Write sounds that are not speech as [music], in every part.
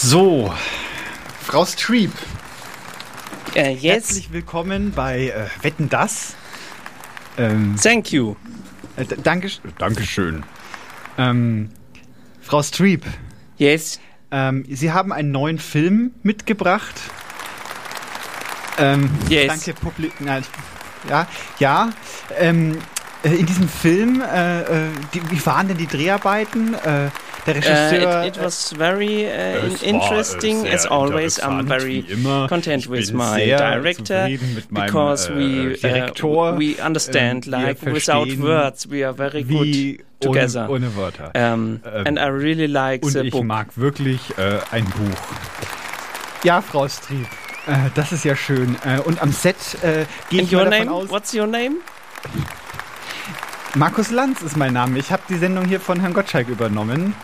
So, Frau Streep, Uh, yes, herzlich willkommen bei äh, Wetten das. Ähm, thank you. äh, danke, Dankeschön. Ähm, Frau Streep, Yes, ähm, Sie haben einen neuen Film mitgebracht. Ähm, Yes. Danke, Publik. Nein, ja, ja. Ähm, äh, in diesem Film, äh, äh, die, wie waren denn die Dreharbeiten? Äh, der uh, Regisseur. it, it was very uh, Es in- war, äh, interesting. sehr as always, I'm interessant, very wie immer. content Ich with bin my sehr director zufrieden mit meinem, because äh, we Direktor. uh, we understand Ähm, wir like without verstehen words we are very good wie together. Ohne, ohne Wörter. um, Ähm, and I really like Und the ich book. mag wirklich äh, ein Buch. Ja, Frau Strieb, äh, das ist ja schön. Äh, und am Set äh, gehe ich mal your davon name? aus. What's your name? Markus Lanz ist mein Name. Ich habe die Sendung hier von Herrn Gottschalk übernommen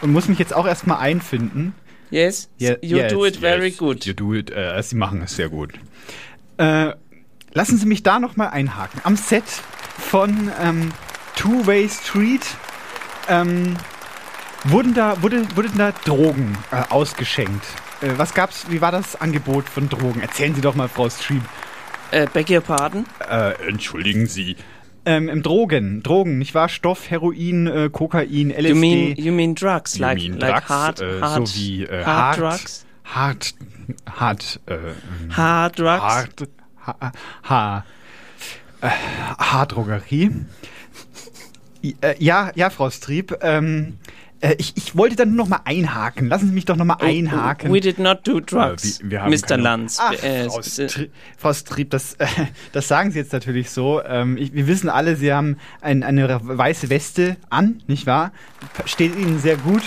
und muss mich jetzt auch erstmal einfinden. Yes, Yeah, you yes, do it very Yes, good. You do it, äh, Sie machen es sehr gut. Äh, lassen Sie mich da nochmal einhaken. Am Set von ähm, Two-Way Street ähm, wurden da, wurde, wurden da Drogen äh, ausgeschenkt. Äh, was gab's, wie war das Angebot von Drogen? Erzählen Sie doch mal, Frau Streep. Uh, beg your pardon? Äh, entschuldigen Sie. Ähm, Im Drogen, Drogen, nicht wahr? Stoff, Heroin, äh, Kokain, LSD. You mean you mean drugs You like mean like drugs, hard äh, hard sowie, äh, hard, hart, drugs hart, hart, äh, hard drugs hart, ha, ha, äh, Haardrogerie. Äh, Ja, ja, Frau Strieb, ähm, äh, ich, ich wollte dann nur noch mal einhaken. Lassen Sie mich doch noch mal einhaken. Oh, We did not do drugs, wir- wir haben Mr. Lanz. Ach, Äh, Frau, Stri Frau Strieb, das, äh, das sagen Sie jetzt natürlich so. Ähm, ich, wir wissen alle, Sie haben ein, eine weiße Weste an, nicht wahr? Steht Ihnen sehr gut.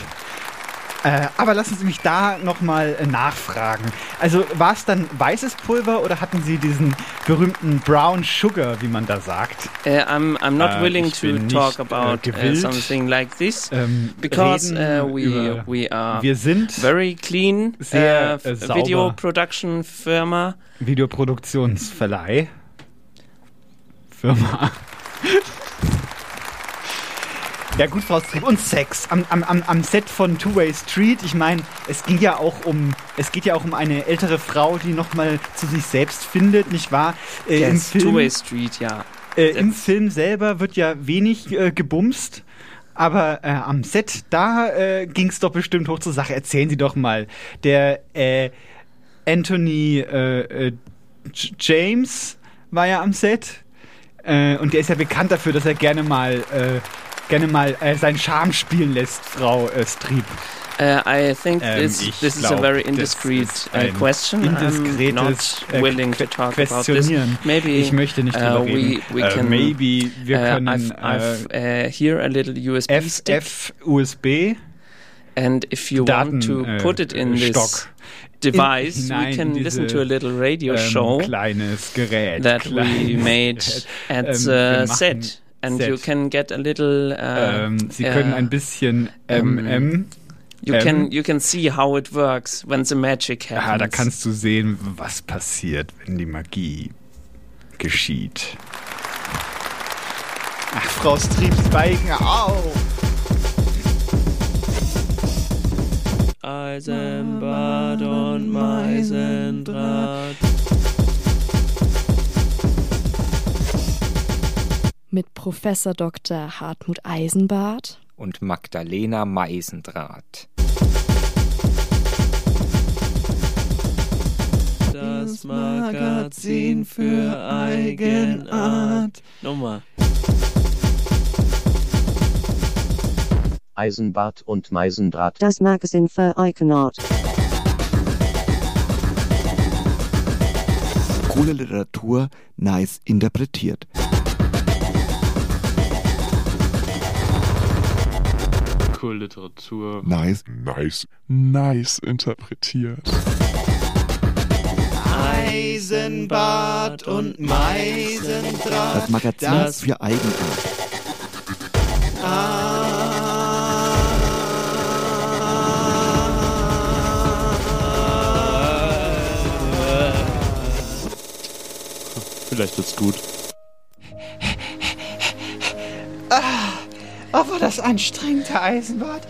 Äh, aber lassen Sie mich da nochmal äh, nachfragen. Also war es dann weißes Pulver oder hatten Sie diesen berühmten Brown Sugar, wie man da sagt? uh, I'm I'm not Äh, willing to talk nicht, about uh, gewillt, something like this Ähm, because uh, we we are wir sind very clean sehr, uh, video production firma. Videoproduktionsverleih. Firma. [laughs] Ja gut, Frau Strieb. Und Sex. Am, am, am, am Set von Two-Way Street. Ich meine, es ging ja auch um, es geht ja auch um eine ältere Frau, die nochmal zu sich selbst findet, nicht wahr? Äh, Im Yes, Film, Two-Way Street, ja. äh, Im Film selber wird ja wenig äh, gebumst. Aber äh, am Set, da äh, ging es doch bestimmt hoch zur Sache. Erzählen Sie doch mal. Der äh, Anthony äh, äh, James war ja am Set. Äh, und der ist ja bekannt dafür, dass er gerne mal, äh, gerne mal äh, seinen Charme spielen lässt, Frau äh, Strieb. Uh, I think Ähm, this ich this is a glaub, very das indiscreet ist uh, question. I'm not äh, willing to talk about this. Maybe Ich möchte nicht drüber uh, we we äh, can maybe, wir uh, können I've, I've uh, here a little USB äh, stick, FF USB and if you want to Daten, put it in äh, this Stock. device, hinein we in can listen to a little radio ähm, show Gerät. that we made at Ähm, the wir machen set, and you can get a little. Uh, Ähm, Sie können uh, ein bisschen MM. You can you can see how it works when the magic happens. Ja, da kannst du sehen, was passiert, wenn die Magie geschieht. Ach, Frau Strieb, Schweigen auf! Eisenbad und Meisendraht. Mit Professor Dr. Hartmut Eisenbart und Magdalena Meisendraht. Das Magazin für Eigenart. Nochmal. Eisenbart und Meisendraht. Das Magazin für Eigenart. Coole Literatur, nice interpretiert. Cool Literatur. Nice. Nice, nice interpretiert. Eisenbad und Meisendraht. Das Magazin Das- für Eigenart. Vielleicht wird's gut. Oh, war das anstrengend, Herr Eisenbart.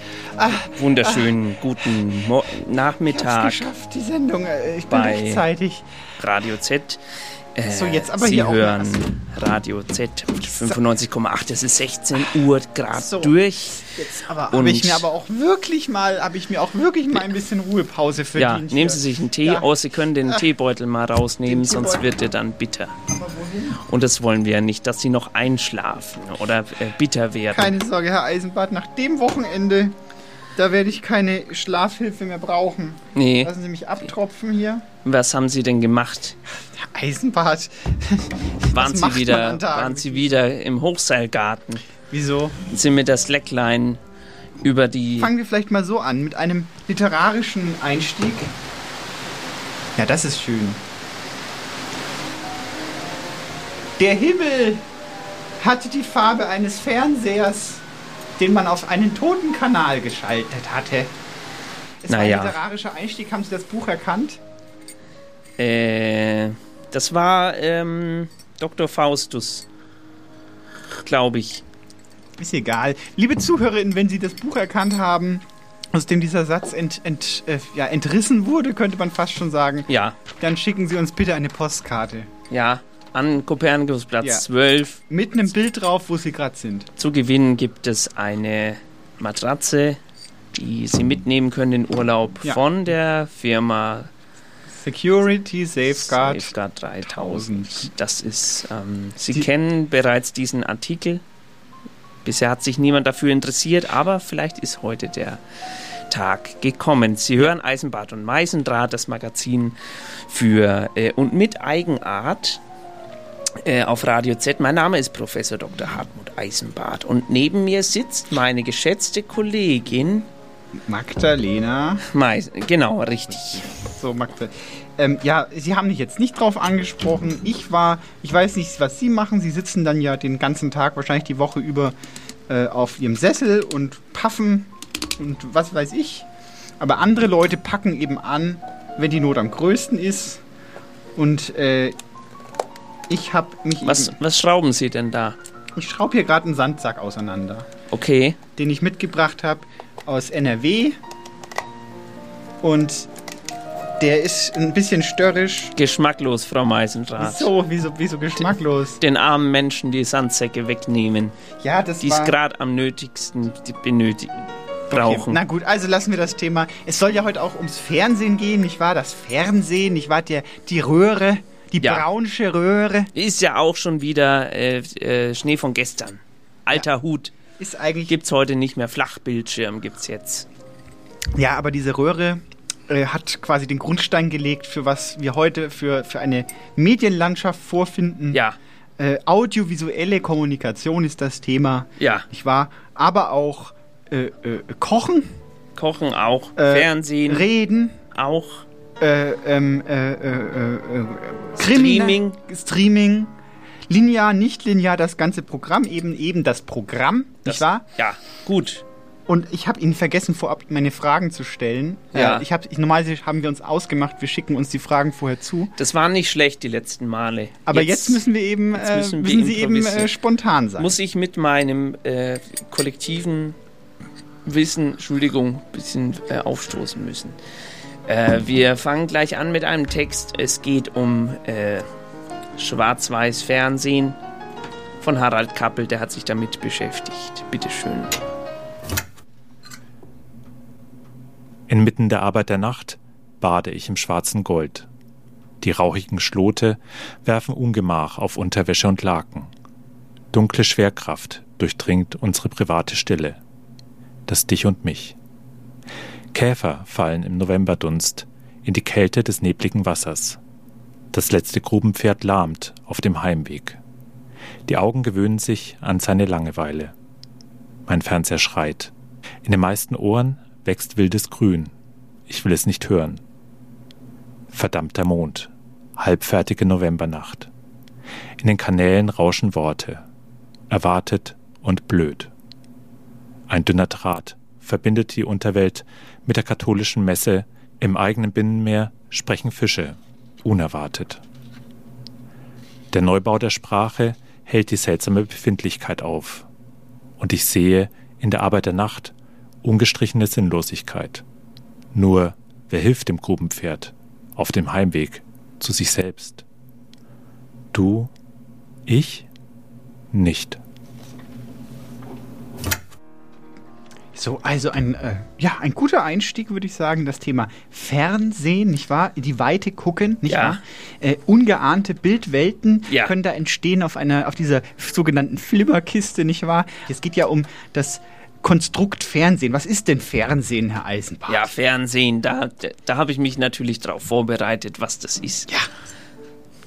wunderschönen guten Mo Nachmittag geschafft, die Sendung. Äh, Ich bin rechtzeitig. Radio Z. Äh, So, jetzt aber Sie hier auch hören Radio Z auf 95,8. Es ist 16 Uhr gerade So. durch. Jetzt aber habe ich mir aber auch wirklich mal, habe ich mir auch wirklich mal ein bisschen Ruhepause Ja, verdient. nehmen hier. Sie sich einen Tee Ja. aus. Sie können den. Teebeutel mal rausnehmen, sonst wird er dann bitter. Und das wollen wir ja nicht, dass Sie noch einschlafen oder äh, bitter werden. Keine Sorge, Herr Eisenbart, nach dem Wochenende, da werde ich keine Schlafhilfe mehr brauchen. Nee, Lassen Sie mich abtropfen hier. Was haben Sie denn gemacht? Herr Eisenbart. [laughs] Waren Sie wieder, waren Sie wieder im Hochseilgarten? Wieso? Sind mit der Slackline über die Fangen wir vielleicht mal so an, mit einem literarischen Einstieg. Ja, das ist schön. Der Himmel hatte die Farbe eines Fernsehers, den man auf einen toten Kanal geschaltet hatte. Es war Naja. ein literarischer Einstieg. Haben Sie das Buch erkannt? Äh, das war ähm, Dr. Faustus, glaube ich. Ist egal. Liebe Zuhörerinnen, wenn Sie das Buch erkannt haben, aus dem dieser Satz ent, ent, äh, ja, entrissen wurde, könnte man fast schon sagen, Ja, dann schicken Sie uns bitte eine Postkarte. ja, an Kopernikusplatz Ja. 12. Mit einem Bild drauf, wo Sie gerade sind. Zu gewinnen gibt es eine Matratze, die Sie mitnehmen können in Urlaub Ja. von der Firma Security Safeguard. Safeguard 3000. Das ist, ähm, Sie Die- kennen bereits diesen Artikel. Bisher hat sich niemand dafür interessiert, aber vielleicht ist heute der Tag gekommen. Sie hören Eisenbart und Meisendraht, das Magazin für äh, und mit Eigenart äh, auf Radio Z. Mein Name ist Professor Dr. Hartmut Eisenbart und neben mir sitzt meine geschätzte Kollegin Magdalena. Meis. Genau, richtig. So, Magdalena. Ähm, ja, Sie haben mich jetzt nicht drauf angesprochen. Ich war, ich weiß nicht, was Sie machen. Sie sitzen dann ja den ganzen Tag, wahrscheinlich die Woche über, äh, auf Ihrem Sessel und paffen und was weiß ich. Aber andere Leute packen eben an, wenn die Not am größten ist. Und äh, ich habe mich. Was, was schrauben Sie denn da? ich schraube hier gerade einen Sandsack auseinander. Okay. den ich mitgebracht habe aus NRW. Und der ist ein bisschen störrisch. Geschmacklos, Frau Meisendraht. So, wieso, wieso geschmacklos? Den armen Menschen die Sandsäcke wegnehmen, Ja, das die es gerade am nötigsten benötigen, Okay, brauchen. Na gut, also lassen wir das Thema. Es soll ja heute auch ums Fernsehen gehen, nicht wahr? Das Fernsehen, nicht wahr? Der, die Röhre, die Ja. braunsche Röhre Ist ja auch schon wieder äh, äh, Schnee von gestern. Alter Hut. Ist eigentlich... Gibt's heute nicht mehr. Flachbildschirm gibt's jetzt. Ja, aber diese Röhre äh, hat quasi den Grundstein gelegt, für was wir heute für, für eine Medienlandschaft vorfinden. Ja, Äh, audiovisuelle Kommunikation ist das Thema. ja. nicht wahr? Aber auch äh, äh, Kochen, Kochen auch. Äh, Fernsehen Reden, auch. äh, ähm, äh, äh, äh, äh, Streaming. Streaming, linear, nicht linear, das ganze Programm, eben eben das Programm, Das- nicht wahr? Ja, gut. Und ich habe Ihnen vergessen, vorab meine Fragen zu stellen. Ja. Äh, ich hab, ich, normalerweise haben wir uns ausgemacht, wir schicken uns die Fragen vorher zu. Das war nicht schlecht die letzten Male. Aber jetzt, müssen wir eben, jetzt äh, müssen müssen, wir Sie eben äh, spontan sein. muss ich mit meinem äh, kollektiven Wissen, Entschuldigung, ein bisschen äh, aufstoßen müssen. Äh, wir fangen gleich an mit einem Text. Es geht um Schwarz-Weiß Fernsehen von Harald Kappel, der hat sich damit beschäftigt. Bitteschön. Inmitten der Arbeit der Nacht bade ich im schwarzen Gold. Die rauchigen Schlote werfen Ungemach auf Unterwäsche und Laken. Dunkle Schwerkraft durchdringt unsere private Stille. Das Dich und mich. Käfer fallen im Novemberdunst in die Kälte des nebligen Wassers. Das letzte Grubenpferd lahmt auf dem Heimweg. Die Augen gewöhnen sich an seine Langeweile. Mein Fernseher schreit. In den meisten Ohren wächst wildes Grün. Ich will es nicht hören. Verdammter Mond. Halbfertige Novembernacht. In den Kanälen rauschen Worte. Erwartet und blöd. Ein dünner Draht verbindet die Unterwelt mit der katholischen Messe. Im eigenen Binnenmeer sprechen Fische. Unerwartet. Der Neubau der Sprache hält die seltsame Befindlichkeit auf. Und ich sehe in der Arbeit der Nacht ungestrichene Sinnlosigkeit. Nur, wer hilft dem Grubenpferd auf dem Heimweg zu sich selbst? Du, ich, nicht. So, also ein, äh, ja, ein guter Einstieg, würde ich sagen. Das Thema Fernsehen, nicht wahr? Die Weite gucken, nicht Ja. wahr? Äh, ungeahnte Bildwelten Ja. können da entstehen auf einer, auf dieser sogenannten Flimmerkiste, nicht wahr? Es geht ja um das Konstrukt Fernsehen. Was ist denn Fernsehen, Herr Eisenbart? Ja, Fernsehen, da, da habe ich mich natürlich darauf vorbereitet, was das ist. Ja.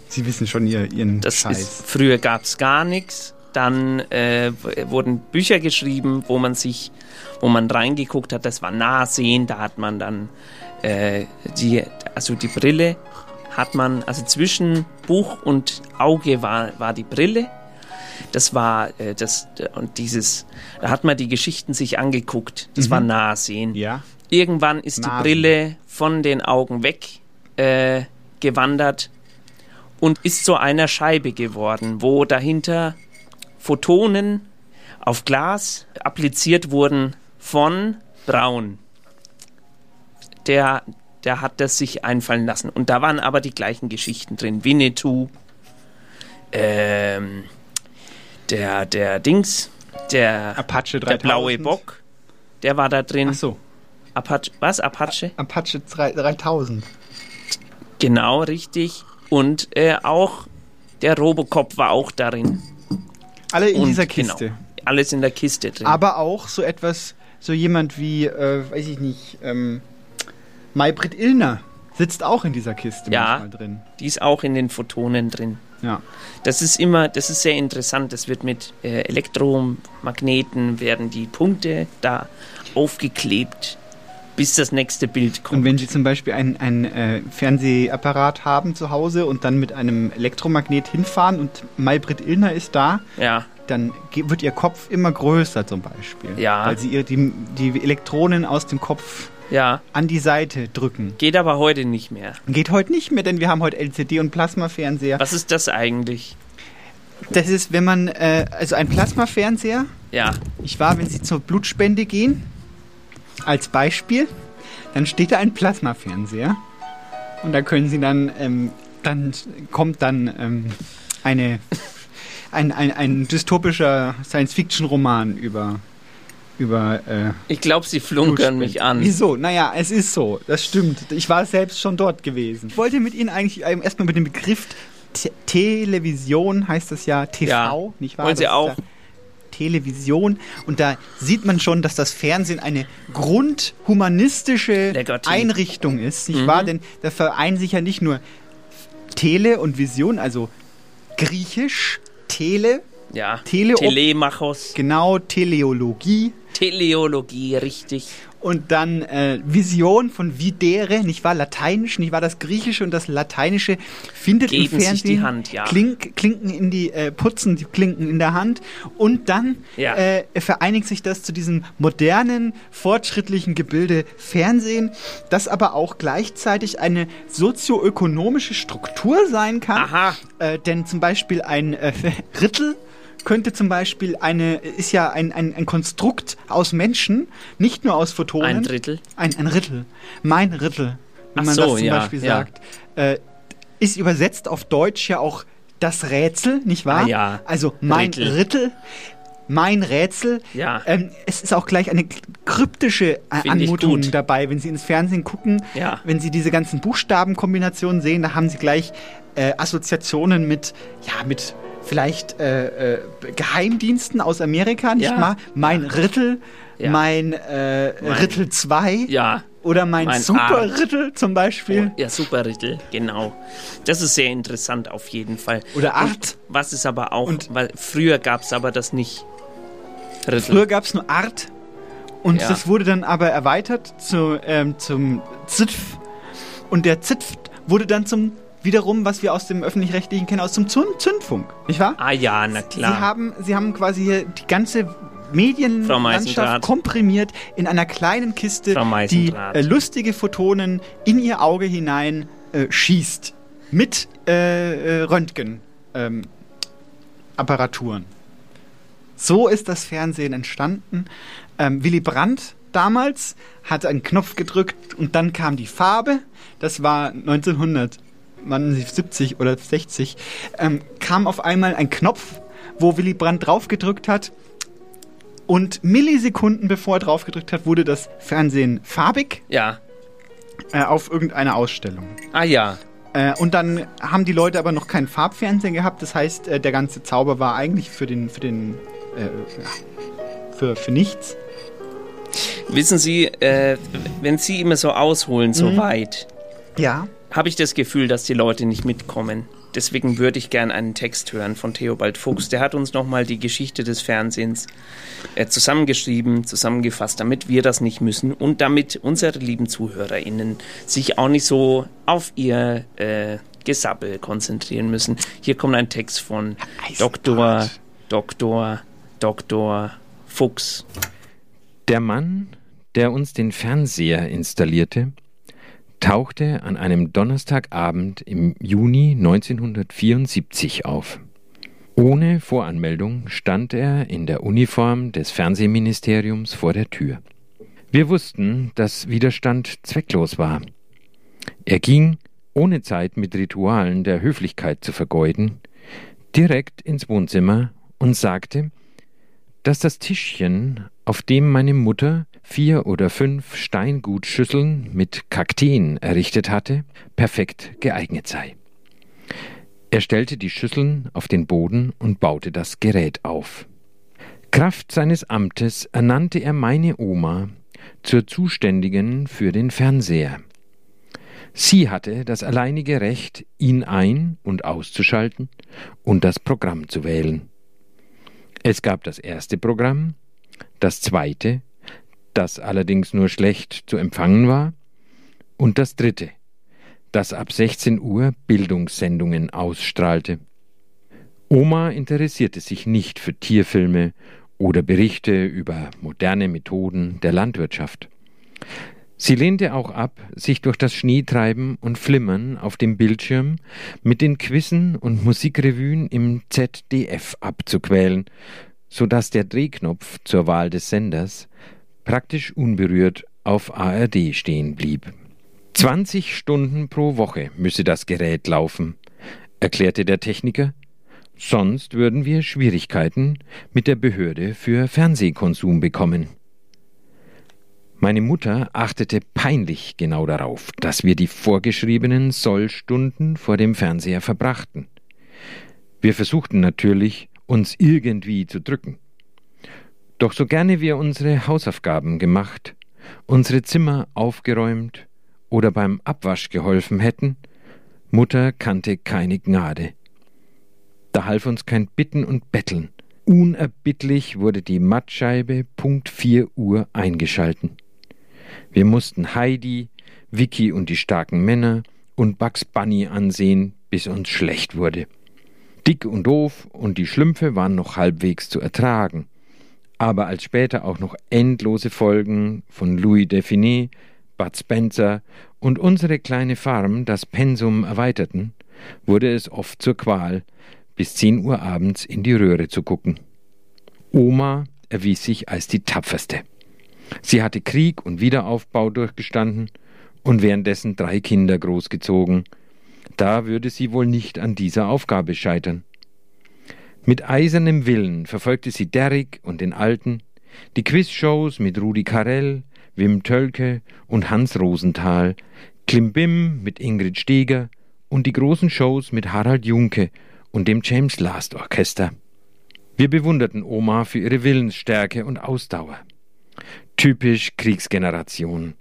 Sie wissen schon ihr, Ihren Das Scheiß. ist, früher gab es gar nichts. Dann äh, wurden Bücher geschrieben, wo man sich, wo man reingeguckt hat. Das war Nahsehen. Da hat man dann äh, die, also die Brille hat man, also zwischen Buch und Auge war, war die Brille. Das war äh, das und dieses, da hat man die Geschichten sich angeguckt. Das Mhm. war Nahsehen. Ja. Irgendwann ist Nasen. die Brille von den Augen weg äh, gewandert und ist zu einer Scheibe geworden, wo dahinter Photonen auf Glas appliziert wurden von Braun. Der, der hat das sich einfallen lassen. Und da waren aber die gleichen Geschichten drin. Winnetou, ähm, der, der Dings, der, Apache 3000. der blaue Bock, der war da drin. Ach so. Apache, was? Apache? Apache 3000. Genau, richtig. Und äh, auch der Robocop war auch darin. Alle in Und dieser genau, Kiste. alles in der Kiste drin. Aber auch so etwas, so jemand wie, äh, weiß ich nicht, ähm, Maybrit Illner sitzt auch in dieser Kiste Ja. manchmal drin. Die ist auch in den Photonen drin. Ja. Das ist immer, das ist sehr interessant. Das wird mit äh, Elektromagneten werden die Punkte da aufgeklebt, bis das nächste Bild kommt. Und wenn Sie zum Beispiel einen, äh, Fernsehapparat haben zu Hause und dann mit einem Elektromagnet hinfahren und Maybrit Illner ist da, ja, dann wird Ihr Kopf immer größer zum Beispiel. Ja. Weil Sie ihr, die, die Elektronen aus dem Kopf ja, an die Seite drücken. geht aber heute nicht mehr. Geht heute nicht mehr, denn wir haben heute LCD und Plasmafernseher. Was ist das eigentlich? Das ist, wenn man, äh, also ein Plasmafernseher, Ja, ich war, wenn Sie zur Blutspende gehen, als Beispiel, dann steht da ein Plasmafernseher und da können Sie dann, ähm, dann kommt dann ähm, eine, ein, ein, ein dystopischer Science-Fiction-Roman über, über äh, ich glaube, sie flunkern mich an. Wieso? Naja, es ist so. Das stimmt. Ich war selbst schon dort gewesen. Ich wollte mit Ihnen eigentlich ähm, erstmal mit dem Begriff Te Television, heißt das ja, TV, Ja. nicht wahr? Wollen Sie Das auch? Ja Television. Und da sieht man schon, dass das Fernsehen eine grundhumanistische Legativ. Einrichtung ist, nicht Mhm. wahr? Denn da vereinen sich ja nicht nur Tele und Vision, also griechisch, Tele, Ja, Teleop- Telemachos, genau, Teleologie, Teleologie, richtig. Und dann äh, Vision von Videre, nicht wahr? Lateinisch, nicht wahr? Das Griechische und das Lateinische findet Geben im sich Fernsehen. die Hand, ja. Klink, Klinken in die, äh, putzen die Klinken in der Hand. Und dann Ja. äh, vereinigt sich das zu diesem modernen, fortschrittlichen Gebilde Fernsehen, das aber auch gleichzeitig eine sozioökonomische Struktur sein kann. Aha, Äh, denn zum Beispiel ein äh, [laughs] Rittel könnte zum Beispiel eine, ist ja ein, ein, ein Konstrukt aus Menschen, nicht nur aus Photonen. ein Drittel. Ein, ein Rittel. Mein Rittel, wenn Ach man so, das zum ja, Beispiel ja. sagt. Äh, ist übersetzt auf Deutsch ja auch das Rätsel, nicht wahr? Ah, ja. Also mein Rittel. Rittel. Mein Rätsel. Ja. Ähm, es ist auch gleich eine kryptische Find Anmutung dabei, wenn Sie ins Fernsehen gucken. Ja. Wenn Sie diese ganzen Buchstabenkombinationen sehen, da haben Sie gleich äh, Assoziationen mit, ja, mit vielleicht äh, äh, Geheimdiensten aus Amerika, nicht Ja. wahr? Mein Rittel, Ja. mein, äh, Mein- Rittel 2 Ja, oder mein, mein Super Art. Rittel zum Beispiel. ja, super Rittel, genau. Das ist sehr interessant auf jeden Fall. Oder Und Art. was ist aber auch, Und- weil früher gab es aber das nicht. Rittel. Früher gab es nur Art und Ja. das wurde dann aber erweitert zu, ähm, zum Zitf. Und der Zitf wurde dann zum wiederum, was wir aus dem öffentlich-rechtlichen kennen, aus dem Zünd Zündfunk, nicht wahr? ah ja, na klar. Sie haben, Sie haben quasi hier die ganze Medienlandschaft komprimiert in einer kleinen Kiste, die äh, lustige Photonen in ihr Auge hinein äh, schießt. Mit äh, äh, Röntgen. Ähm. So ist das Fernsehen entstanden. Ähm, Willy Brandt damals, hat einen Knopf gedrückt und dann kam die Farbe. Das war 1970 oder 60. Ähm, kam auf einmal ein Knopf, wo Willy Brandt draufgedrückt hat. Und Millisekunden bevor er draufgedrückt hat, wurde das Fernsehen farbig. Ja. Äh, auf irgendeiner Ausstellung. Ah ja. Äh, und dann haben die Leute aber noch keinen Farbfernseher gehabt. Das heißt, äh, der ganze Zauber war eigentlich für den, für den, äh, für, für nichts. Wissen Sie, äh, wenn Sie immer so ausholen, so Mhm. weit, Ja. Habe ich das Gefühl, dass die Leute nicht mitkommen. Deswegen würde ich gern einen Text hören von Theobald Fuchs. Der hat uns nochmal die Geschichte des Fernsehens äh, zusammengeschrieben, zusammengefasst, damit wir das nicht müssen und damit unsere lieben ZuhörerInnen sich auch nicht so auf ihr äh, Gesabbel konzentrieren müssen. Hier kommt ein Text von Dr. Dr. Dr. Fuchs. Der Mann, der uns den Fernseher installierte, tauchte an einem Donnerstagabend im Juni 1974 auf. Ohne Voranmeldung stand er in der Uniform des Fernsehministeriums vor der Tür. Wir wussten, dass Widerstand zwecklos war. Er ging, ohne Zeit mit Ritualen der Höflichkeit zu vergeuden, direkt ins Wohnzimmer und sagte, dass das Tischchen, auf dem meine Mutter vier oder fünf Steingutschüsseln mit Kakteen errichtet hatte, perfekt geeignet sei. Er stellte die Schüsseln auf den Boden und baute das Gerät auf. Kraft seines Amtes ernannte er meine Oma zur Zuständigen für den Fernseher. Sie hatte das alleinige Recht, ihn ein- und auszuschalten und das Programm zu wählen. Es gab das erste Programm, das zweite, das allerdings nur schlecht zu empfangen war, und das dritte, das ab 16 Uhr Bildungssendungen ausstrahlte. Oma interessierte sich nicht für Tierfilme oder Berichte über moderne Methoden der Landwirtschaft. Sie lehnte auch ab, sich durch das Schneetreiben und Flimmern auf dem Bildschirm mit den Quizzen und Musikrevuen im ZDF abzuquälen, so dass der Drehknopf zur Wahl des Senders praktisch unberührt auf ARD stehen blieb. 20 Stunden pro Woche müsse das Gerät laufen, erklärte der Techniker, sonst würden wir Schwierigkeiten mit der Behörde für Fernsehkonsum bekommen. Meine Mutter achtete peinlich genau darauf, dass wir die vorgeschriebenen Sollstunden vor dem Fernseher verbrachten. Wir versuchten natürlich, uns irgendwie zu drücken. Doch so gerne wir unsere Hausaufgaben gemacht, unsere Zimmer aufgeräumt oder beim Abwasch geholfen hätten, Mutter kannte keine Gnade. Da half uns kein Bitten und Betteln. Unerbittlich wurde die Mattscheibe Punkt 4 Uhr eingeschalten. Wir mussten Heidi, Vicky und die starken Männer und Bugs Bunny ansehen, bis uns schlecht wurde. Dick und doof und die Schlümpfe waren noch halbwegs zu ertragen. Aber als später auch noch endlose Folgen von Louis Define, Bud Spencer und unsere kleine Farm das Pensum erweiterten, wurde es oft zur Qual, bis zehn Uhr abends in die Röhre zu gucken. Oma erwies sich als die tapferste. Sie hatte Krieg und Wiederaufbau durchgestanden und währenddessen drei Kinder großgezogen. Da würde sie wohl nicht an dieser Aufgabe scheitern. Mit eisernem Willen verfolgte sie Derrick und den Alten, die Quizshows mit Rudi Carell, Wim Tölke und Hans Rosenthal, Klimbim mit Ingrid Steger und die großen Shows mit Harald Junke und dem James Last Orchester. Wir bewunderten Oma für ihre Willensstärke und Ausdauer. Typisch Kriegsgeneration.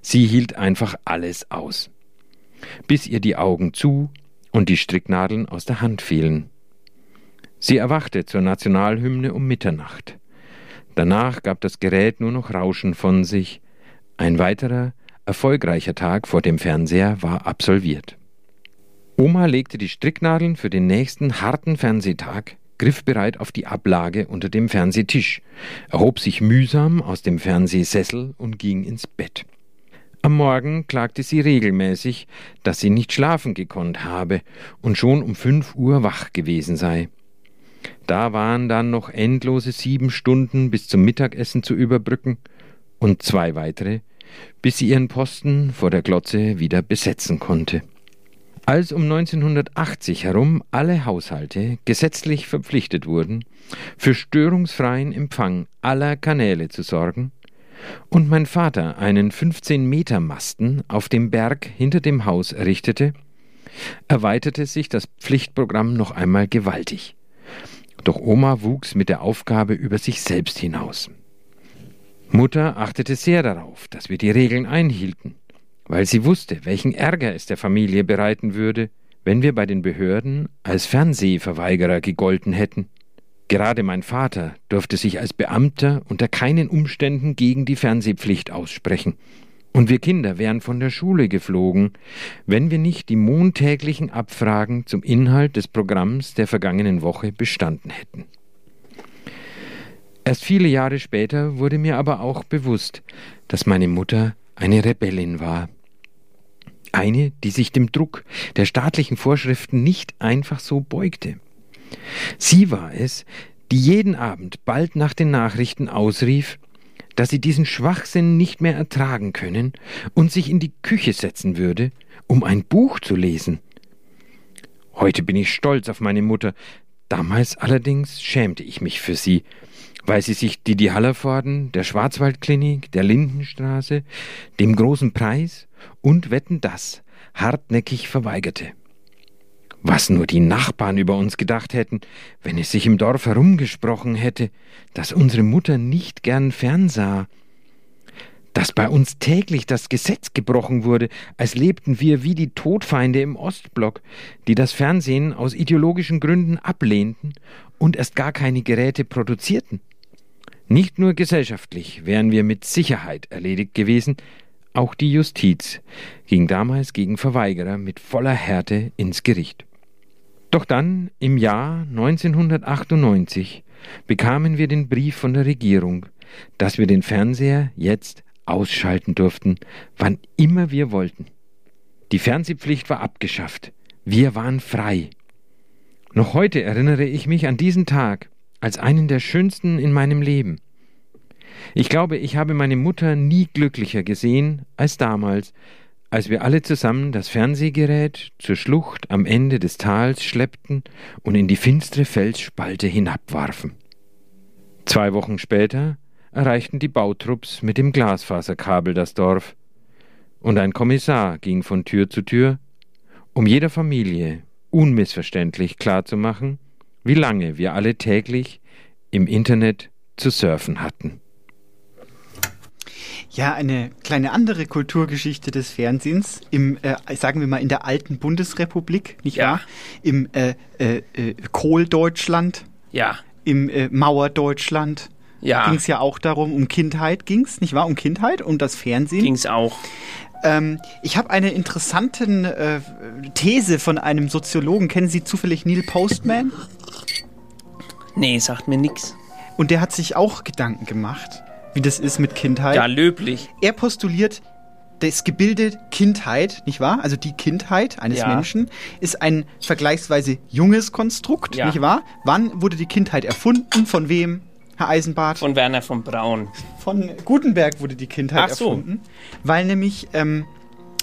Sie hielt einfach alles aus. Bis ihr die Augen zu und die Stricknadeln aus der Hand fielen. Sie erwachte zur Nationalhymne um Mitternacht. Danach gab das Gerät nur noch Rauschen von sich. Ein weiterer, erfolgreicher Tag vor dem Fernseher war absolviert. Oma legte die Stricknadeln für den nächsten harten Fernsehtag griffbereit auf die Ablage unter dem Fernsehtisch, erhob sich mühsam aus dem Fernsehsessel und ging ins Bett. Am Morgen klagte sie regelmäßig, dass sie nicht schlafen gekonnt habe und schon um fünf Uhr wach gewesen sei. Da waren dann noch endlose sieben Stunden bis zum Mittagessen zu überbrücken und zwei weitere, bis sie ihren Posten vor der Glotze wieder besetzen konnte. Als um 1980 herum alle Haushalte gesetzlich verpflichtet wurden, für störungsfreien Empfang aller Kanäle zu sorgen, und mein Vater einen 15 Meter Masten auf dem Berg hinter dem Haus errichtete, erweiterte sich das Pflichtprogramm noch einmal gewaltig. Doch Oma wuchs mit der Aufgabe über sich selbst hinaus. Mutter achtete sehr darauf, dass wir die Regeln einhielten, weil sie wusste, welchen Ärger es der Familie bereiten würde, wenn wir bei den Behörden als Fernsehverweigerer gegolten hätten. Gerade mein Vater durfte sich als Beamter unter keinen Umständen gegen die Fernsehpflicht aussprechen, und wir Kinder wären von der Schule geflogen, wenn wir nicht die montäglichen Abfragen zum Inhalt des Programms der vergangenen Woche bestanden hätten. Erst viele Jahre später wurde mir aber auch bewusst, dass meine Mutter eine Rebellin war. Eine, die sich dem Druck der staatlichen Vorschriften nicht einfach so beugte. Sie war es, die jeden Abend bald nach den Nachrichten ausrief, dass sie diesen Schwachsinn nicht mehr ertragen können und sich in die Küche setzen würde, um ein Buch zu lesen. Heute bin ich stolz auf meine Mutter, damals allerdings schämte ich mich für sie, weil sie sich Didi Hallervorden, der Schwarzwaldklinik, der Lindenstraße, dem großen Preis und Wetten das hartnäckig verweigerte. Was nur die Nachbarn über uns gedacht hätten, wenn es sich im Dorf herumgesprochen hätte, dass unsere Mutter nicht gern fernsah, dass bei uns täglich das Gesetz gebrochen wurde, als lebten wir wie die Todfeinde im Ostblock, die das Fernsehen aus ideologischen Gründen ablehnten und erst gar keine Geräte produzierten. Nicht nur gesellschaftlich wären wir mit Sicherheit erledigt gewesen, auch die Justiz ging damals gegen Verweigerer mit voller Härte ins Gericht. Doch dann, im Jahr 1998, bekamen wir den Brief von der Regierung, dass wir den Fernseher jetzt ausschalten durften, wann immer wir wollten. Die Fernsehpflicht war abgeschafft. Wir waren frei. Noch heute erinnere ich mich an diesen Tag als einen der schönsten in meinem Leben. Ich glaube, ich habe meine Mutter nie glücklicher gesehen als damals, als wir alle zusammen das Fernsehgerät zur Schlucht am Ende des Tals schleppten und in die finstere Felsspalte hinabwarfen. Zwei Wochen später erreichten die Bautrupps mit dem Glasfaserkabel das Dorf, und ein Kommissar ging von Tür zu Tür, um jeder Familie unmissverständlich klarzumachen, wie lange wir alle täglich im Internet zu surfen hatten. Ja, eine kleine andere Kulturgeschichte des Fernsehens im, äh, sagen wir mal, in der alten Bundesrepublik, nicht Ja. wahr? Im äh, äh, äh, Kohldeutschland, Ja, im äh, Mauerdeutschland. ja, Ging es ja auch darum, um Kindheit ging's, nicht wahr? Um Kindheit und das Fernsehen. ging's auch. Ähm, ich habe eine interessante äh, These von einem Soziologen. Kennen Sie zufällig Neil Postman? Nee, sagt mir nix. Und der hat sich auch Gedanken gemacht, wie das ist mit Kindheit. Ja, löblich. er postuliert, das Gebilde Kindheit, nicht wahr? Also die Kindheit eines Ja. Menschen ist ein vergleichsweise junges Konstrukt, Ja. nicht wahr? Wann wurde die Kindheit erfunden? Von wem? Herr Eisenbart? Von Werner von Braun. Von Gutenberg wurde die Kindheit Ach so. erfunden. Weil nämlich ähm,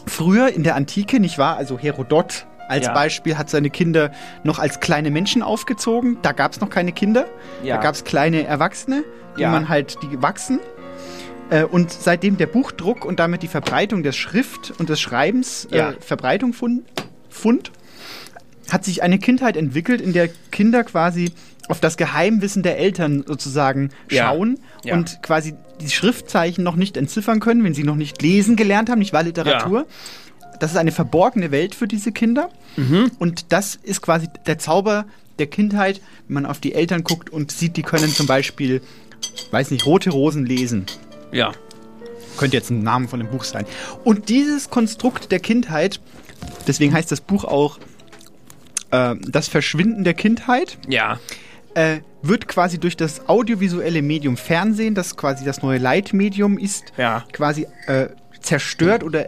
früher in der Antike, nicht wahr? Also Herodot als Ja. Beispiel hat seine Kinder noch als kleine Menschen aufgezogen. Da gab es noch keine Kinder. Ja. Da gab es kleine Erwachsene, die Ja. man halt, die wachsen. Äh, Und seitdem der Buchdruck und damit die Verbreitung der Schrift und des Schreibens äh, Verbreitung fund, fund, hat sich eine Kindheit entwickelt, in der Kinder quasi auf das Geheimwissen der Eltern sozusagen Ja. schauen Ja. und quasi die Schriftzeichen noch nicht entziffern können, wenn sie noch nicht lesen gelernt haben, nicht wahr Literatur. Das ist eine verborgene Welt für diese Kinder. Mhm. Und das ist quasi der Zauber der Kindheit, wenn man auf die Eltern guckt und sieht, die können zum Beispiel, weiß nicht, rote Rosen lesen. Ja. Könnte jetzt ein Name von dem Buch sein. Und dieses Konstrukt der Kindheit, deswegen heißt das Buch auch äh, Das Verschwinden der Kindheit, Ja. äh, wird quasi durch das audiovisuelle Medium Fernsehen, das quasi das neue Leitmedium ist, Ja. quasi äh, zerstört oder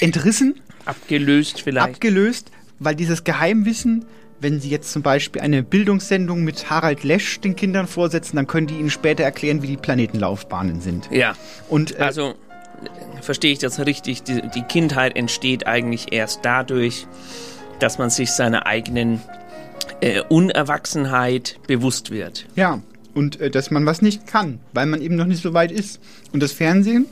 entrissen, Abgelöst vielleicht. abgelöst, weil dieses Geheimwissen wenn Sie jetzt zum Beispiel eine Bildungssendung mit Harald Lesch den Kindern vorsetzen, dann können die Ihnen später erklären, wie die Planetenlaufbahnen sind. Ja. Und äh, Also verstehe ich das richtig? Die, die Kindheit entsteht eigentlich erst dadurch, dass man sich seiner eigenen äh, Unerwachsenheit bewusst wird. Ja, und äh, dass man was nicht kann, weil man eben noch nicht so weit ist. Und das Fernsehen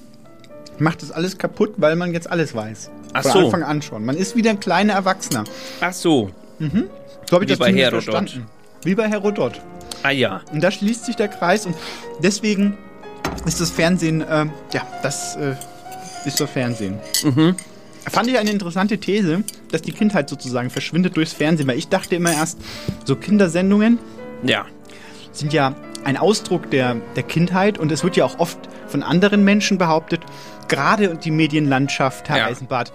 macht das alles kaputt, weil man jetzt alles weiß. Ach Von so. Anfang an schon. Man ist wieder ein kleiner Erwachsener. Ach so. Mhm. So habe ich Wie das bei Herodot. verstanden. Wie bei Herodot. Ah ja. Und da schließt sich der Kreis und deswegen ist das Fernsehen, äh, ja, das äh, ist das Fernsehen. Mhm. Fand ich eine interessante These, dass die Kindheit sozusagen verschwindet durchs Fernsehen, weil ich dachte immer erst, so Kindersendungen Ja. sind ja ein Ausdruck der, der Kindheit und es wird ja auch oft von anderen Menschen behauptet, gerade die Medienlandschaft, Herr Ja. Eisenbart,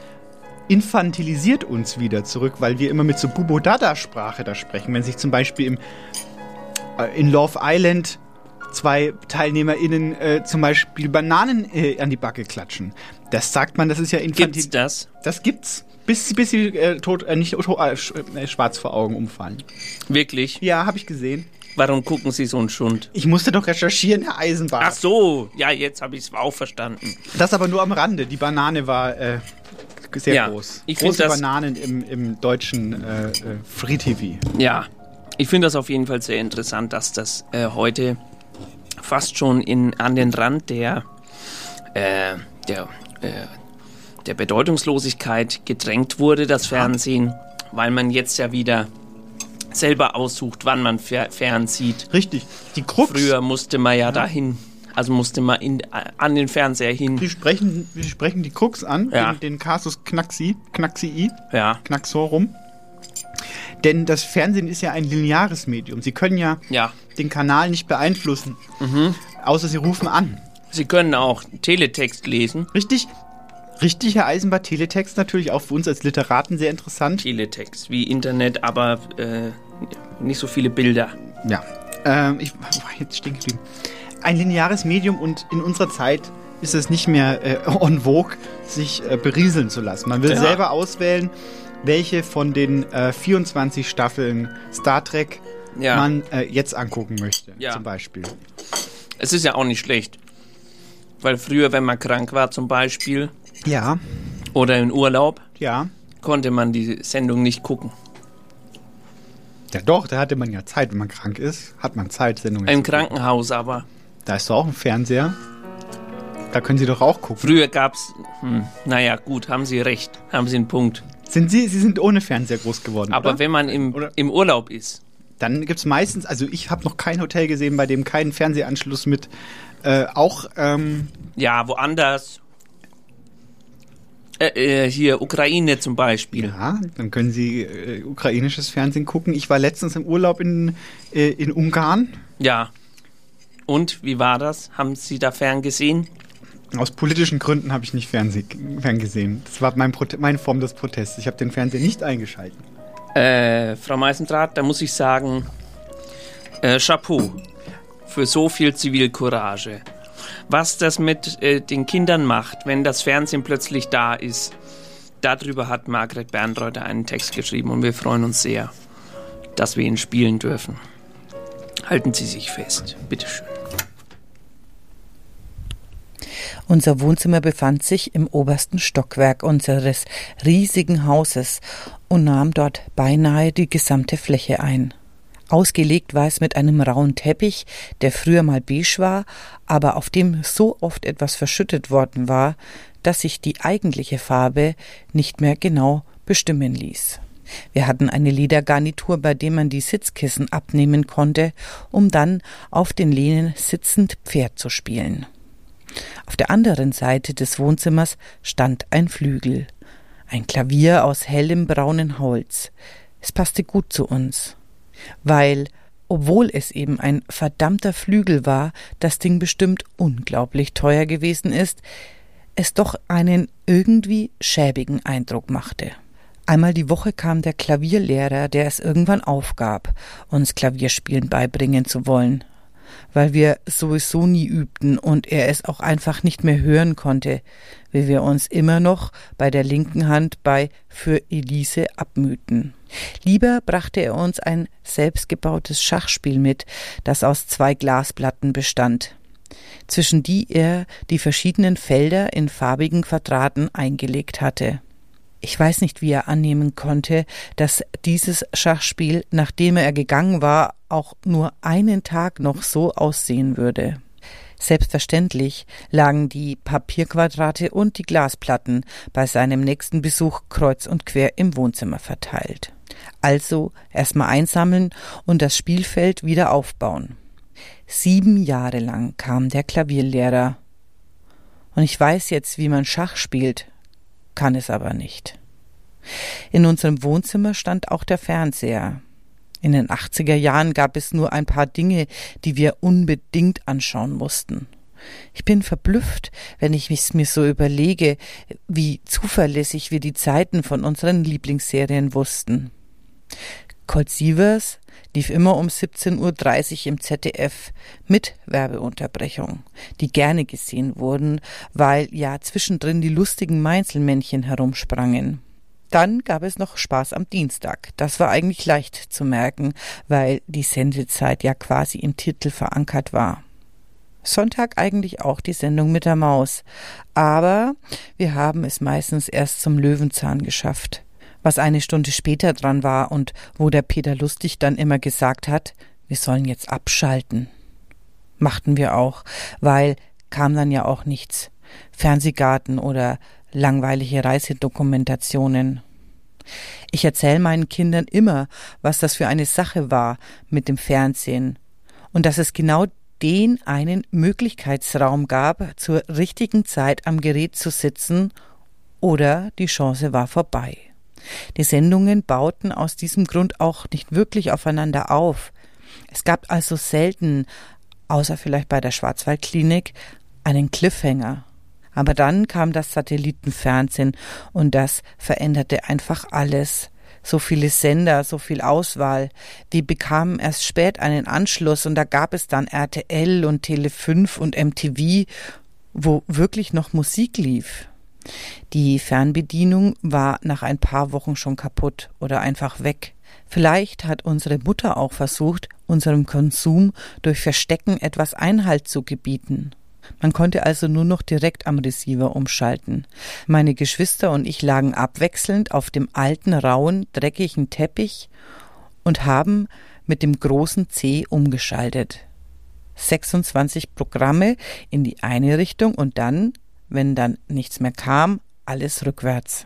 infantilisiert uns wieder zurück, weil wir immer mit so Bubo-Dada-Sprache da sprechen. Wenn sich zum Beispiel im, äh, in Love Island zwei TeilnehmerInnen äh, zum Beispiel Bananen äh, an die Backe klatschen. Das sagt man, das ist ja infantil. Gibt's das? Das gibt's. Bis, bis sie äh, tot, äh, nicht tot, äh, äh, schwarz vor Augen umfallen. Wirklich? Ja, habe ich gesehen. Warum gucken Sie so einen Schund? Ich musste doch recherchieren, Herr Eisenbart. Ach so, ja, jetzt habe ich es auch verstanden. Das aber nur am Rande. Die Banane war äh, sehr Ja, groß. ich Große das- Bananen im, im deutschen äh, äh, Free TV. Ja, ich finde das auf jeden Fall sehr interessant, dass das äh, heute fast schon in, an den Rand der, äh, der, äh, der Bedeutungslosigkeit gedrängt wurde, das Fernsehen, weil man jetzt ja wieder selber aussucht, wann man fer fernsieht. Richtig. Die Krux. Früher musste man ja, dahin, also musste man in, an den Fernseher hin. Wir sprechen, wir sprechen die Krux an, Ja. den, den Kasus Knaxi, Knaxi Ja, Knaxorum. Denn das Fernsehen ist ja ein lineares Medium. Sie können ja, ja. den Kanal nicht beeinflussen, Mhm. außer Sie rufen an. Sie können auch Teletext lesen. Richtig? Richtig, Herr Eisenbart, Teletext natürlich auch für uns als Literaten sehr interessant. Teletext wie Internet, aber äh, nicht so viele Bilder. Ja. Ähm, ich war jetzt stehen geblieben. Ein lineares Medium und in unserer Zeit ist es nicht mehr äh, en vogue, sich äh, berieseln zu lassen. Man will Ja. selber auswählen, welche von den äh, 24 Staffeln Star Trek Ja. man äh, jetzt angucken möchte, Ja. zum Beispiel. Es ist ja auch nicht schlecht. Weil früher, wenn man krank war zum Beispiel Ja, oder in Urlaub, ja. konnte man die Sendung nicht gucken. Ja doch, da hatte man ja Zeit. Wenn man krank ist, hat man Zeit, Sendungen Im zu gucken. Krankenhaus aber. Da ist doch auch ein Fernseher. Da können Sie doch auch gucken. Früher gab's, hm, naja, gut, haben Sie recht, haben Sie einen Punkt. Sind Sie, Sie sind ohne Fernseher groß geworden, Aber oder? wenn man im, Oder- im Urlaub ist, Dann gibt es meistens, also ich habe noch kein Hotel gesehen, bei dem kein Fernsehanschluss mit äh, auch, ähm, ja, woanders, äh, äh, hier Ukraine zum Beispiel. ja, dann können Sie äh, ukrainisches Fernsehen gucken. Ich war letztens im Urlaub in, äh, in Ungarn. Ja. Und, wie war das? Haben Sie da ferngesehen? Aus politischen Gründen habe ich nicht Fernseh ferngesehen. Das war mein Prote meine Form des Protests. Ich habe den Fernseher nicht eingeschaltet. Äh, Frau Meisendrath, da muss ich sagen, äh, Chapeau für so viel Zivilcourage. Was das mit äh, den Kindern macht, wenn das Fernsehen plötzlich da ist, darüber hat Margret Bernreuther einen Text geschrieben und wir freuen uns sehr, dass wir ihn spielen dürfen. Halten Sie sich fest, bitteschön. Unser Wohnzimmer befand sich im obersten Stockwerk unseres riesigen Hauses und nahm dort beinahe die gesamte Fläche ein. Ausgelegt war es mit einem rauen Teppich, der früher mal beige war, aber auf dem so oft etwas verschüttet worden war, dass sich die eigentliche Farbe nicht mehr genau bestimmen ließ. Wir hatten eine Ledergarnitur, bei dem man die Sitzkissen abnehmen konnte, um dann auf den Lehnen sitzend Pferd zu spielen. Auf der anderen Seite des Wohnzimmers stand ein Flügel, ein Klavier aus hellem braunen Holz. Es passte gut zu uns, weil, obwohl es eben ein verdammter Flügel war, das Ding bestimmt unglaublich teuer gewesen ist, es doch einen irgendwie schäbigen Eindruck machte. Einmal die Woche kam der Klavierlehrer, der es irgendwann aufgab, uns Klavierspielen beibringen zu wollen. Weil wir sowieso nie übten und er es auch einfach nicht mehr hören konnte, wie wir uns immer noch bei der linken Hand bei Für Elise abmühten. Lieber brachte er uns ein selbstgebautes Schachspiel mit, das aus zwei Glasplatten bestand, zwischen die er die verschiedenen Felder in farbigen Quadraten eingelegt hatte. Ich weiß nicht, wie er annehmen konnte, dass dieses Schachspiel, nachdem er gegangen war, auch nur einen Tag noch so aussehen würde. Selbstverständlich lagen die Papierquadrate und die Glasplatten bei seinem nächsten Besuch kreuz und quer im Wohnzimmer verteilt. Also erstmal einsammeln und das Spielfeld wieder aufbauen. Sieben Jahre lang kam der Klavierlehrer. Und ich weiß jetzt, wie man Schach spielt, kann es aber nicht. In unserem Wohnzimmer stand auch der Fernseher. In den 80er Jahren gab es nur ein paar Dinge, die wir unbedingt anschauen mussten. Ich bin verblüfft, wenn ich es mir so überlege, wie zuverlässig wir die Zeiten von unseren Lieblingsserien wussten. Colt Sievers lief immer um 17.30 Uhr im ZDF mit Werbeunterbrechung, die gerne gesehen wurden, weil ja zwischendrin die lustigen Meinzelmännchen herumsprangen. Dann gab es noch Spaß am Dienstag. Das war eigentlich leicht zu merken, weil die Sendezeit ja quasi im Titel verankert war. Sonntag eigentlich auch die Sendung mit der Maus. Aber wir haben es meistens erst zum Löwenzahn geschafft. Was eine Stunde später dran war und wo der Peter Lustig dann immer gesagt hat, wir sollen jetzt abschalten. Machten wir auch, weil kam dann ja auch nichts. Fernsehgarten oder langweilige Reisedokumentationen. Ich erzähle meinen Kindern immer, was das für eine Sache war mit dem Fernsehen und dass es genau den einen Möglichkeitsraum gab, zur richtigen Zeit am Gerät zu sitzen oder die Chance war vorbei. Die Sendungen bauten aus diesem Grund auch nicht wirklich aufeinander auf. Es gab also selten, außer vielleicht bei der Schwarzwaldklinik, einen Cliffhanger. Aber dann kam das Satellitenfernsehen und das veränderte einfach alles. So viele Sender, so viel Auswahl. Wir bekamen erst spät einen Anschluss und da gab es dann RTL und Tele 5 und MTV, wo wirklich noch Musik lief. Die Fernbedienung war nach ein paar Wochen schon kaputt oder einfach weg. Vielleicht hat unsere Mutter auch versucht, unserem Konsum durch Verstecken etwas Einhalt zu gebieten. Man konnte also nur noch direkt am Receiver umschalten. Meine Geschwister und ich lagen abwechselnd auf dem alten, rauen, dreckigen Teppich und haben mit dem großen C umgeschaltet. 26 Programme in die eine Richtung und dann, wenn dann nichts mehr kam, alles rückwärts.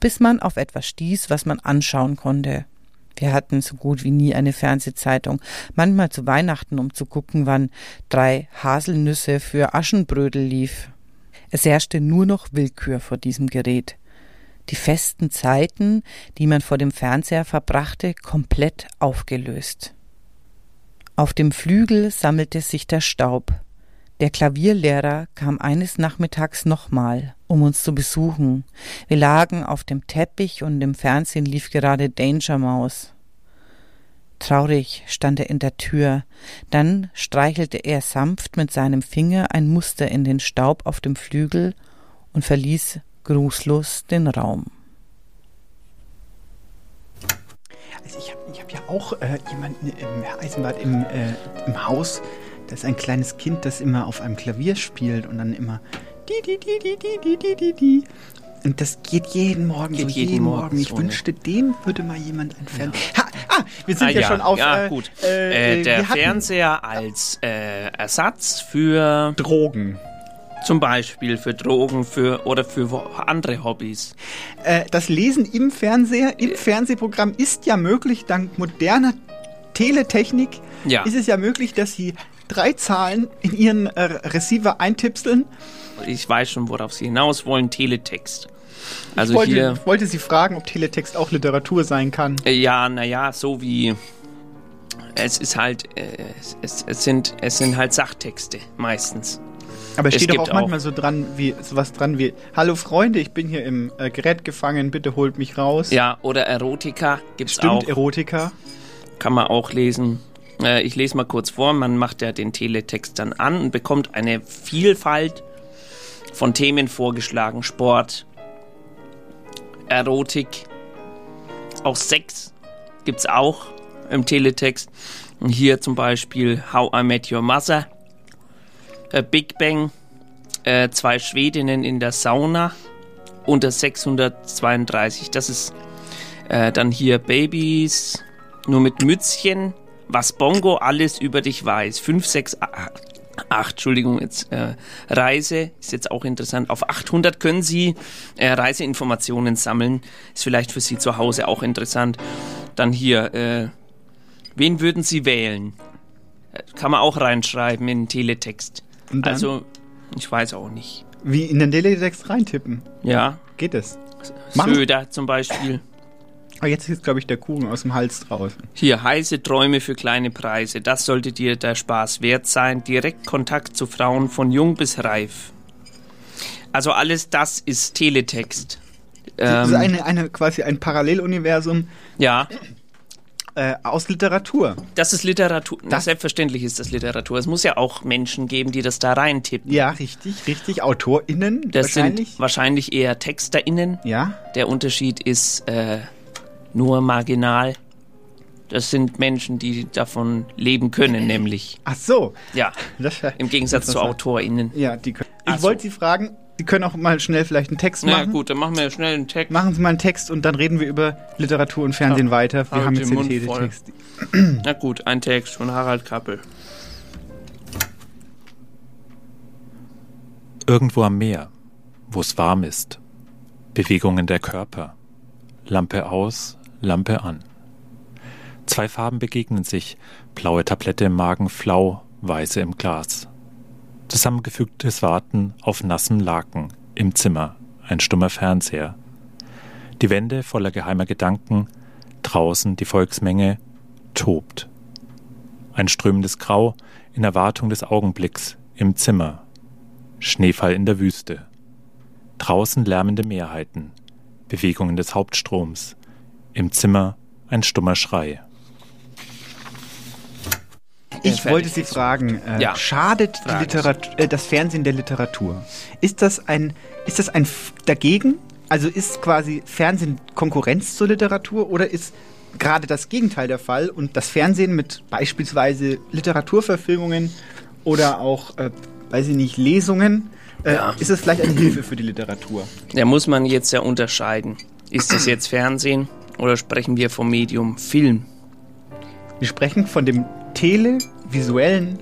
Bis man auf etwas stieß, was man anschauen konnte. Wir hatten so gut wie nie eine Fernsehzeitung, manchmal zu Weihnachten, um zu gucken, wann drei Haselnüsse für Aschenbrödel lief. Es herrschte nur noch Willkür vor diesem Gerät. Die festen Zeiten, die man vor dem Fernseher verbrachte, komplett aufgelöst. Auf dem Flügel sammelte sich der Staub. Der Klavierlehrer kam eines Nachmittags nochmal, um uns zu besuchen. Wir lagen auf dem Teppich und im Fernsehen lief gerade Danger Mouse. Traurig stand er in der Tür, dann streichelte er sanft mit seinem Finger ein Muster in den Staub auf dem Flügel und verließ grußlos den Raum. Also ich habe ich hab ja auch äh, jemanden im Eisenbad im, äh, im Haus, da ist ein kleines Kind, das immer auf einem Klavier spielt und dann immer die, die, die, die, die, die, die, die, die. Und das geht jeden Morgen Geht so, jeden jeden Morgen Morgen. Ich so, wünschte, dem würde mal jemand entfernen. Ha, ah, wir sind Ah, ja, schon auf. Ja, äh, gut. Äh, Äh, der Fernseher als äh, Ersatz für Drogen. Zum Beispiel für Drogen für oder für andere Hobbys. Äh, das Lesen im Fernseher, im Fernsehprogramm ist ja möglich, dank moderner Teletechnik Ja. ist es ja möglich, dass Sie drei Zahlen in Ihren äh, Receiver eintipseln. Ich weiß schon, worauf Sie hinaus wollen. Teletext. Also ich wollte, hier, ich wollte Sie fragen, ob Teletext auch Literatur sein kann. äh, ja, naja, so wie es ist halt, äh, es, es sind, es sind halt Sachtexte meistens. Aber es steht doch gibt auch manchmal so dran wie sowas dran wie Hallo Freunde, ich bin hier im äh, Gerät gefangen, bitte holt mich raus. Ja, oder Erotika gibt's Stimmt, auch. Erotika. Kann man auch lesen. Äh, ich lese mal kurz vor. Man macht ja den Teletext dann an und bekommt eine Vielfalt von Themen vorgeschlagen. Sport, Erotik, auch Sex gibt's auch im Teletext. Und hier zum Beispiel How I Met Your Mother, äh, Big Bang, äh, zwei Schwedinnen in der Sauna unter 632. Das ist äh, dann hier Babys, nur mit Mützchen, was Bongo alles über dich weiß. 5, 6, 8, Entschuldigung, jetzt äh, Reise ist jetzt auch interessant. Auf 800 können Sie äh, Reiseinformationen sammeln. Ist vielleicht für Sie zu Hause auch interessant. Dann hier, äh, wen würden Sie wählen? Äh, Kann man auch reinschreiben in den Teletext. Und dann? Also, ich weiß auch nicht. Wie in den Teletext reintippen. Ja. Geht es? Söder zum Beispiel. Aber jetzt ist, glaube ich, der Kuchen aus dem Hals draußen. Hier, heiße Träume für kleine Preise. Das sollte dir der Spaß wert sein. Direkt Kontakt zu Frauen von jung bis reif. Also alles das ist Teletext. das ist Ähm, eine, eine, quasi ein Paralleluniversum ja, äh, aus Literatur. das ist Literatur. Das- selbstverständlich ist das Literatur. Es muss ja auch Menschen geben, die das da reintippen. Ja, richtig, richtig. AutorInnen Das wahrscheinlich. sind wahrscheinlich eher TexterInnen. Ja. Der Unterschied ist äh, nur marginal. Das sind Menschen, die davon leben können, nämlich. Ach so. Ja, [laughs] Das, im Gegensatz zu. AutorInnen. ja, die können. Ach Ich so. wollte Sie fragen, Sie können auch mal schnell vielleicht einen Text Na machen. gut, dann machen wir schnell einen Text. Machen Sie mal einen Text und dann reden wir über Literatur und Fernsehen Ja, weiter. Wir halt haben jetzt den. Teletext. [clears throat] Na gut, ein Text von Harald Kappel. Irgendwo am Meer, wo es warm ist. Bewegungen der Körper. Lampe aus, Lampe an. Zwei Farben begegnen sich, blaue Tablette im Magen, flau, weiße im Glas. Zusammengefügtes Warten auf nassem Laken, im Zimmer, ein stummer Fernseher. Die Wände voller geheimer Gedanken, draußen die Volksmenge, tobt. Ein strömendes Grau in Erwartung des Augenblicks, im Zimmer, Schneefall in der Wüste. Draußen lärmende Mehrheiten, Bewegungen des Hauptstroms. Im Zimmer ein stummer Schrei. Ich wollte Sie fragen, äh, Ja. schadet äh, das Fernsehen der Literatur? Ist das ein, ist das ein F dagegen? Also ist quasi Fernsehen Konkurrenz zur Literatur oder ist gerade das Gegenteil der Fall und das Fernsehen mit beispielsweise Literaturverfilmungen oder auch, äh, weiß ich nicht, Lesungen, äh, Ja. ist es vielleicht eine Hilfe für die Literatur? Da muss man jetzt ja unterscheiden. Ist das jetzt Fernsehen oder sprechen wir vom Medium Film? Wir sprechen von dem televisuellen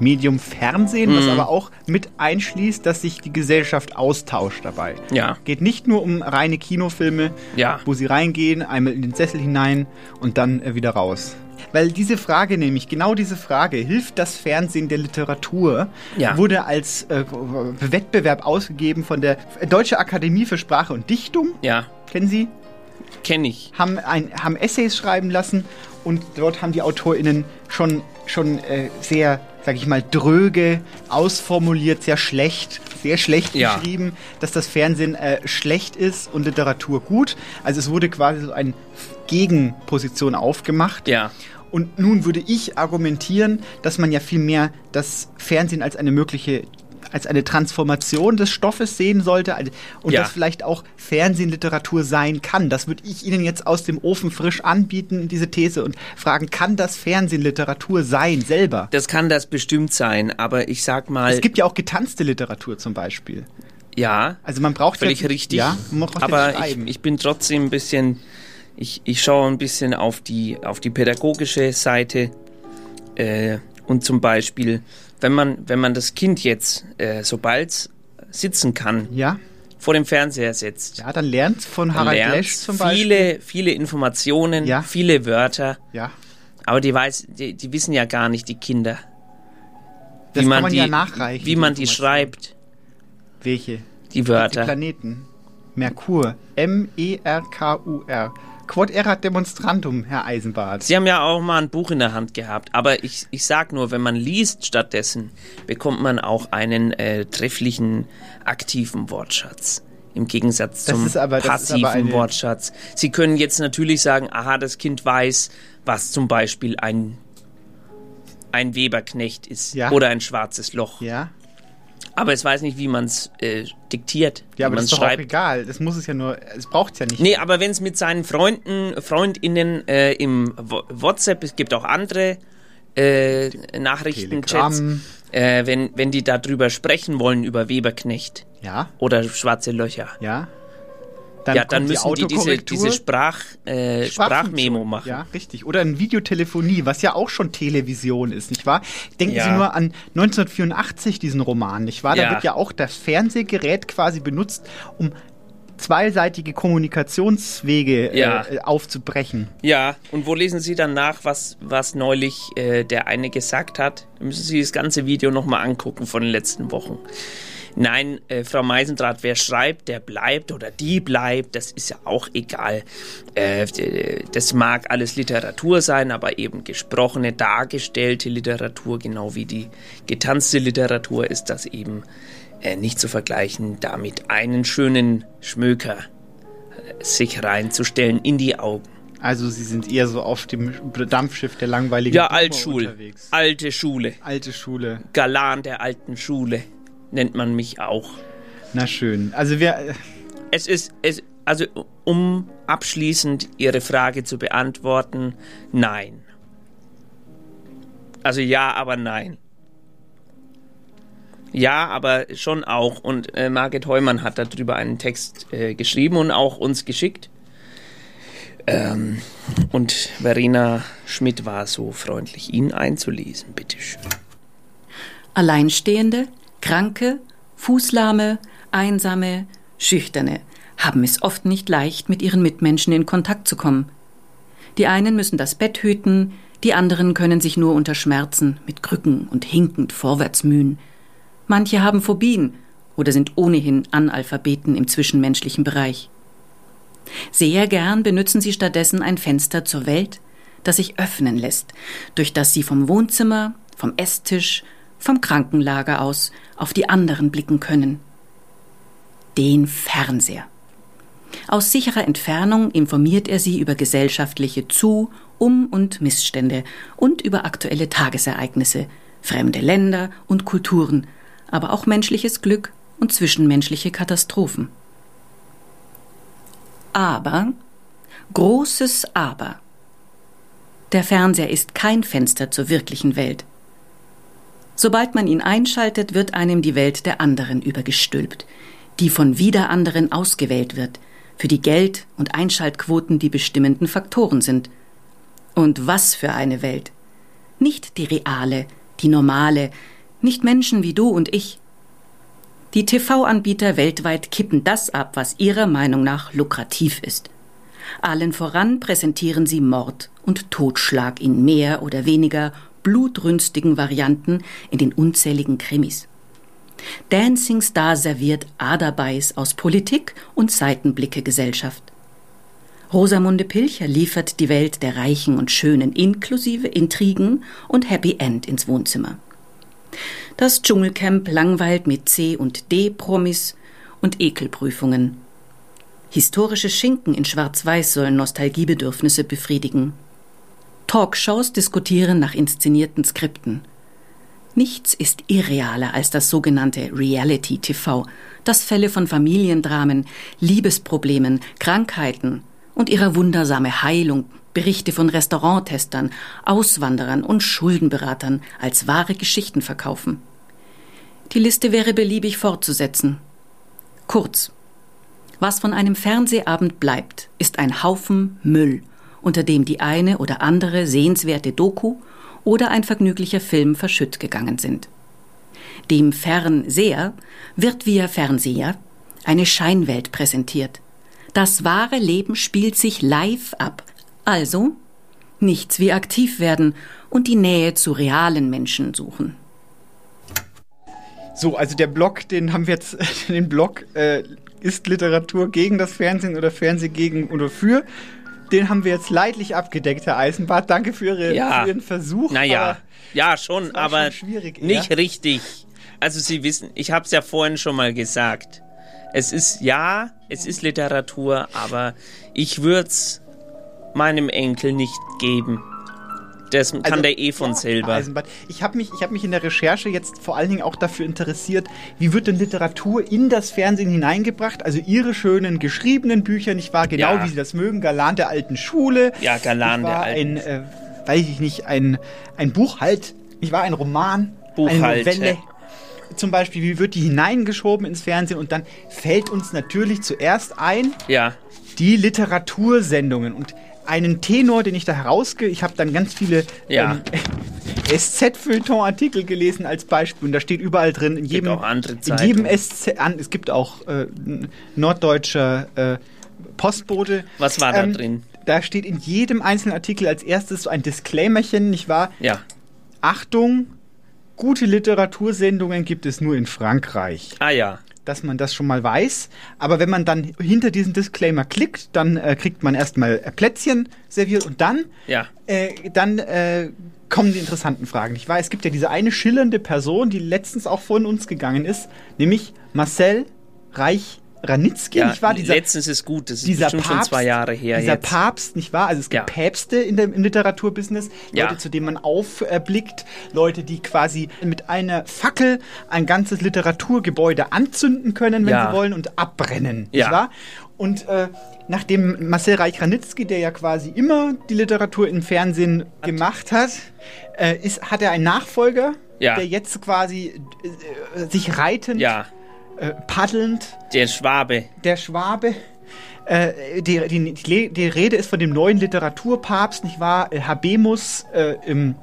Medium Fernsehen, was Mhm. aber auch mit einschließt, dass sich die Gesellschaft austauscht dabei. Ja. Geht nicht nur um reine Kinofilme, Ja. wo sie reingehen, einmal in den Sessel hinein und dann äh, wieder raus. Weil diese Frage nämlich, genau diese Frage, hilft das Fernsehen der Literatur, Ja. wurde als äh, Wettbewerb ausgegeben von der Deutsche Akademie für Sprache und Dichtung. Ja, Kennen Sie? Kenne ich. haben, ein, haben Essays schreiben lassen und dort haben die AutorInnen schon, schon äh, sehr, sag ich mal, dröge, ausformuliert, sehr schlecht, sehr schlecht Ja. geschrieben, dass das Fernsehen äh, schlecht ist und Literatur gut. Also es wurde quasi so eine Gegenposition aufgemacht. Ja. Und nun würde ich argumentieren, dass man ja vielmehr das Fernsehen als eine mögliche, als eine Transformation des Stoffes sehen sollte und Ja. dass vielleicht auch Fernsehliteratur sein kann. Das würde ich Ihnen jetzt aus dem Ofen frisch anbieten, diese These, und fragen, kann das Fernsehen Literatur sein, selber? Das kann das bestimmt sein, aber ich sag mal, Es gibt ja auch getanzte Literatur zum Beispiel. ja, Also man braucht völlig ja, richtig. Ja, aber ich, ich bin trotzdem ein bisschen, ich, ich schaue ein bisschen auf die, auf die pädagogische Seite äh, und zum Beispiel, wenn man, wenn man das Kind jetzt, äh, sobald es sitzen kann, ja, vor dem Fernseher setzt, ja, dann lernt von Harald Lesch zum Beispiel. viele, viele Informationen, Ja. viele Wörter, Ja, aber die, weiß, die, die wissen ja gar nicht, die Kinder, das wie kann man, man die, ja nachreichen. wie man die schreibt, Welche? die Die Wörter. Planeten. Merkur. E M-E-R-K-U-R. Quod erat demonstrandum, Herr Eisenbart. Sie haben ja auch mal ein Buch in der Hand gehabt, aber ich, ich sag nur, wenn man liest stattdessen, bekommt man auch einen äh, trefflichen, aktiven Wortschatz. Im Gegensatz Das zum ist aber- passiven Wortschatz. Sie können jetzt natürlich sagen, aha, das Kind weiß, was zum Beispiel ein ein Weberknecht ist Ja. oder ein schwarzes Loch. Ja. Aber es weiß nicht, wie man es äh, diktiert, Ja, aber das es ist doch auch schreibt. egal. Das muss es ja nur, es braucht es ja nicht. Nee, aber wenn es mit seinen Freunden, Freundinnen äh, im WhatsApp, es gibt auch andere äh, Nachrichtenchats, äh, wenn, wenn die darüber sprechen wollen, über Weberknecht Ja, oder schwarze Löcher, ja. Ja, dann müssen die, diese, Autokorrektur. diese Sprach, äh, Sprachmemo machen. Ja, richtig. Oder ein Videotelefonie, was ja auch schon Television ist, nicht wahr? Denken Ja. Sie nur an 1984, diesen Roman, nicht wahr? Da Ja. wird ja auch das Fernsehgerät quasi benutzt, um zweiseitige Kommunikationswege Ja. äh, aufzubrechen. Ja, und wo lesen Sie dann nach, was, was neulich äh, der eine gesagt hat? Da müssen Sie das ganze Video nochmal angucken von den letzten Wochen. Nein, äh, Frau Meisendrath, wer schreibt, der bleibt oder die bleibt, das ist ja auch egal. Äh, das mag alles Literatur sein, aber eben gesprochene, dargestellte Literatur, genau wie die getanzte Literatur, ist das eben äh, nicht zu vergleichen, damit einen schönen Schmöker äh, sich reinzustellen in die Augen. Also Sie sind eher so auf dem Dampfschiff der langweiligen Ja, Altschul. unterwegs. Alte Schule. Alte Schule. Galan der alten Schule nennt man mich auch. Na schön. Also wir, äh, Es ist, es, also um abschließend Ihre Frage zu beantworten, nein. Also ja, aber nein. Ja, aber schon auch. Und äh, Margit Heumann hat darüber einen Text äh, geschrieben und auch uns geschickt. Ähm, und Verena Schmidt war so freundlich, ihn einzulesen. Bitteschön. Alleinstehende, Kranke, Fußlahme, Einsame, Schüchterne haben es oft nicht leicht, mit ihren Mitmenschen in Kontakt zu kommen. Die einen müssen das Bett hüten, die anderen können sich nur unter Schmerzen mit Krücken und hinkend vorwärts mühen. Manche haben Phobien oder sind ohnehin Analphabeten im zwischenmenschlichen Bereich. Sehr gern benutzen sie stattdessen ein Fenster zur Welt, das sich öffnen lässt, durch das sie vom Wohnzimmer, vom Esstisch, vom Krankenlager aus auf die anderen blicken können. Den Fernseher. Aus sicherer Entfernung informiert er sie über gesellschaftliche Zu-, Um- und Missstände und über aktuelle Tagesereignisse, fremde Länder und Kulturen, aber auch menschliches Glück und zwischenmenschliche Katastrophen. Aber, großes Aber, der Fernseher ist kein Fenster zur wirklichen Welt. Sobald man ihn einschaltet, wird einem die Welt der anderen übergestülpt, die von wieder anderen ausgewählt wird, für die Geld- und Einschaltquoten die bestimmenden Faktoren sind. Und was für eine Welt! Nicht die reale, die normale, nicht Menschen wie du und ich. Die TV-Anbieter weltweit kippen das ab, was ihrer Meinung nach lukrativ ist. Allen voran präsentieren sie Mord und Totschlag in mehr oder weniger blutrünstigen Varianten in den unzähligen Krimis. Dancing Star serviert Aderbeiß aus Politik und Seitenblicke Gesellschaft. Rosamunde Pilcher liefert die Welt der Reichen und Schönen inklusive Intrigen und Happy End ins Wohnzimmer. Das Dschungelcamp langweilt mit C- und D-Promis und Ekelprüfungen. Historische Schinken in Schwarz-Weiß sollen Nostalgiebedürfnisse befriedigen. Talkshows diskutieren nach inszenierten Skripten. Nichts ist irrealer als das sogenannte Reality TV, das Fälle von Familiendramen, Liebesproblemen, Krankheiten und ihrer wundersame Heilung, Berichte von Restauranttestern, Auswanderern und Schuldenberatern als wahre Geschichten verkaufen. Die Liste wäre beliebig fortzusetzen. Kurz, was von einem Fernsehabend bleibt, ist ein Haufen Müll, unter dem die eine oder andere sehenswerte Doku oder ein vergnüglicher Film verschütt gegangen sind. Dem Fernseher wird via Fernseher eine Scheinwelt präsentiert. Das wahre Leben spielt sich live ab. Also nichts wie aktiv werden und die Nähe zu realen Menschen suchen. So, also der Blog, den haben wir jetzt, [laughs] den Blog äh, ist Literatur gegen das Fernsehen oder Fernsehen gegen oder für. Den haben wir jetzt leidlich abgedeckt, Herr Eisenbart. Danke für, Ihre, Ja. für Ihren Versuch. Naja, ja schon, aber schon nicht richtig. Also Sie wissen, ich habe es ja vorhin schon mal gesagt. Es ist ja, es ist Literatur, aber ich würde es meinem Enkel nicht geben. Das kann Also, der eh von ja, selber. Eisenbahn. Ich habe mich, ich hab mich in der Recherche jetzt vor allen Dingen auch dafür interessiert, wie wird denn Literatur in das Fernsehen hineingebracht? Also ihre schönen geschriebenen Bücher, nicht wahr? Genau Ja. wie sie das mögen, Galan der alten Schule. Ja, Galan der alten Ein, äh, weiß ich nicht, ein, ein Buch halt, ich war ein Roman, Buch eine Novelle. Zum Beispiel, wie wird die hineingeschoben ins Fernsehen? Und dann fällt uns natürlich zuerst ein, Ja, die Literatursendungen und einen Tenor, den ich da herausge... Ich habe dann ganz viele Ja. ähm, [laughs] SZ-Feuilleton-Artikel gelesen als Beispiel und da steht überall drin, in jedem, auch andere in jedem. SZ... An, es gibt auch äh, norddeutscher äh, Postbote. Was war da Ähm, drin? Da steht in jedem einzelnen Artikel als erstes so ein Disclaimerchen, nicht wahr? Ja. Achtung, gute Literatursendungen gibt es nur in Frankreich Ah ja. Dass man das schon mal weiß. Aber wenn man dann hinter diesen Disclaimer klickt, dann äh, kriegt man erstmal äh, Plätzchen serviert und dann, Ja. äh, dann äh, kommen die interessanten Fragen. Ich weiß, es gibt ja diese eine schillernde Person, die letztens auch von uns gegangen ist, nämlich Marcel Reich Ranitzky, ja nicht wahr? Dieser, letztens ist gut, das ist dieser bestimmt schon Papst, zwei Jahre her dieser jetzt. Papst, nicht wahr? Also es gibt Ja. Päpste in dem, im Literaturbusiness, Ja. Leute, zu denen man aufblickt, Leute, die quasi mit einer Fackel ein ganzes Literaturgebäude anzünden können, wenn Ja. sie wollen, und abbrennen, Ja. nicht wahr? Und äh, nachdem Marcel Reich-Ranitzky, der ja quasi immer die Literatur im Fernsehen gemacht hat, äh, ist, hat er einen Nachfolger, Ja. der jetzt quasi äh, sich reitend, Ja, äh, paddelnd der Schwabe. der Schwabe. Äh, die, die, die, Rede ist von dem neuen Literaturpapst, nicht wahr? Äh, Habemus äh, im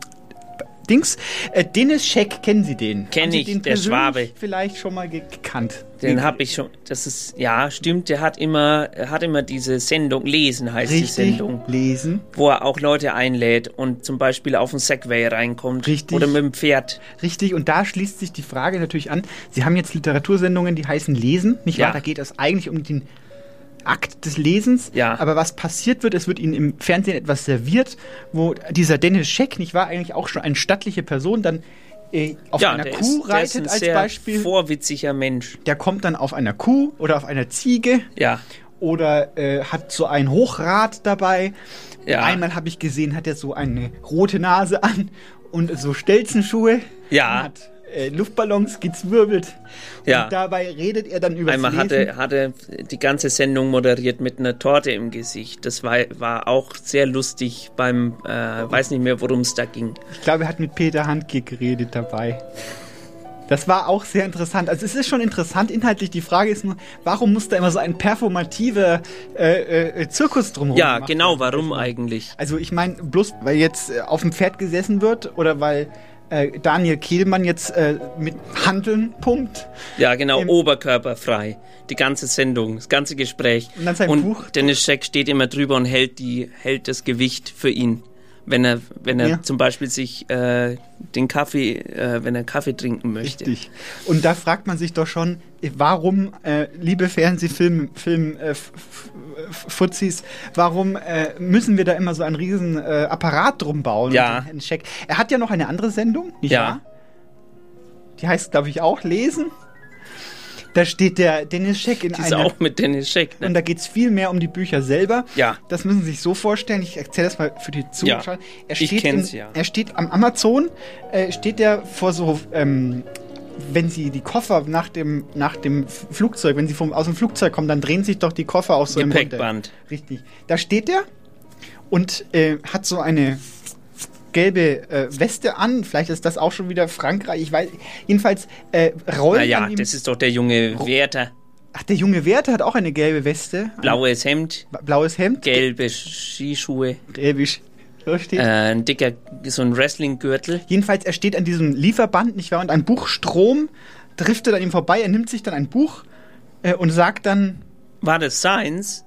Dings. Äh, Dennis Scheck, kennen Sie den? Kenn Haben Sie ich, den der Schwabe. Vielleicht schon mal ge gekannt. Den habe ich schon. Das ist ja stimmt. Der hat immer, er hat immer diese Sendung lesen heißt die Richtig. Sendung, Lesen. wo er auch Leute einlädt und zum Beispiel auf den Segway reinkommt Richtig. oder mit dem Pferd. Richtig, und da schließt sich die Frage natürlich an. Sie haben jetzt Literatursendungen, die heißen Lesen, nicht Ja. wahr? Da geht es eigentlich um den Akt des Lesens. Ja. Aber was passiert wird, es wird ihnen im Fernsehen etwas serviert, wo dieser Dennis Scheck, nicht wahr, eigentlich auch schon eine stattliche Person, dann äh, auf ja, einer der Kuh ist, reitet ein als sehr Beispiel. vorwitziger Mensch. Der kommt dann auf einer Kuh oder auf einer Ziege Ja, oder äh, hat so ein Hochrad dabei. Ja. Einmal habe ich gesehen, hat er so eine rote Nase an und so Stelzenschuhe. Ja. Hat äh, Luftballons gezwirbelt. Ja. Und dabei redet er dann über einmal hatte, hatte die ganze Sendung moderiert mit einer Torte im Gesicht. Das war, war auch sehr lustig beim, äh, weiß nicht mehr, worum es da ging. Ich glaube, er hat mit Peter Handke geredet dabei. Das war auch sehr interessant. Also es ist schon interessant inhaltlich. Die Frage ist nur, warum muss da immer so ein performativer äh, äh, Zirkus drumherum Ja, genau, warum eigentlich? Also ich meine, bloß weil jetzt äh, auf dem Pferd gesessen wird oder weil äh, Daniel Kehlmann jetzt äh, mit Handeln pumpt. Ja, genau, Im- oberkörperfrei. Die ganze Sendung, das ganze Gespräch. Und dann sein Buch. Dennis Scheck steht immer drüber und hält, die, hält das Gewicht für ihn. Wenn er, wenn er Ja. zum Beispiel sich äh, den Kaffee, äh, wenn er Kaffee trinken möchte. Richtig. Und da fragt man sich doch schon, warum, äh, liebe Fernsehfilm, Film, äh, F- F- Fuzis, warum äh, müssen wir da immer so einen riesen äh, Apparat drum bauen? Ja. und den Check. Er hat ja noch eine andere Sendung, nicht Ja. wahr? Die heißt, glaube ich, auch Lesen. Da steht der Dennis Scheck in Die ist einer auch mit Dennis Scheck. Ne? Und da geht es viel mehr um die Bücher selber. Ja. Das müssen Sie sich so vorstellen. Ich erzähle das mal für die Zuschauer. Ja, Er ich steht kenn's in, ja. Er steht am Amazon, äh, steht er vor so, ähm, wenn Sie die Koffer nach dem, nach dem Flugzeug, wenn Sie vom, aus dem Flugzeug kommen, dann drehen sich doch die Koffer auf so einem Gepäckband. Richtig. Da steht er und äh, hat so eine gelbe äh, Weste an. Vielleicht ist das auch schon wieder Frankreich. Ich weiß. Jedenfalls äh, rollen Naja, das ist doch der junge Werther. Ach, der junge Werther hat auch eine gelbe Weste. Blaues Hemd, blaues Hemd. gelbe Skischuhe, Gelbisch. So steht. äh, ein dicker, so ein Wrestling-Gürtel. Jedenfalls, er steht an diesem Lieferband, nicht wahr? Und ein Buchstrom driftet an ihm vorbei. Er nimmt sich dann ein Buch äh, und sagt dann, War das Science?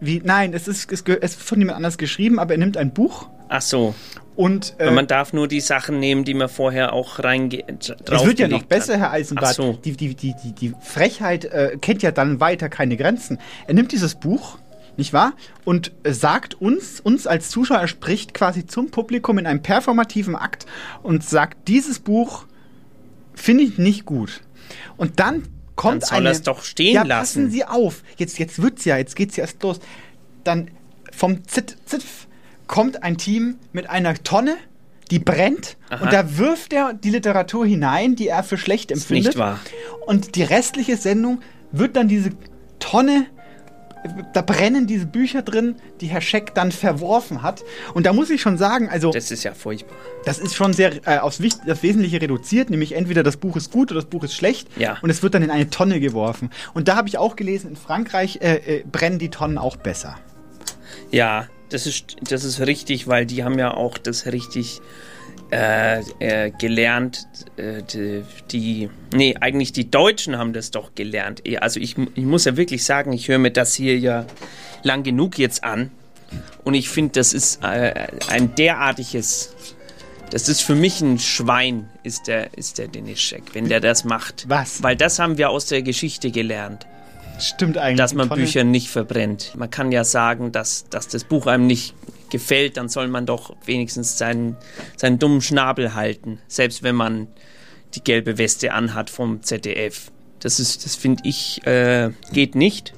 wie, nein, es ist, es, es ist von jemand anders geschrieben, aber er nimmt ein Buch Ach so. und äh, man darf nur die Sachen nehmen, die man vorher auch reinge es wird ja noch besser, hat. Herr Eisenbart. So. Die, die, die, die, die Frechheit äh, kennt ja dann weiter keine Grenzen. Er nimmt dieses Buch, nicht wahr? Und äh, sagt uns, uns als Zuschauer, er spricht quasi zum Publikum in einem performativen Akt und sagt, dieses Buch finde ich nicht gut. Und dann kommt Dann soll eine... er's doch stehen ja, lassen. passen Sie auf. Jetzt, jetzt wird's ja, jetzt geht's ja erst los. Dann vom Zit, Zitf kommt ein Team mit einer Tonne, die brennt Aha. und da wirft er die Literatur hinein, die er für schlecht Ist empfindet. nicht wahr. Und die restliche Sendung wird dann diese Tonne, da brennen diese Bücher drin, die Herr Scheck dann verworfen hat. Und da muss ich schon sagen, also Das ist ja furchtbar. das ist schon sehr äh, aufs das Wesentliche reduziert, nämlich entweder das Buch ist gut oder das Buch ist schlecht Ja. und es wird dann in eine Tonne geworfen. Und da habe ich auch gelesen, in Frankreich äh, äh, brennen die Tonnen auch besser. Ja, das ist, das ist richtig, weil die haben ja auch das richtig äh, äh, gelernt. Äh, die, die, nee, eigentlich die Deutschen haben das doch gelernt. Also ich, ich muss ja wirklich sagen, ich höre mir das hier ja lang genug jetzt an. Und ich finde, das ist äh, ein derartiges. Das ist für mich ein Schwein, ist der, ist der Denischek, wenn der das macht. Was? Weil das haben wir aus der Geschichte gelernt Stimmt eigentlich. dass man Bücher nicht verbrennt. Man kann ja sagen, dass, dass das Buch einem nicht gefällt, dann soll man doch wenigstens seinen, seinen dummen Schnabel halten, selbst wenn man die gelbe Weste anhat vom ZDF. Das ist, das finde ich, äh, geht nicht.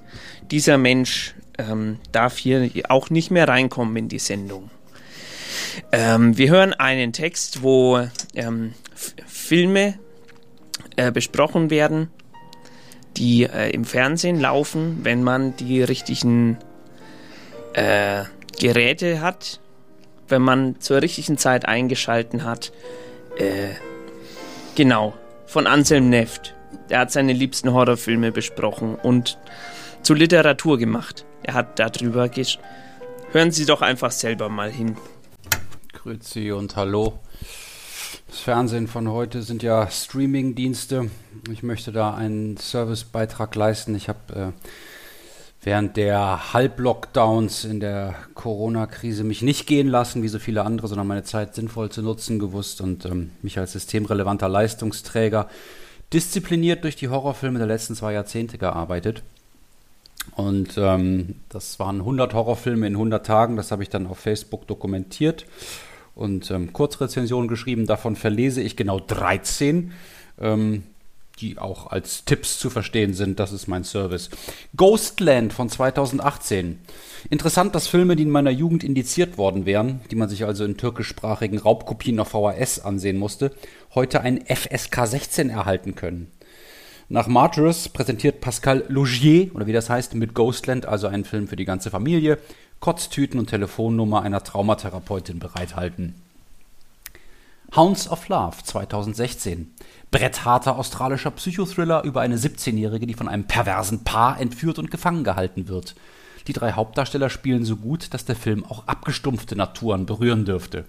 Dieser Mensch ähm, darf hier auch nicht mehr reinkommen in die Sendung. Ähm, wir hören einen Text, wo ähm, Filme äh, besprochen werden, die äh, im Fernsehen laufen, wenn man die richtigen äh, Geräte hat, wenn man zur richtigen Zeit eingeschalten hat. Äh, genau, von Anselm Neft. Er hat seine liebsten Horrorfilme besprochen und zu Literatur gemacht. Er hat darüber gesch Hören Sie doch einfach selber mal hin. Grüezi und hallo. Das Fernsehen von heute sind ja Streaming-Dienste. Ich möchte da einen Servicebeitrag leisten. Ich habe äh, während der Halblockdowns in der Corona-Krise mich nicht gehen lassen, wie so viele andere, sondern meine Zeit sinnvoll zu nutzen gewusst und ähm, mich als systemrelevanter Leistungsträger diszipliniert durch die Horrorfilme der letzten zwei Jahrzehnte gearbeitet. Und ähm, das waren 100 Horrorfilme in 100 Tagen. Das habe ich dann auf Facebook dokumentiert und ähm, Kurzrezensionen geschrieben. Davon verlese ich genau 13, ähm, die auch als Tipps zu verstehen sind. Das ist mein Service. Ghostland von 2018. Interessant, dass Filme, die in meiner Jugend indiziert worden wären, die man sich also in türkischsprachigen Raubkopien auf VHS ansehen musste, heute ein FSK 16 erhalten können. Nach Martyrs präsentiert Pascal Logier, oder wie das heißt, mit Ghostland, also einen Film für die ganze Familie, Kotztüten und Telefonnummer einer Traumatherapeutin bereithalten. Hounds of Love 2016. Brettharter australischer Psychothriller über eine 17-Jährige, die von einem perversen Paar entführt und gefangen gehalten wird. Die drei Hauptdarsteller spielen so gut, dass der Film auch abgestumpfte Naturen berühren dürfte.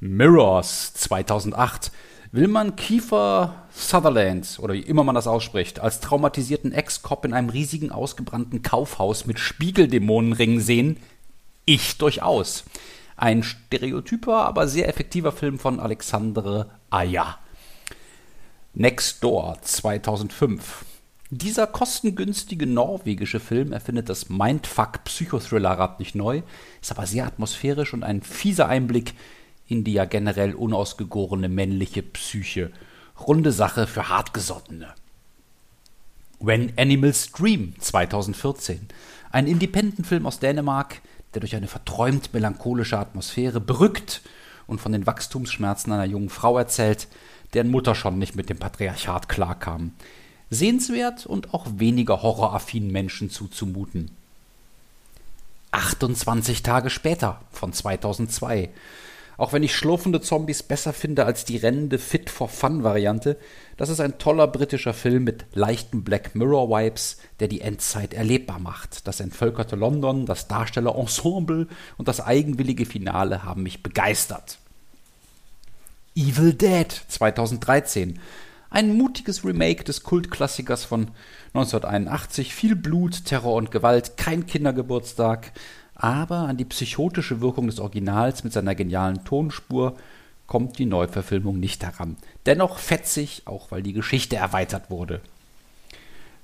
Mirrors 2008 will man Kiefer Sutherland, oder wie immer man das ausspricht, als traumatisierten Ex-Cop in einem riesigen ausgebrannten Kaufhaus mit Spiegeldämonenringen sehen? Ich durchaus. Ein stereotyper, aber sehr effektiver Film von Alexandre Aya. Next Door 2005. Dieser kostengünstige norwegische Film erfindet das Mindfuck-Psychothriller-Rad nicht neu, ist aber sehr atmosphärisch und ein fieser Einblick in die ja generell unausgegorene männliche Psyche. Runde Sache für Hartgesottene. When Animals Dream 2014. Ein Independent-Film aus Dänemark, der durch eine verträumt melancholische Atmosphäre berückt und von den Wachstumsschmerzen einer jungen Frau erzählt, deren Mutter schon nicht mit dem Patriarchat klarkam. Sehenswert und auch weniger horroraffinen Menschen zuzumuten. 28 Tage später von 2002. Auch wenn ich schlurfende Zombies besser finde als die rennende Fit for Fun Variante, das ist ein toller britischer Film mit leichten Black Mirror Vibes, der die Endzeit erlebbar macht. Das entvölkerte London, das Darstellerensemble und das eigenwillige Finale haben mich begeistert. Evil Dead 2013. Ein mutiges Remake des Kultklassikers von 1981. Viel Blut, Terror und Gewalt, kein Kindergeburtstag. Aber an die psychotische Wirkung des Originals mit seiner genialen Tonspur kommt die Neuverfilmung nicht heran. Dennoch fetzig, auch weil die Geschichte erweitert wurde.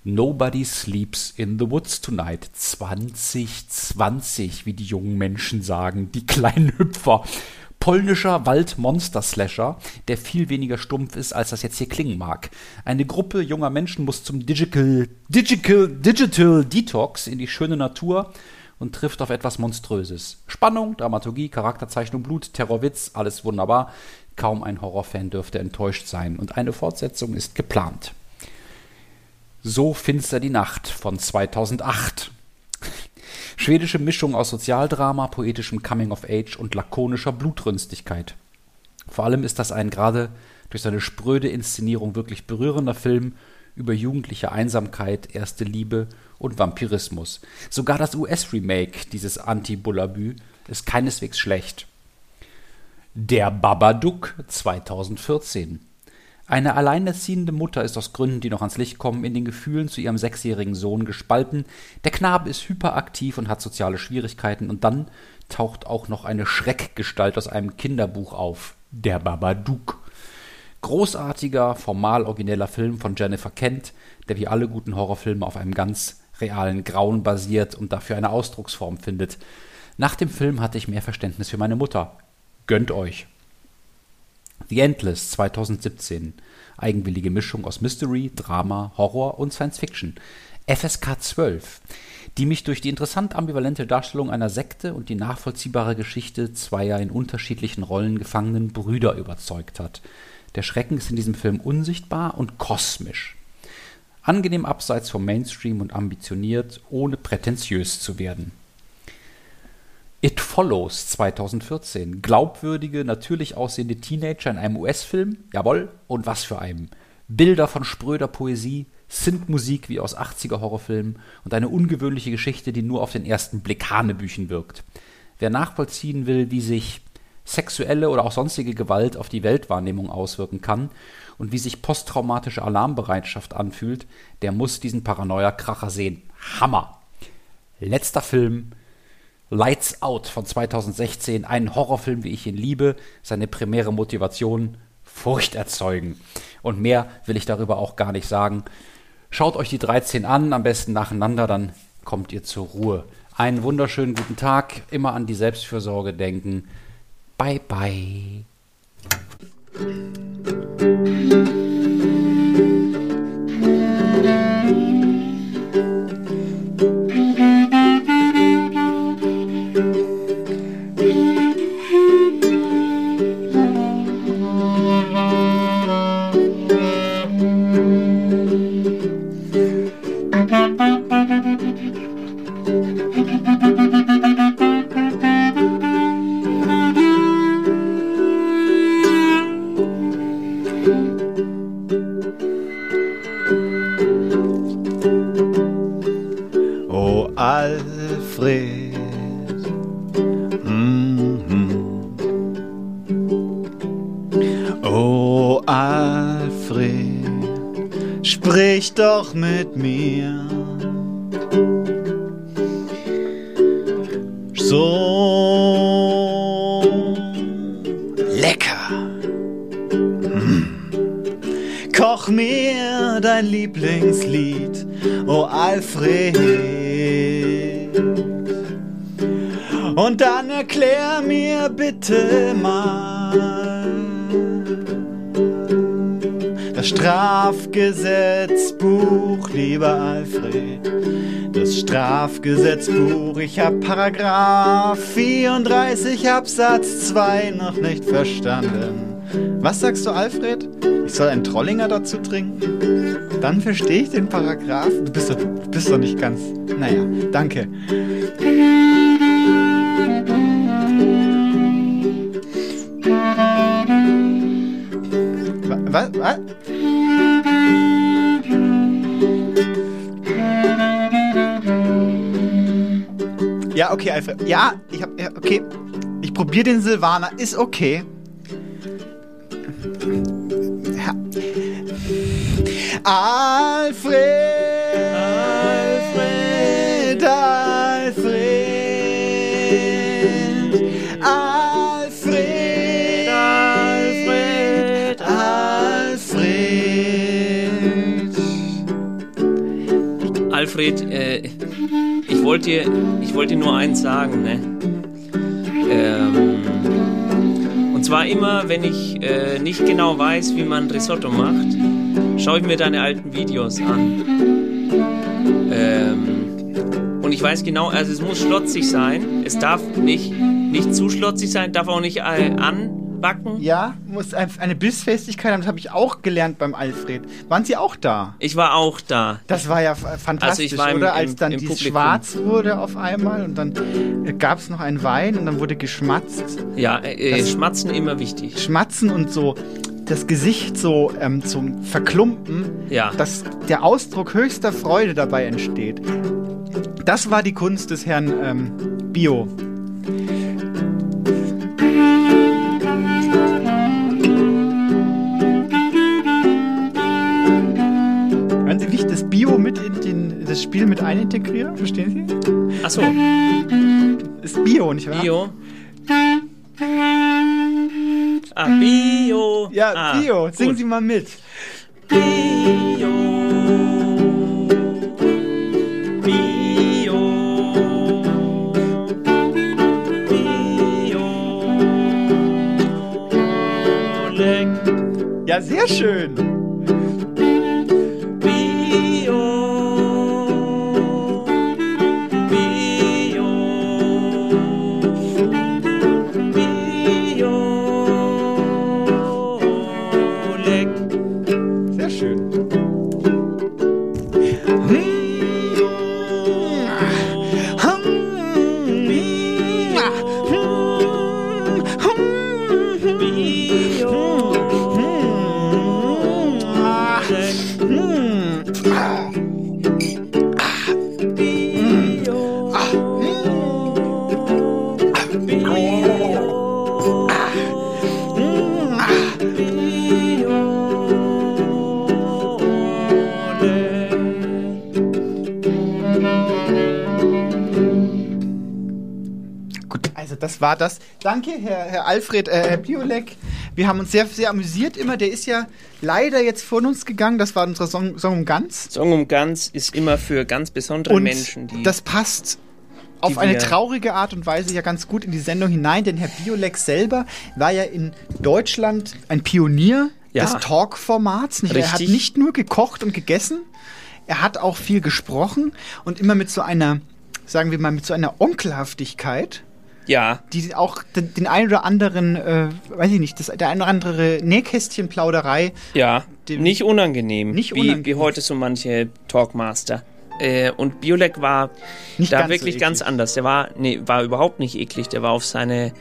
Nobody Sleeps in the Woods Tonight 2020, wie die jungen Menschen sagen, die kleinen Hüpfer. Polnischer Waldmonster-Slasher, der viel weniger stumpf ist, als das jetzt hier klingen mag. Eine Gruppe junger Menschen muss zum Digital, Digital, Digital Detox in die schöne Natur und trifft auf etwas Monströses. Spannung, Dramaturgie, Charakterzeichnung, Blut, Terrorwitz, alles wunderbar. Kaum ein Horrorfan dürfte enttäuscht sein und eine Fortsetzung ist geplant. So finster die Nacht von 2008. [laughs] Schwedische Mischung aus Sozialdrama, poetischem Coming of Age und lakonischer Blutrünstigkeit. Vor allem ist das ein gerade durch seine spröde Inszenierung wirklich berührender Film über jugendliche Einsamkeit, erste Liebe und Vampirismus. Sogar das US-Remake dieses Anti-Bullabü ist keineswegs schlecht. Der Babadook 2014. Eine alleinerziehende Mutter ist aus Gründen, die noch ans Licht kommen, in den Gefühlen zu ihrem sechsjährigen Sohn gespalten. Der Knabe ist hyperaktiv und hat soziale Schwierigkeiten und dann taucht auch noch eine Schreckgestalt aus einem Kinderbuch auf. Der Babadook. Großartiger, formal origineller Film von Jennifer Kent, der wie alle guten Horrorfilme auf einem ganz realen Grauen basiert und dafür eine Ausdrucksform findet. Nach dem Film hatte ich mehr Verständnis für meine Mutter. Gönnt euch. The Endless 2017. Eigenwillige Mischung aus Mystery, Drama, Horror und Science Fiction. FSK 12, die mich durch die interessant ambivalente Darstellung einer Sekte und die nachvollziehbare Geschichte zweier in unterschiedlichen Rollen gefangenen Brüder überzeugt hat. Der Schrecken ist in diesem Film unsichtbar und kosmisch. Angenehm abseits vom Mainstream und ambitioniert, ohne prätentiös zu werden. It Follows 2014. Glaubwürdige, natürlich aussehende Teenager in einem US-Film. Jawohl, und was für einem. Bilder von spröder Poesie, Synth-Musik wie aus 80er Horrorfilmen und eine ungewöhnliche Geschichte, die nur auf den ersten Blick Hanebüchen wirkt. Wer nachvollziehen will, wie sich sexuelle oder auch sonstige Gewalt auf die Weltwahrnehmung auswirken kann und wie sich posttraumatische Alarmbereitschaft anfühlt, der muss diesen Paranoia-Kracher sehen. Hammer! Letzter Film. Lights Out von 2016, ein Horrorfilm, wie ich ihn liebe, seine primäre Motivation Furcht erzeugen. Und mehr will ich darüber auch gar nicht sagen. Schaut euch die 13 an, am besten nacheinander, dann kommt ihr zur Ruhe. Einen wunderschönen guten Tag, immer an die Selbstfürsorge denken. Bye bye. Oh doch mit mir. So lecker. Mm. Koch mir dein Lieblingslied, oh Alfred. Und dann erklär mir bitte mal Strafgesetzbuch, lieber Alfred. Das Strafgesetzbuch, ich hab Paragraph 34 Absatz 2 noch nicht verstanden. Was sagst du, Alfred? Ich soll einen Trollinger dazu trinken? Dann verstehe ich den Paragraph. Du bist doch, du bist doch nicht ganz. Naja, danke. Was? Was? Ja, okay, Alfred. Ja, ich hab. Ja, okay. Ich probiere den Silvaner. Ist okay. Ja. Alfred. Alfred. Alfred. Alfred. Alfred. Alfred. Alfred, äh, ich wollte dir, ich wollte dir nur eins sagen, ne? Ähm, und zwar immer, wenn ich äh, nicht genau weiß, wie man Risotto macht, schaue ich mir deine alten Videos an. Ähm, Und ich weiß genau, also es muss schlotzig sein. Es darf nicht, nicht zu schlotzig sein, darf auch nicht äh, anbacken. Ja, muss ein- eine Bissfestigkeit haben. Das habe ich auch gelernt beim Alfred. Waren Sie auch da? Ich war auch da. Das war ja f- fantastisch, Also ich war im- oder? im- Als dann im die Publikum. schwarz wurde auf einmal und dann gab es noch einen Wein und dann wurde geschmatzt. Ja, äh, Das- Schmatzen immer wichtig. Schmatzen und so das Gesicht so ähm, zum Verklumpen, Ja. dass der Ausdruck höchster Freude dabei entsteht. Das war die Kunst des Herrn ähm, Bio. Spiel mit einintegriere? Verstehen Sie? Achso, Ist Bio, nicht wahr? Bio. Ah, Bio. Ja, ah, Bio. Singen gut. Sie mal mit. Bio. Bio. Bio. Leck. Ja, sehr schön. Das war das. Danke, Herr, Herr Alfred, äh, Herr Biolek. Wir haben uns sehr, sehr amüsiert immer. Der ist ja leider jetzt von uns gegangen. Das war unser Song, Song um ganz. Song um ganz ist immer für ganz besondere Und Menschen, die. das passt auf eine traurige Art und Weise ja ganz gut in die Sendung hinein, denn Herr Biolek selber war ja in Deutschland ein Pionier Ja. des Talk-Formats. Er hat nicht nur gekocht und gegessen, er hat auch viel gesprochen und immer mit so einer, sagen wir mal, mit so einer Onkelhaftigkeit. Ja, die auch den, den ein oder anderen, äh, weiß ich nicht, das, der ein oder andere Nähkästchenplauderei. ja, Dem- nicht unangenehm. Nicht wie, unangenehm. Wie heute so manche Talkmaster. Äh, und Biolek war Nicht da ganz so wirklich eklig. ganz anders. Der war, nee, war überhaupt nicht eklig. Der war auf seine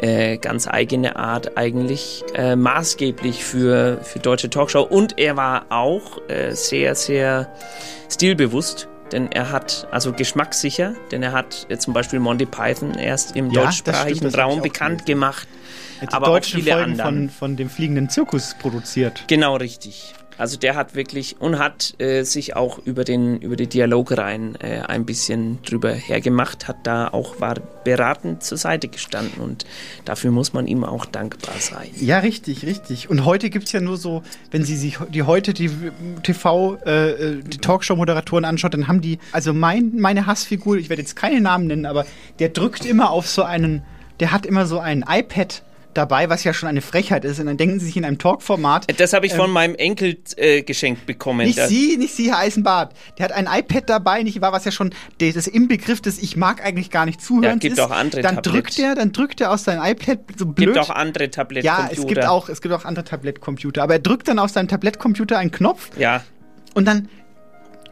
äh, ganz eigene Art eigentlich äh, maßgeblich für, für deutsche Talkshow. Und er war auch äh, sehr, sehr stilbewusst. Denn er hat, also geschmackssicher, denn er hat äh, zum Beispiel Monty Python erst im Ja, das stimmt, deutschsprachigen das ich Raum bekannt gelesen. gemacht. Er hat die aber auch deutschen viele Folgen anderen. von, von dem fliegenden Zirkus produziert. Genau, richtig. Also der hat wirklich und hat äh, sich auch über den über die Dialogreihen äh, ein bisschen drüber hergemacht, hat da auch war beratend zur Seite gestanden und dafür muss man ihm auch dankbar sein. Ja, richtig, richtig. Und heute gibt es ja nur so, wenn Sie sich die heute die TV, äh, äh, die Talkshow-Moderatoren anschaut, dann haben die, also mein, meine Hassfigur, ich werde jetzt keine Namen nennen, aber der drückt immer auf so einen, der hat immer so ein iPad dabei, was ja schon eine Frechheit ist. Und dann denken Sie sich in einem Talk-Format. Das habe ich von Ähm, meinem Enkel äh, geschenkt bekommen. Nicht Das- Sie, nicht Sie, Herr Eisenbart. Der hat ein iPad dabei, nicht wahr, was ja schon der- das Inbegriff des Ich mag eigentlich gar nicht zuhören Ja, gibt ist. auch andere dann Tablet. drückt er, dann drückt er aus seinem iPad so blöd. gibt auch andere Tablet-Computer. Ja, es gibt auch, es gibt auch andere Tablettcomputer. Aber er drückt dann auf seinem Tablettcomputer einen Knopf Ja, und dann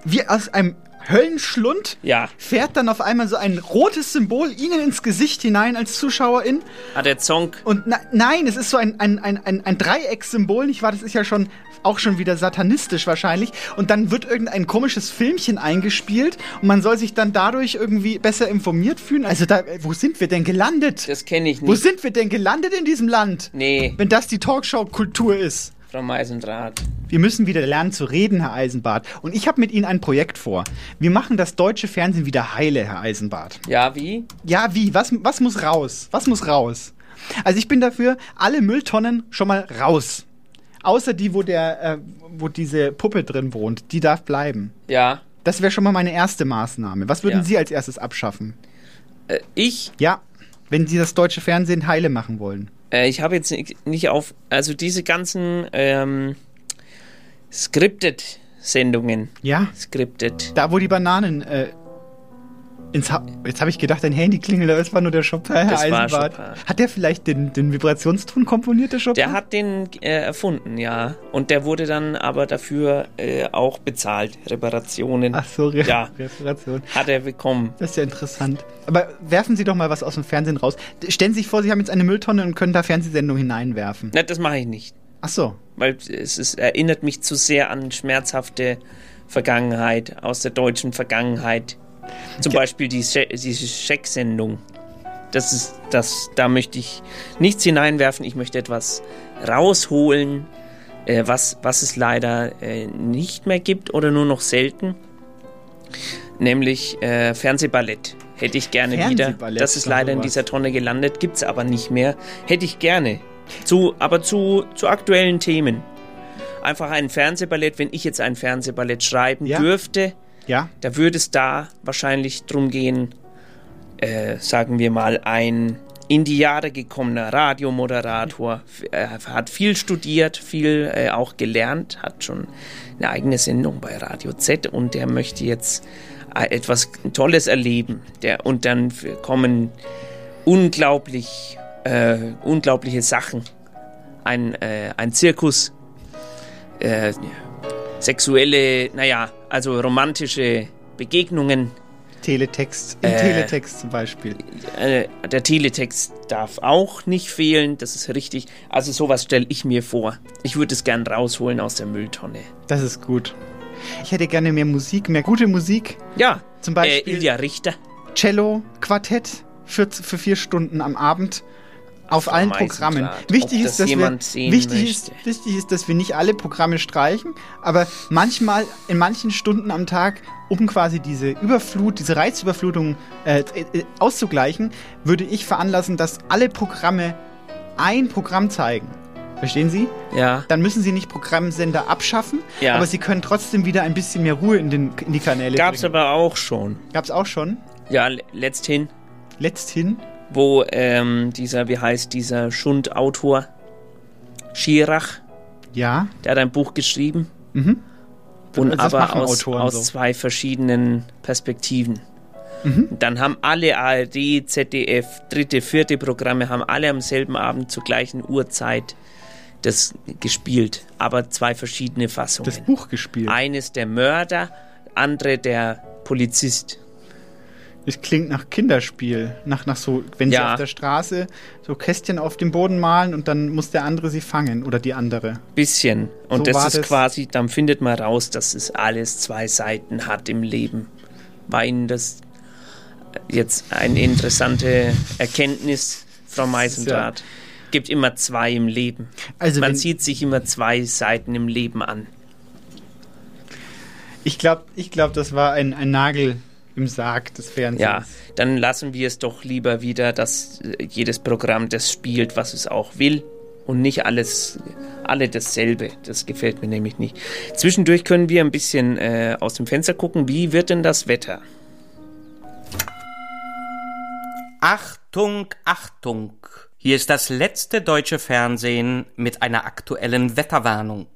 wie aus einem Höllenschlund ja. fährt dann auf einmal so ein rotes Symbol Ihnen ins Gesicht hinein als Zuschauerin. Hat der Song. Und na, nein, es ist so ein, ein, ein, ein, ein Dreieckssymbol, nicht wahr? Das ist ja schon auch schon wieder satanistisch wahrscheinlich. Und dann wird irgendein komisches Filmchen eingespielt und man soll sich dann dadurch irgendwie besser informiert fühlen. Also da, wo sind wir denn gelandet? Das kenne ich Wo nicht. sind wir denn gelandet in diesem Land? Nee, Wenn das die Talkshow-Kultur ist. Frau Meisendraht. Wir müssen wieder lernen zu reden, Herr Eisenbart. Und ich habe mit Ihnen ein Projekt vor. Wir machen das deutsche Fernsehen wieder heile, Herr Eisenbart. Ja, wie? Ja, wie? Was, was muss raus? Was muss raus? Also ich bin dafür, alle Mülltonnen schon mal raus. Außer die, wo der, äh, wo diese Puppe drin wohnt, die darf bleiben. Ja. Das wäre schon mal meine erste Maßnahme. Was würden Ja. Sie als erstes abschaffen? Äh, ich? Ja, wenn Sie das deutsche Fernsehen heile machen wollen. Äh, ich habe jetzt ni- nicht auf, also diese ganzen ähm, Scripted-Sendungen. Ja, Scripted. da wo die Bananen, äh, Jetzt habe ich gedacht, ein Handy klingelt, aber es war nur der Chopin, Herr Das war Eisenbart. Chopin. Hat der vielleicht den, den Vibrationston komponiert, der Chopin? Der hat den äh, erfunden, ja. Und der wurde dann aber dafür äh, auch bezahlt. Reparationen. Ach so, Re Ja. Reparation. Hat er bekommen. Das ist ja interessant. Aber werfen Sie doch mal was aus dem Fernsehen raus. Stellen Sie sich vor, Sie haben jetzt eine Mülltonne und können da Fernsehsendungen hineinwerfen. Na, das mache ich nicht. Ach so. Weil es ist, erinnert mich zu sehr an schmerzhafte Vergangenheit, aus der deutschen Vergangenheit. Zum Beispiel die, Sche diese Scheck-Sendung. Das ist, das, da möchte ich nichts hineinwerfen. Ich möchte etwas rausholen, äh, was, was es leider äh, nicht mehr gibt oder nur noch selten. Nämlich äh, Fernsehballett. Hätte ich gerne wieder. Das ist leider in dieser Tonne gelandet, gibt es aber nicht mehr. Hätte ich gerne. Zu, aber zu, zu aktuellen Themen. Einfach ein Fernsehballett, wenn ich jetzt ein Fernsehballett schreiben Ja. dürfte, Ja. da würde es da wahrscheinlich drum gehen, äh, sagen wir mal, ein in die Jahre gekommener Radiomoderator, äh, hat viel studiert, viel äh, auch gelernt, hat schon eine eigene Sendung bei Radio Z und der möchte jetzt äh, etwas Tolles erleben. Der, und dann kommen unglaublich, äh, unglaubliche Sachen. Ein, äh, ein Zirkus, äh, sexuelle, naja, also romantische Begegnungen. Teletext. Im Äh, Teletext zum Beispiel. Äh, der Teletext darf auch nicht fehlen, das ist richtig. Also sowas stelle ich mir vor. Ich würde es gern rausholen aus der Mülltonne. Das ist gut. Ich hätte gerne mehr Musik, mehr gute Musik. Ja, Zum äh, Beispiel Ilja Richter. Cello, Quartett für, für vier Stunden am Abend auf allen Programmen. ob Wichtig ist, dass wir, wichtig, ist, wichtig ist, dass wir nicht alle Programme streichen, aber manchmal in manchen Stunden am Tag, um quasi diese Überflut, diese Reizüberflutung äh, äh, auszugleichen, würde ich veranlassen, dass alle Programme ein Programm zeigen. Verstehen Sie? Ja. Dann müssen Sie nicht Programmsender abschaffen, Ja. aber Sie können trotzdem wieder ein bisschen mehr Ruhe in, den, in die Kanäle Gab's bringen. aber auch schon. Gab's auch schon? Ja, le- letzthin. Letzthin? Wo ähm, dieser, wie heißt dieser Schundautor? Schirach. Ja. Der hat ein Buch geschrieben. Mhm. Und Das aber aus, aus so. zwei verschiedenen Perspektiven. Mhm. Dann haben alle ARD, ZDF, dritte, vierte Programme, haben alle am selben Abend zur gleichen Uhrzeit das gespielt, aber zwei verschiedene Fassungen. Das Buch gespielt. Eines der Mörder, andere der Polizist. Es klingt nach Kinderspiel. Nach, nach so, wenn sie Ja. auf der Straße so Kästchen auf dem Boden malen und dann muss der andere sie fangen oder die andere. Bisschen. Und So das ist das- quasi, dann findet man raus, dass es alles zwei Seiten hat im Leben. War Ihnen das jetzt eine interessante Erkenntnis, Frau Meisendrath? Gibt immer zwei im Leben. Also Man sieht sich immer zwei Seiten im Leben an. Ich glaube, ich glaub, das war ein, ein Nagel im Sarg des Fernsehens. Ja, dann lassen wir es doch lieber wieder, dass äh, jedes Programm das spielt, was es auch will und nicht alles, alle dasselbe. Das gefällt mir nämlich nicht. Zwischendurch können wir ein bisschen äh, aus dem Fenster gucken. Wie wird denn das Wetter? Achtung, Achtung! Hier ist das letzte deutsche Fernsehen mit einer aktuellen Wetterwarnung.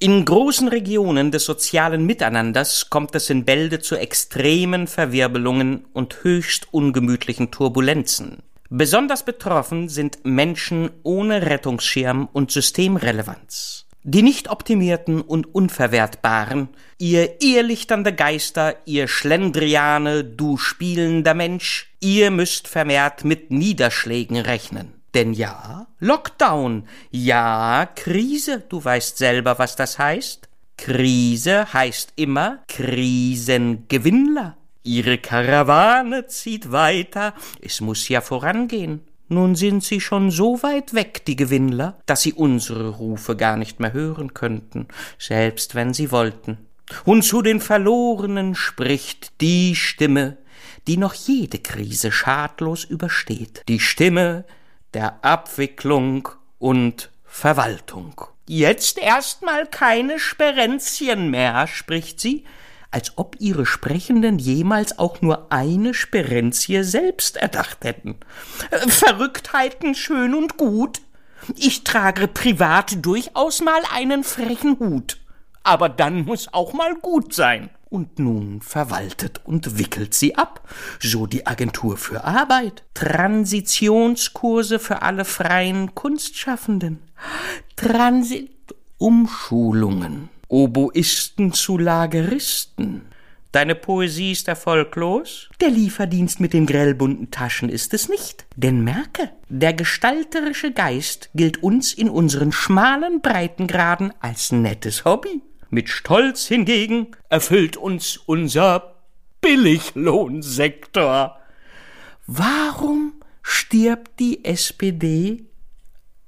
In großen Regionen des sozialen Miteinanders kommt es in Bälde zu extremen Verwirbelungen und höchst ungemütlichen Turbulenzen. Besonders betroffen sind Menschen ohne Rettungsschirm und Systemrelevanz. Die nicht optimierten und unverwertbaren, ihr irrlichternde Geister, ihr Schlendriane, du spielender Mensch, ihr müsst vermehrt mit Niederschlägen rechnen. Denn ja, Lockdown, ja, Krise, du weißt selber, was das heißt. Krise heißt immer Krisengewinnler. Ihre Karawane zieht weiter, es muss ja vorangehen. Nun sind sie schon so weit weg, die Gewinnler, dass sie unsere Rufe gar nicht mehr hören könnten, selbst wenn sie wollten. Und zu den Verlorenen spricht die Stimme, die noch jede Krise schadlos übersteht. Die Stimme der Abwicklung und Verwaltung. Jetzt erstmal keine Sperenzchen mehr, spricht sie, als ob ihre Sprechenden jemals auch nur eine Sperentie selbst erdacht hätten. Verrücktheiten schön und gut. Ich trage privat durchaus mal einen frechen Hut. Aber dann muss auch mal gut sein. Und nun verwaltet und wickelt sie ab, so die Agentur für Arbeit. Transitionskurse für alle freien Kunstschaffenden. Transit Umschulungen. Oboisten zu Lageristen. Deine Poesie ist erfolglos? Der Lieferdienst mit den grellbunten Taschen ist es nicht. Denn merke, der gestalterische Geist gilt uns in unseren schmalen Breitengraden als nettes Hobby. Mit Stolz hingegen erfüllt uns unser Billiglohnsektor. Warum stirbt die SPD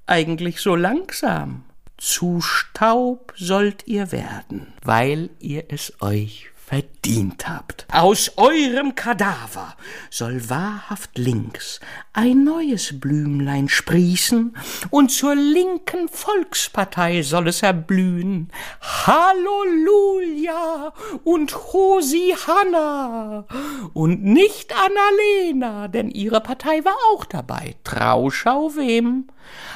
eigentlich so langsam? Zu Staub sollt ihr werden, weil ihr es euch verdient habt. Aus eurem Kadaver soll wahrhaft links ein neues Blümlein sprießen, und zur linken Volkspartei soll es erblühen. Halleluja und Hosianna und nicht Annalena, denn ihre Partei war auch dabei. Trauschau wem?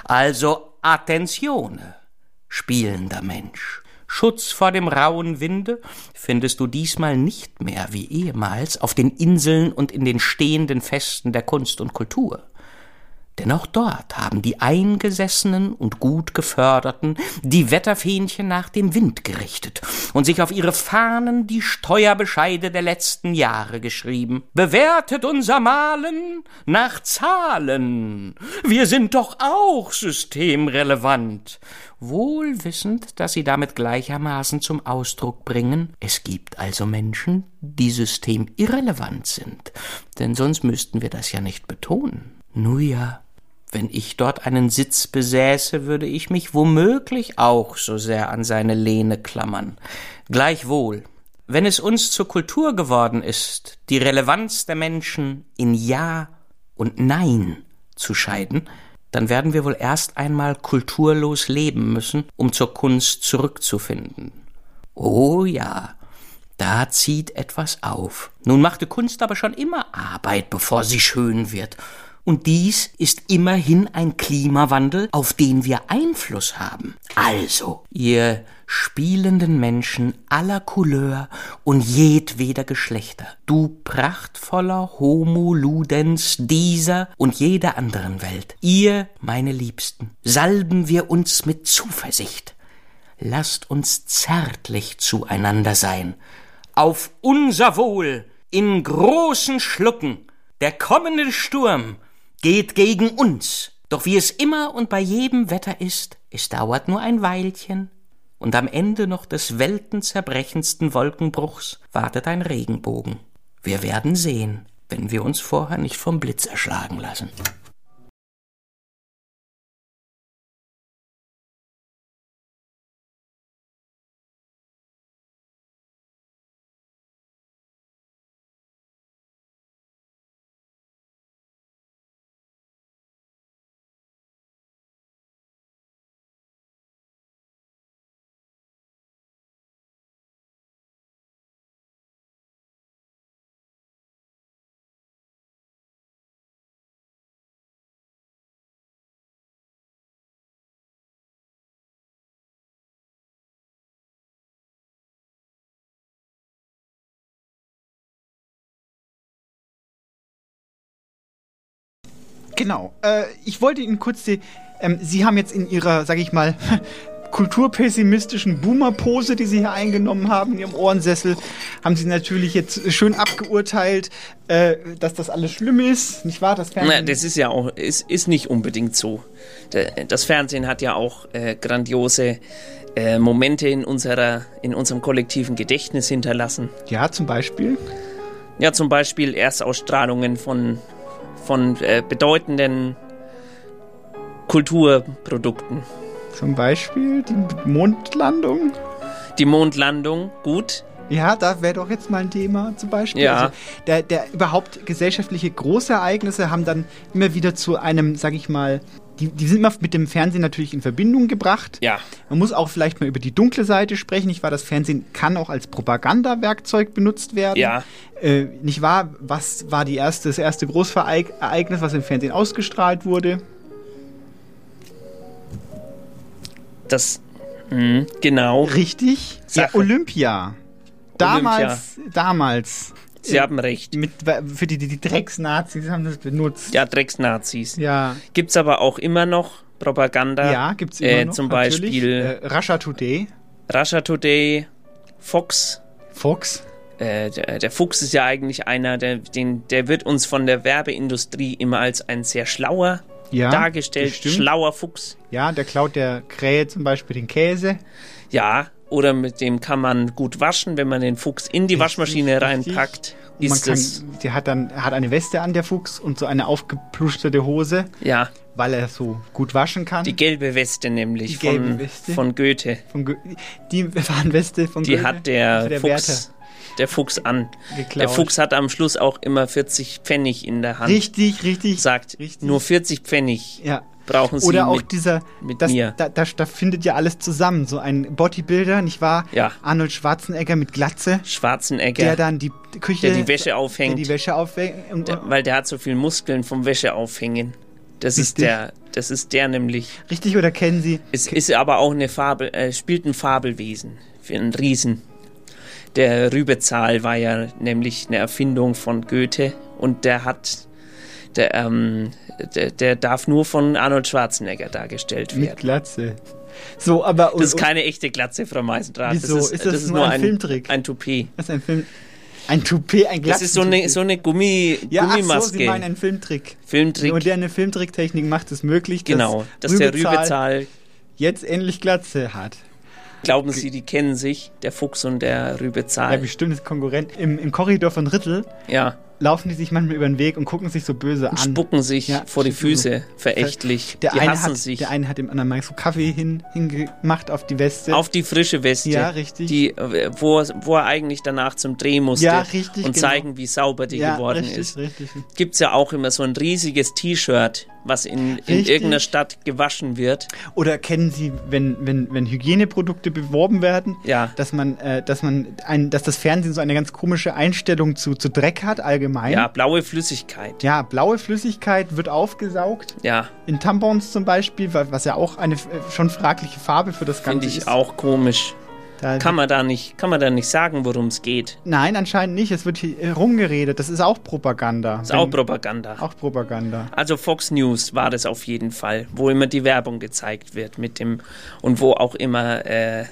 Also Attentione, spielender Mensch. Schutz vor dem rauen Winde findest du diesmal nicht mehr wie ehemals auf den Inseln und in den stehenden Festen der Kunst und Kultur. Denn auch dort haben die Eingesessenen und gut Geförderten die Wetterfähnchen nach dem Wind gerichtet und sich auf ihre Fahnen die Steuerbescheide der letzten Jahre geschrieben. Bewertet unser Malen nach Zahlen. Wir sind doch auch systemrelevant. Wohl wissend, dass sie damit gleichermaßen zum Ausdruck bringen, es gibt also Menschen, die systemirrelevant sind, denn sonst müssten wir das ja nicht betonen. Nu ja, wenn ich dort einen Sitz besäße, würde ich mich womöglich auch so sehr an seine Lehne klammern. Gleichwohl, wenn es uns zur Kultur geworden ist, die Relevanz der Menschen in Ja und Nein zu scheiden, dann werden wir wohl erst einmal kulturlos leben müssen, um zur Kunst zurückzufinden. Oh ja, da zieht etwas auf. Nun machte Kunst aber schon immer Arbeit, bevor sie schön wird, und dies ist immerhin ein Klimawandel, auf den wir Einfluss haben. Also, ihr spielenden Menschen aller Couleur und jedweder Geschlechter, du prachtvoller Homo Ludens dieser und jeder anderen Welt, ihr, meine Liebsten, salben wir uns mit Zuversicht. Lasst uns zärtlich zueinander sein, auf unser Wohl, in großen Schlucken, der kommende Sturm geht gegen uns. Doch wie es immer und bei jedem Wetter ist, es dauert nur ein Weilchen, und am Ende noch des weltenzerbrechendsten Wolkenbruchs wartet ein Regenbogen. Wir werden sehen, wenn wir uns vorher nicht vom Blitz erschlagen lassen. Genau. Äh, ich wollte Ihnen kurz die. Ähm, Sie haben jetzt in Ihrer, sag ich mal, [laughs] kulturpessimistischen Boomer-Pose, die Sie hier eingenommen haben, in Ihrem Ohrensessel, haben Sie natürlich jetzt schön abgeurteilt, äh, dass das alles schlimm ist, nicht wahr? Das Na, das ist ja auch, ist, ist nicht unbedingt so. Das Fernsehen hat ja auch äh, grandiose äh, Momente in, unserer, in unserem kollektiven Gedächtnis hinterlassen. Ja, zum Beispiel? Ja, zum Beispiel Erstausstrahlungen von von äh, bedeutenden Kulturprodukten. Zum Beispiel die Mondlandung? Die Mondlandung, gut. Ja, da wäre doch jetzt mal ein Thema zum Beispiel. Ja. Also der, der überhaupt gesellschaftliche Großereignisse haben dann immer wieder zu einem, sag ich mal, die, die sind immer mit dem Fernsehen natürlich in Verbindung gebracht. Ja. Man muss auch vielleicht mal über die dunkle Seite sprechen. Nicht wahr? Das Fernsehen kann auch als Propagandawerkzeug benutzt werden. Ja. Äh, nicht wahr? Was war die erste, das erste Großereignis, was im Fernsehen ausgestrahlt wurde? Das, mh, genau. Richtig. Ja, Olympia. damals, damals. Sie äh, haben recht. Mit, für die, die, die Drecksnazis haben das benutzt. Ja, Drecksnazis. Ja. Gibt's aber auch immer noch Propaganda. Ja, gibt's immer äh, noch, Zum natürlich. Beispiel Äh, Russia Today. Russia Today, Fox. Fox. Äh, der, der Fuchs ist ja eigentlich einer, der, den, der wird uns von der Werbeindustrie immer als ein sehr schlauer Ja, dargestellt. Schlauer Fuchs. Ja, der klaut der Krähe zum Beispiel den Käse. Ja, oder mit dem kann man gut waschen, wenn man den Fuchs in die Waschmaschine reinpackt. Und man Ist kann, das, der hat dann er hat eine Weste an, der Fuchs, und so eine aufgeplusterte Hose, ja, weil er so gut waschen kann. die gelbe Weste nämlich Die gelbe von, Weste. von Goethe. Von Go die Warnweste von Die Goethe. hat der, Also der Fuchs, der Fuchs an. Geklaut. Der Fuchs hat am Schluss auch immer 40 Pfennig in der Hand. Richtig, richtig. Sagt, nur 40 Pfennig Ja. Brauchen Sie Oder auch mit, dieser, mit das, mir. Da, da, da findet ja alles zusammen. So ein Bodybuilder, nicht wahr? Ja. Arnold Schwarzenegger mit Glatze, Schwarzenegger, der dann die Küche, der die Wäsche aufhängt. der die Wäsche aufhängt. Der, weil der hat so viel Muskeln vom Wäsche aufhängen. Das ist der, das ist der nämlich. richtig, oder kennen Sie? Es ist aber auch eine Fabel, äh, spielt ein Fabelwesen für einen Riesen. Der Rübezahl war ja nämlich eine Erfindung von Goethe und der hat, der, ähm, der, der darf nur von Arnold Schwarzenegger dargestellt Mit werden. Glatze. So, aber. Das ist keine echte Glatze, Frau Meisendrath. Wieso? Das ist, Ist das das ist nur ein ein, Filmtrick? Ein Toupet. Das ist ein Film. Ein Toupet, ein Das ist so eine, so eine Gummi, ja, ach so, Gummimaske. Sie meinen einen Filmtrick. Filmtrick. Moderne Filmtricktechnik macht es möglich, dass Genau, dass der Rübezahl jetzt endlich Glatze hat. Glauben Sie, die kennen sich, der Fuchs und der Ja, Rübezahl? bestimmt ist Konkurrent. Im, Im Korridor von Rittel Ja, laufen die sich manchmal über den Weg und gucken sich so böse und an. spucken sich Ja, vor die spucken so. Füße, verächtlich. Der die eine, hassen hat, sich. der eine hat dem anderen mal so Kaffee hin, hingemacht auf die Weste. Auf die frische Weste. Ja, richtig. Die, wo, er- wo er eigentlich danach zum Dreh musste. Ja, richtig, Und genau. zeigen, wie sauber die ja, geworden richtig, ist. Richtig. Gibt es ja auch immer so ein riesiges T-Shirt, was in, in irgendeiner Stadt gewaschen wird. Oder kennen Sie, wenn, wenn, wenn Hygieneprodukte beworben werden, Ja. dass man, äh, dass man ein, dass das Fernsehen so eine ganz komische Einstellung zu, zu Dreck hat, allgemein. Ja, blaue Flüssigkeit. Ja, blaue Flüssigkeit wird aufgesaugt. Ja, In Tampons zum Beispiel, wa- was ja auch eine äh, schon fragliche Farbe für das Ganze finde ich ist. auch komisch. Da Kann man da nicht, kann man da nicht sagen, worum es geht. Nein, anscheinend nicht. Es wird hier äh, rumgeredet. Das ist auch Propaganda. Ist auch Wenn- Propaganda. Auch Propaganda. Also Fox News war das auf jeden Fall, wo immer die Werbung gezeigt wird mit dem und wo auch immer äh,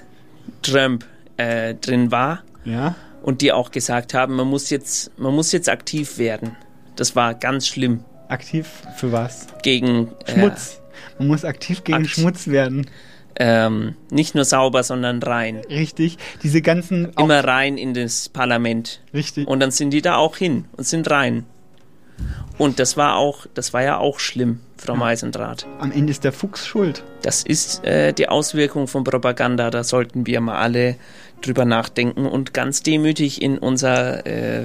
Trump äh, drin war Ja. Und die auch gesagt haben, man muss jetzt, man muss jetzt aktiv werden. Das war ganz schlimm Aktiv für was? gegen äh, Schmutz. Man muss aktiv gegen Akt- Schmutz werden. ähm, nicht nur sauber, sondern rein. Richtig. Diese ganzen. Immer rein in das Parlament. Richtig. Und dann sind die da auch hin und sind rein. Und das war auch, das war ja auch schlimm, Frau Meisendrath. Am Ende ist der Fuchs schuld. Das ist äh, die Auswirkung von Propaganda. Da sollten wir mal alle drüber nachdenken und ganz demütig in unser, äh,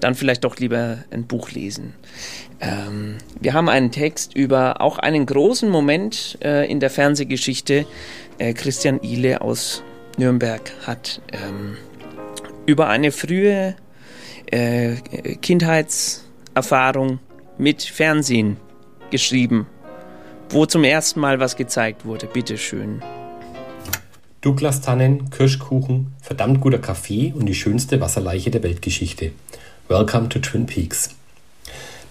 dann vielleicht doch lieber ein Buch lesen. Ähm, wir haben einen Text über auch einen großen Moment äh, in der Fernsehgeschichte. Äh, Christian Ihle aus Nürnberg hat ähm, über eine frühe äh, Kindheitserfahrung mit Fernsehen geschrieben wo zum ersten Mal was gezeigt wurde. Bitteschön. Douglas-Tannen, Kirschkuchen, verdammt guter Kaffee und die schönste Wasserleiche der Weltgeschichte. Welcome to Twin Peaks.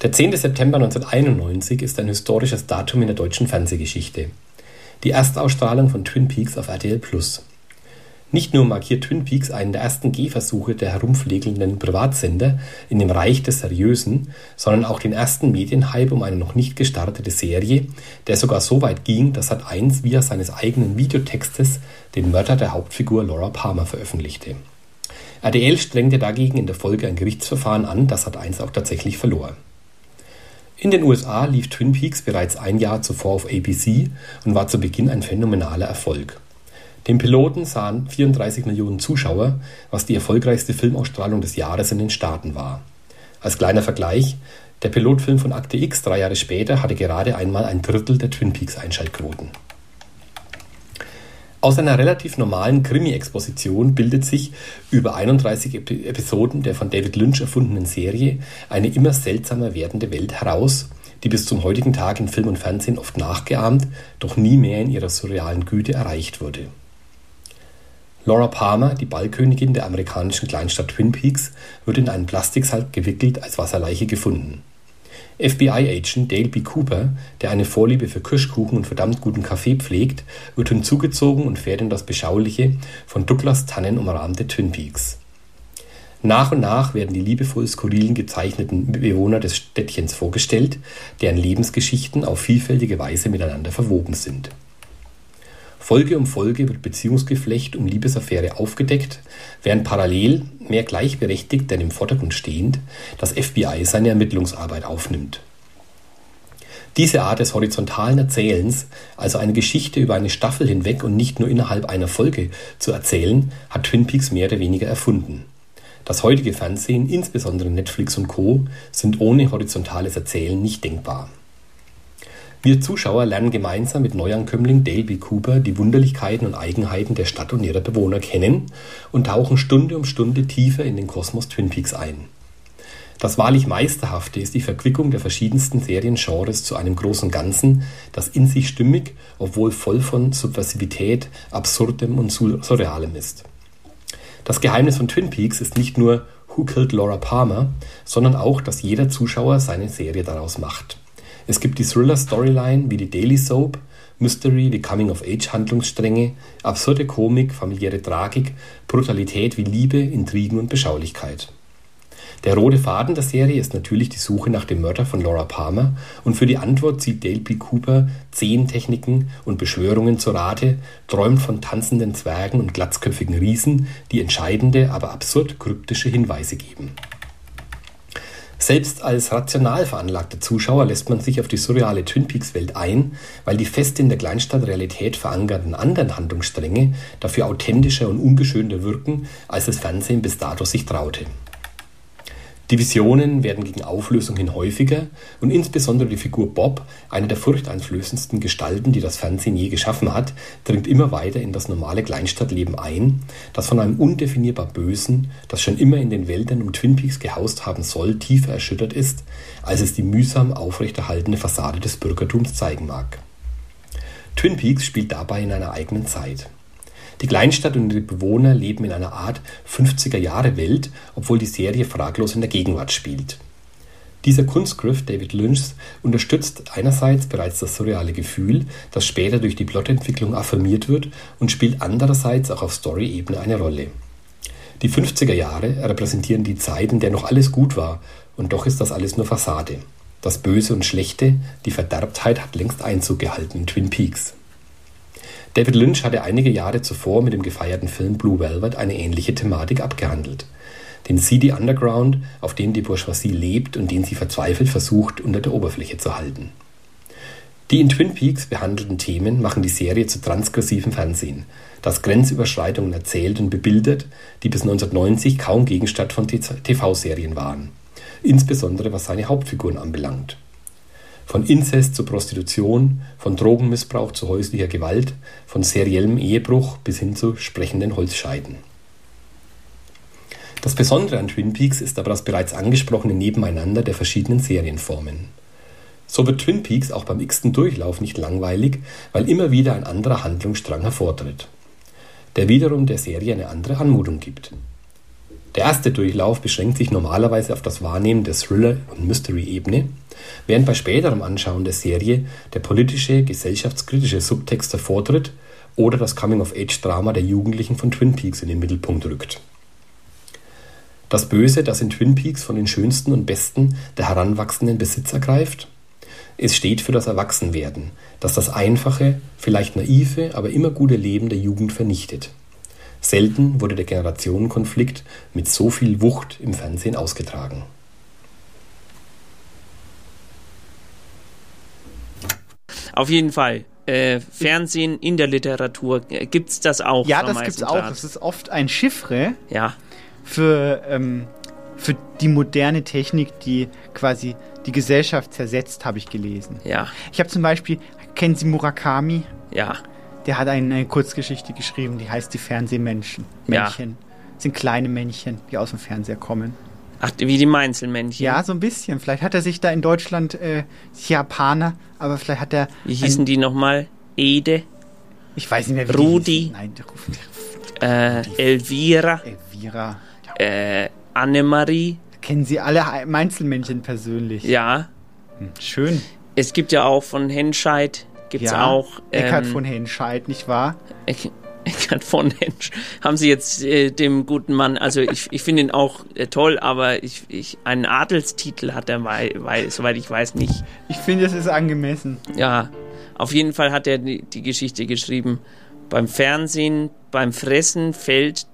Der 10. September 1991 ist ein historisches Datum in der deutschen Fernsehgeschichte. Die Erstausstrahlung von Twin Peaks auf RTL Plus. Nicht nur markiert Twin Peaks einen der ersten Gehversuche der herumflegelnden Privatsender in dem Reich des Seriösen, sondern auch den ersten Medienhype um eine noch nicht gestartete Serie, der sogar so weit ging, dass Sat1 via seines eigenen Videotextes den Mörder der Hauptfigur Laura Palmer veröffentlichte. RTL strengte dagegen in der Folge ein Gerichtsverfahren an, das Sat1 auch tatsächlich verlor. In den USA lief Twin Peaks bereits ein Jahr zuvor auf ABC und war zu Beginn ein phänomenaler Erfolg. Den Piloten sahen 34 Millionen Zuschauer, was die erfolgreichste Filmausstrahlung des Jahres in den Staaten war. Als kleiner Vergleich, der Pilotfilm von Akte X drei Jahre später hatte gerade einmal ein Drittel der Twin Peaks Einschaltquoten. Aus einer relativ normalen Krimi-Exposition bildet sich über 31 Epi- Episoden der von David Lynch erfundenen Serie eine immer seltsamer werdende Welt heraus, die bis zum heutigen Tag in Film und Fernsehen oft nachgeahmt, doch nie mehr in ihrer surrealen Güte erreicht wurde. Laura Palmer, die Ballkönigin der amerikanischen Kleinstadt Twin Peaks, wird in einen Plastiksack gewickelt als Wasserleiche gefunden. FBI-Agent Dale B. Cooper, der eine Vorliebe für Kirschkuchen und verdammt guten Kaffee pflegt, wird hinzugezogen und fährt in das beschauliche, von Douglas Tannen umrahmte Twin Peaks. Nach und nach werden die liebevoll skurrilen gezeichneten Bewohner des Städtchens vorgestellt, deren Lebensgeschichten auf vielfältige Weise miteinander verwoben sind. Folge um Folge wird Beziehungsgeflecht um Liebesaffäre aufgedeckt, während parallel, mehr gleichberechtigt denn im Vordergrund stehend, das FBI seine Ermittlungsarbeit aufnimmt. Diese Art des horizontalen Erzählens, also eine Geschichte über eine Staffel hinweg und nicht nur innerhalb einer Folge zu erzählen, hat Twin Peaks mehr oder weniger erfunden. Das heutige Fernsehen, insbesondere Netflix und Co., sind ohne horizontales Erzählen nicht denkbar. Wir Zuschauer lernen gemeinsam mit Neuankömmling Dale. Cooper die Wunderlichkeiten und Eigenheiten der Stadt und ihrer Bewohner kennen und tauchen Stunde um Stunde tiefer in den Kosmos Twin Peaks ein. Das wahrlich Meisterhafte ist die Verquickung der verschiedensten Seriengenres zu einem großen Ganzen, das in sich stimmig, obwohl voll von Subversivität, Absurdem und Surrealem ist. Das Geheimnis von Twin Peaks ist nicht nur Who Killed Laura Palmer, sondern auch, dass jeder Zuschauer seine Serie daraus macht. Es gibt die Thriller-Storyline wie die Daily Soap, Mystery wie Coming-of-Age-Handlungsstränge, absurde Komik, familiäre Tragik, Brutalität wie Liebe, Intrigen und Beschaulichkeit. Der rote Faden der Serie ist natürlich die Suche nach dem Mörder von Laura Palmer und für die Antwort zieht Dale P. Cooper Zehntechniken und Beschwörungen zur Rate, träumt von tanzenden Zwergen und glatzköpfigen Riesen, die entscheidende, aber absurd kryptische Hinweise geben. Selbst als rational veranlagter Zuschauer lässt man sich auf die surreale Twin Peaks-Welt ein, weil die fest in der Kleinstadtrealität verankerten anderen Handlungsstränge dafür authentischer und ungeschönter wirken, als das Fernsehen bis dato sich traute. Divisionen werden gegen Auflösung hin häufiger und insbesondere die Figur Bob, eine der furchteinflößendsten Gestalten, die das Fernsehen je geschaffen hat, dringt immer weiter in das normale Kleinstadtleben ein, das von einem undefinierbar Bösen, das schon immer in den Wäldern um Twin Peaks gehaust haben soll, tiefer erschüttert ist, als es die mühsam aufrechterhaltene Fassade des Bürgertums zeigen mag. Twin Peaks spielt dabei in einer eigenen Zeit. Die Kleinstadt und ihre Bewohner leben in einer Art 50er-Jahre-Welt, obwohl die Serie fraglos in der Gegenwart spielt. Dieser Kunstgriff David Lynchs unterstützt einerseits bereits das surreale Gefühl, das später durch die Plotentwicklung affirmiert wird, und spielt andererseits auch auf Story-Ebene eine Rolle. Die 50er Jahre repräsentieren die Zeit, in der noch alles gut war, und doch ist das alles nur Fassade. Das Böse und Schlechte, die Verderbtheit hat längst Einzug gehalten in Twin Peaks. David Lynch hatte einige Jahre zuvor mit dem gefeierten Film Blue Velvet eine ähnliche Thematik abgehandelt. Den seedy Underground, auf dem die Bourgeoisie lebt und den sie verzweifelt versucht, unter der Oberfläche zu halten. Die in Twin Peaks behandelten Themen machen die Serie zu transgressivem Fernsehen, das Grenzüberschreitungen erzählt und bebildert, die bis 1990 kaum Gegenstand von TV-Serien waren, insbesondere was seine Hauptfiguren anbelangt. Von Inzest zu Prostitution, von Drogenmissbrauch zu häuslicher Gewalt, von seriellem Ehebruch bis hin zu sprechenden Holzscheiden. Das Besondere an Twin Peaks ist aber das bereits angesprochene Nebeneinander der verschiedenen Serienformen. So wird Twin Peaks auch beim x-ten Durchlauf nicht langweilig, weil immer wieder ein anderer Handlungsstrang hervortritt, der wiederum der Serie eine andere Anmutung gibt. Der erste Durchlauf beschränkt sich normalerweise auf das Wahrnehmen der Thriller- und Mystery-Ebene, während bei späterem Anschauen der Serie der politische, gesellschaftskritische Subtext hervortritt oder das Coming-of-Age-Drama der Jugendlichen von Twin Peaks in den Mittelpunkt rückt. Das Böse, das in Twin Peaks von den schönsten und besten der heranwachsenden Besitz ergreift? Es steht für das Erwachsenwerden, das das einfache, vielleicht naive, aber immer gute Leben der Jugend vernichtet. Selten wurde der Generationenkonflikt mit so viel Wucht im Fernsehen ausgetragen. Auf jeden Fall. Äh, Fernsehen in der Literatur, äh, gibt es das auch? Ja, das gibt es auch. Es ist oft ein Chiffre ja. für, ähm, für die moderne Technik, die quasi die Gesellschaft zersetzt, habe ich gelesen. Ja. Ich habe zum Beispiel, kennen Sie Murakami? Ja. Der hat eine, Kurzgeschichte geschrieben, die heißt Die Fernsehmännchen. Männchen. Ja. Das sind kleine Männchen, die aus dem Fernseher kommen. Ach, wie die Mainzelmännchen. Ja, so ein bisschen. Vielleicht hat er sich da in Deutschland äh, Japaner, aber vielleicht hat er. Wie hießen die nochmal? Ede? Ich weiß nicht mehr, wie Rudi. Nein, äh, Elvira, Elvira. äh, Annemarie. Kennen Sie alle Einzelmännchen persönlich? Ja. Hm, Schön. Es gibt ja auch von Henscheid, gibt's ja, auch. Eckhard ähm, von Henscheid, nicht wahr? Eck- [laughs] Eckart von Hensch. Haben Sie jetzt äh, dem guten Mann, also ich, ich finde ihn auch äh, toll, aber ich, ich, einen Adelstitel hat er, weil, weil, soweit ich weiß, nicht. Ich finde, es ist angemessen. Ja, auf jeden Fall hat er die, die Geschichte geschrieben. Beim Fernsehen, beim Fressen fällt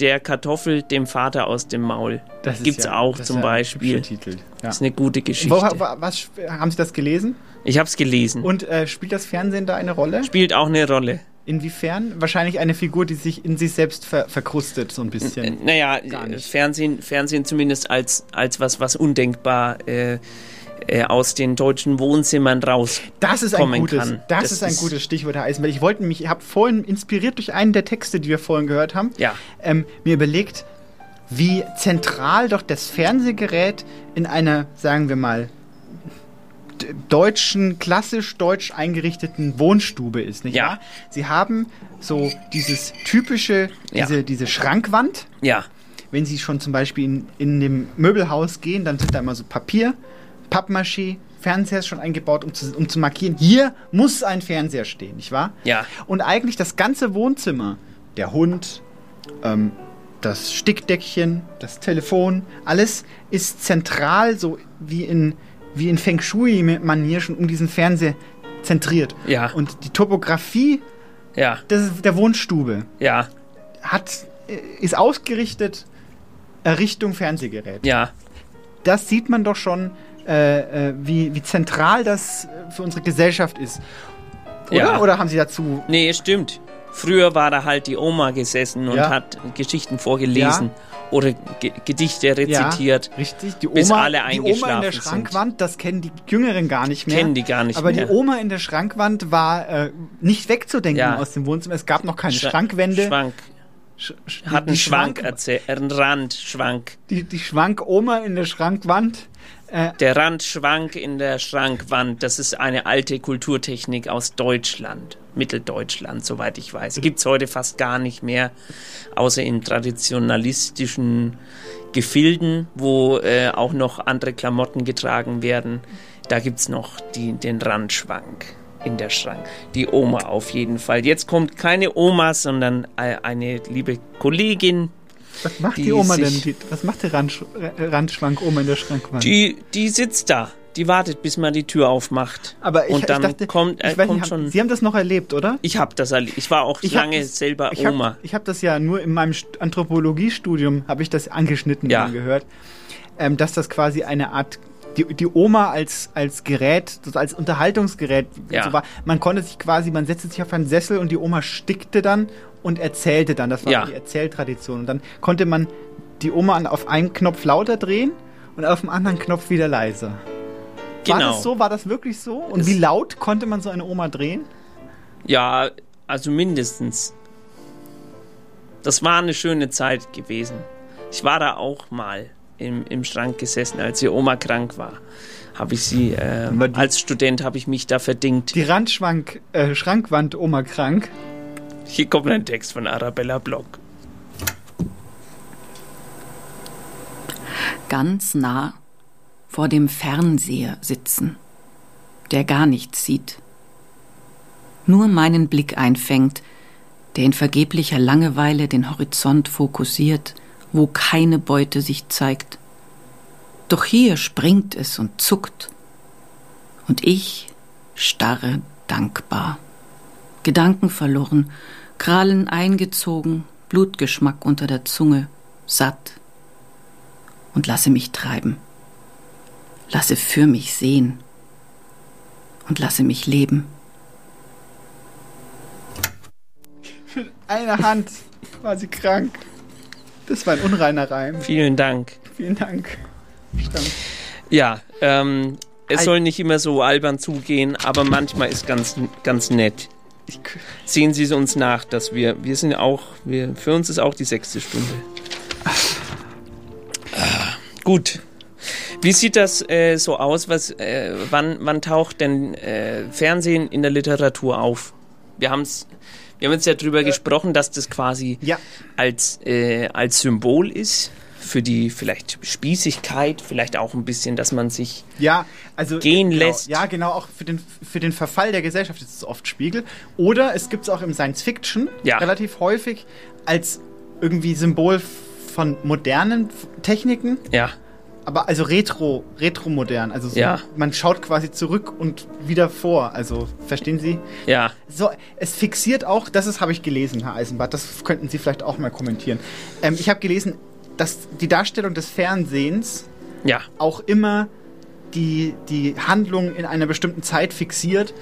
der Kartoffel dem Vater aus dem Maul. Das ist Gibt's ja- auch das ist zum ja ein Beispiel. Titel, ja. Das ist eine gute Geschichte. Wo, wa- was, haben Sie das gelesen? Ich habe es gelesen. Und äh, spielt das Fernsehen da eine Rolle? Spielt auch eine Rolle. Inwiefern? Wahrscheinlich eine Figur, die sich in sich selbst ver verkrustet, so ein bisschen. Naja, äh, Fernsehen, Fernsehen zumindest als, als was, was undenkbar äh, äh, aus den deutschen Wohnzimmern rauskommen Das ist ein gutes, kann. das, ist ein gutes Stichwort, Herr Eisenberg. Ich wollte mich, ich habe vorhin inspiriert durch einen der Texte, die wir vorhin gehört haben, Ja. ähm, mir überlegt, wie zentral doch das Fernsehgerät in einer, sagen wir mal, deutschen, klassisch deutsch eingerichteten Wohnstube ist, nicht Ja. wahr? Sie haben so dieses typische, Ja. diese, diese Schrankwand. Ja. Wenn Sie schon zum Beispiel in, in dem Möbelhaus gehen, dann sind da immer so Papier, Pappmaché, Fernseher ist schon eingebaut, um zu, um zu markieren, hier muss ein Fernseher stehen, nicht wahr? Ja. Und eigentlich das ganze Wohnzimmer, der Hund, ähm, das Stickdeckchen, das Telefon, alles ist zentral, so wie in, wie in Feng Shui-Manier schon um diesen Fernseher zentriert. Ja. Und die Topografie Ja. des, der Wohnstube Ja. hat, äh, ist ausgerichtet äh, Richtung Fernsehgerät. Ja. Das sieht man doch schon, äh, äh, wie, wie zentral das für unsere Gesellschaft ist. Oder? Ja. Oder haben Sie dazu Nee, stimmt. Früher war da halt die Oma gesessen und Ja. hat Geschichten vorgelesen oder Ge Gedichte rezitiert. Ja, richtig. Die Oma, bis alle die Oma in eingeschlafen der sind. Schrankwand, das kennen die Jüngeren gar nicht mehr. Kennen die gar nicht Aber mehr. die Oma in der Schrankwand war äh, nicht wegzudenken Ja. aus dem Wohnzimmer. Es gab noch keine Schra- Schrankwände. Schwank. Sch- Hat einen Schwank Schwank- erzählt, einen Randschwank. Die, die Schwank-Oma in der Schrankwand. Äh, Der Randschwank in der Schrankwand, das ist eine alte Kulturtechnik aus Deutschland, Mitteldeutschland, soweit ich weiß. Gibt es heute fast gar nicht mehr, außer in traditionalistischen Gefilden, wo äh, auch noch andere Klamotten getragen werden. Da gibt es noch die, den Randschwank in der Schrank. Die Oma auf jeden Fall. Jetzt kommt keine Oma, sondern äh, eine liebe Kollegin. Was macht die, die Oma denn? Die, was macht die Randsch Randschwank-Oma in der Schrankwand? Die, die sitzt da. Die wartet, bis man die Tür aufmacht. Aber ich, und dann ich dachte, kommt, äh, ich weiß kommt nicht, schon. Sie haben das noch erlebt, oder? Ich habe das erlebt. Ich war auch Ich hab lange das- selber ich hab, Oma. Ich habe das ja nur in meinem St- Anthropologiestudium habe ich das angeschnitten Ja. gehört, ähm, dass das quasi eine Art die, die Oma als als Gerät, als Unterhaltungsgerät Ja. so war. Man konnte sich quasi, man setzte sich auf einen Sessel und die Oma stickte dann und erzählte dann. Das war Ja. die Erzähltradition. Und dann konnte man die Oma auf einen Knopf lauter drehen und auf dem anderen Knopf wieder leiser. War Genau. das so? War das wirklich so? Und wie laut konnte man so eine Oma drehen? Ja, also mindestens. Das war eine schöne Zeit gewesen. Ich war da auch mal im, im Schrank gesessen, als die Oma krank war. Habe ich sie, äh, als Student habe ich mich da verdingt. Die Randschwank, äh, Schrankwand Oma krank. Hier kommt ein Text von Arabella Block. ganz nah vor dem Fernseher sitzen, der gar nichts sieht, nur meinen Blick einfängt, der in vergeblicher Langeweile den Horizont fokussiert, wo keine Beute sich zeigt. Doch hier springt es und zuckt, und ich starre dankbar. Gedanken verloren, Krallen eingezogen, Blutgeschmack unter der Zunge, satt und lasse mich treiben. Lasse für mich sehen und lasse mich leben. [laughs] Mit einer Hand war sie krank. Das war ein unreiner Reim. Vielen Dank. Vielen Dank. Strand. Ja, ähm, es Ei- soll nicht immer so albern zugehen, aber manchmal ist ganz, ganz nett. Sehen Sie es uns nach, dass wir, wir sind auch, wir, für uns ist auch die sechste Stunde. Ah, Gut. Wie sieht das äh, so aus? Was, äh, wann, wann taucht denn äh, Fernsehen in der Literatur auf? Wir haben es Wir haben jetzt ja drüber gesprochen, dass das quasi als, äh, als Symbol ist für die vielleicht Spießigkeit, vielleicht auch ein bisschen, dass man sich Ja, also gehen genau, lässt. Ja, genau, auch für den, für den Verfall der Gesellschaft ist es oft Spiegel. Oder es gibt es auch im Science Fiction Ja. relativ häufig als irgendwie Symbol von modernen Techniken. Ja. Aber also retro, retromodern. Also so, Ja. man schaut quasi zurück und wieder vor. Also, verstehen Sie? Ja. So, es fixiert auch, das ist, habe ich gelesen, Herr Eisenbart, das könnten Sie vielleicht auch mal kommentieren. Ähm, ich habe gelesen, dass die Darstellung des Fernsehens Ja. auch immer die, die Handlung in einer bestimmten Zeit fixiert,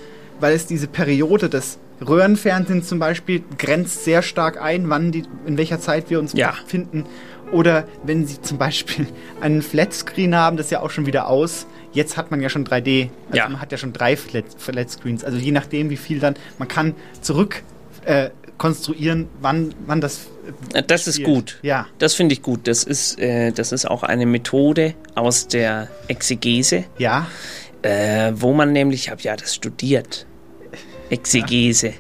weil es diese Periode des Röhrenfernsehens zum Beispiel grenzt sehr stark ein, wann die, in welcher Zeit wir uns befinden. Oder wenn Sie zum Beispiel [laughs] einen Flatscreen haben, das ist ja auch schon wieder aus. Jetzt hat man ja schon 3D. Also Ja. man hat ja schon drei Flat, Flatscreens. Also je nachdem, wie viel dann, man kann zurück äh, konstruieren, wann, wann das. Äh, Das ist spielt. gut. Ja. Das finde ich gut. Das ist, äh, das ist auch eine Methode aus der Exegese. Ja. Äh, wo man nämlich, ich habe ja das studiert. Exegese.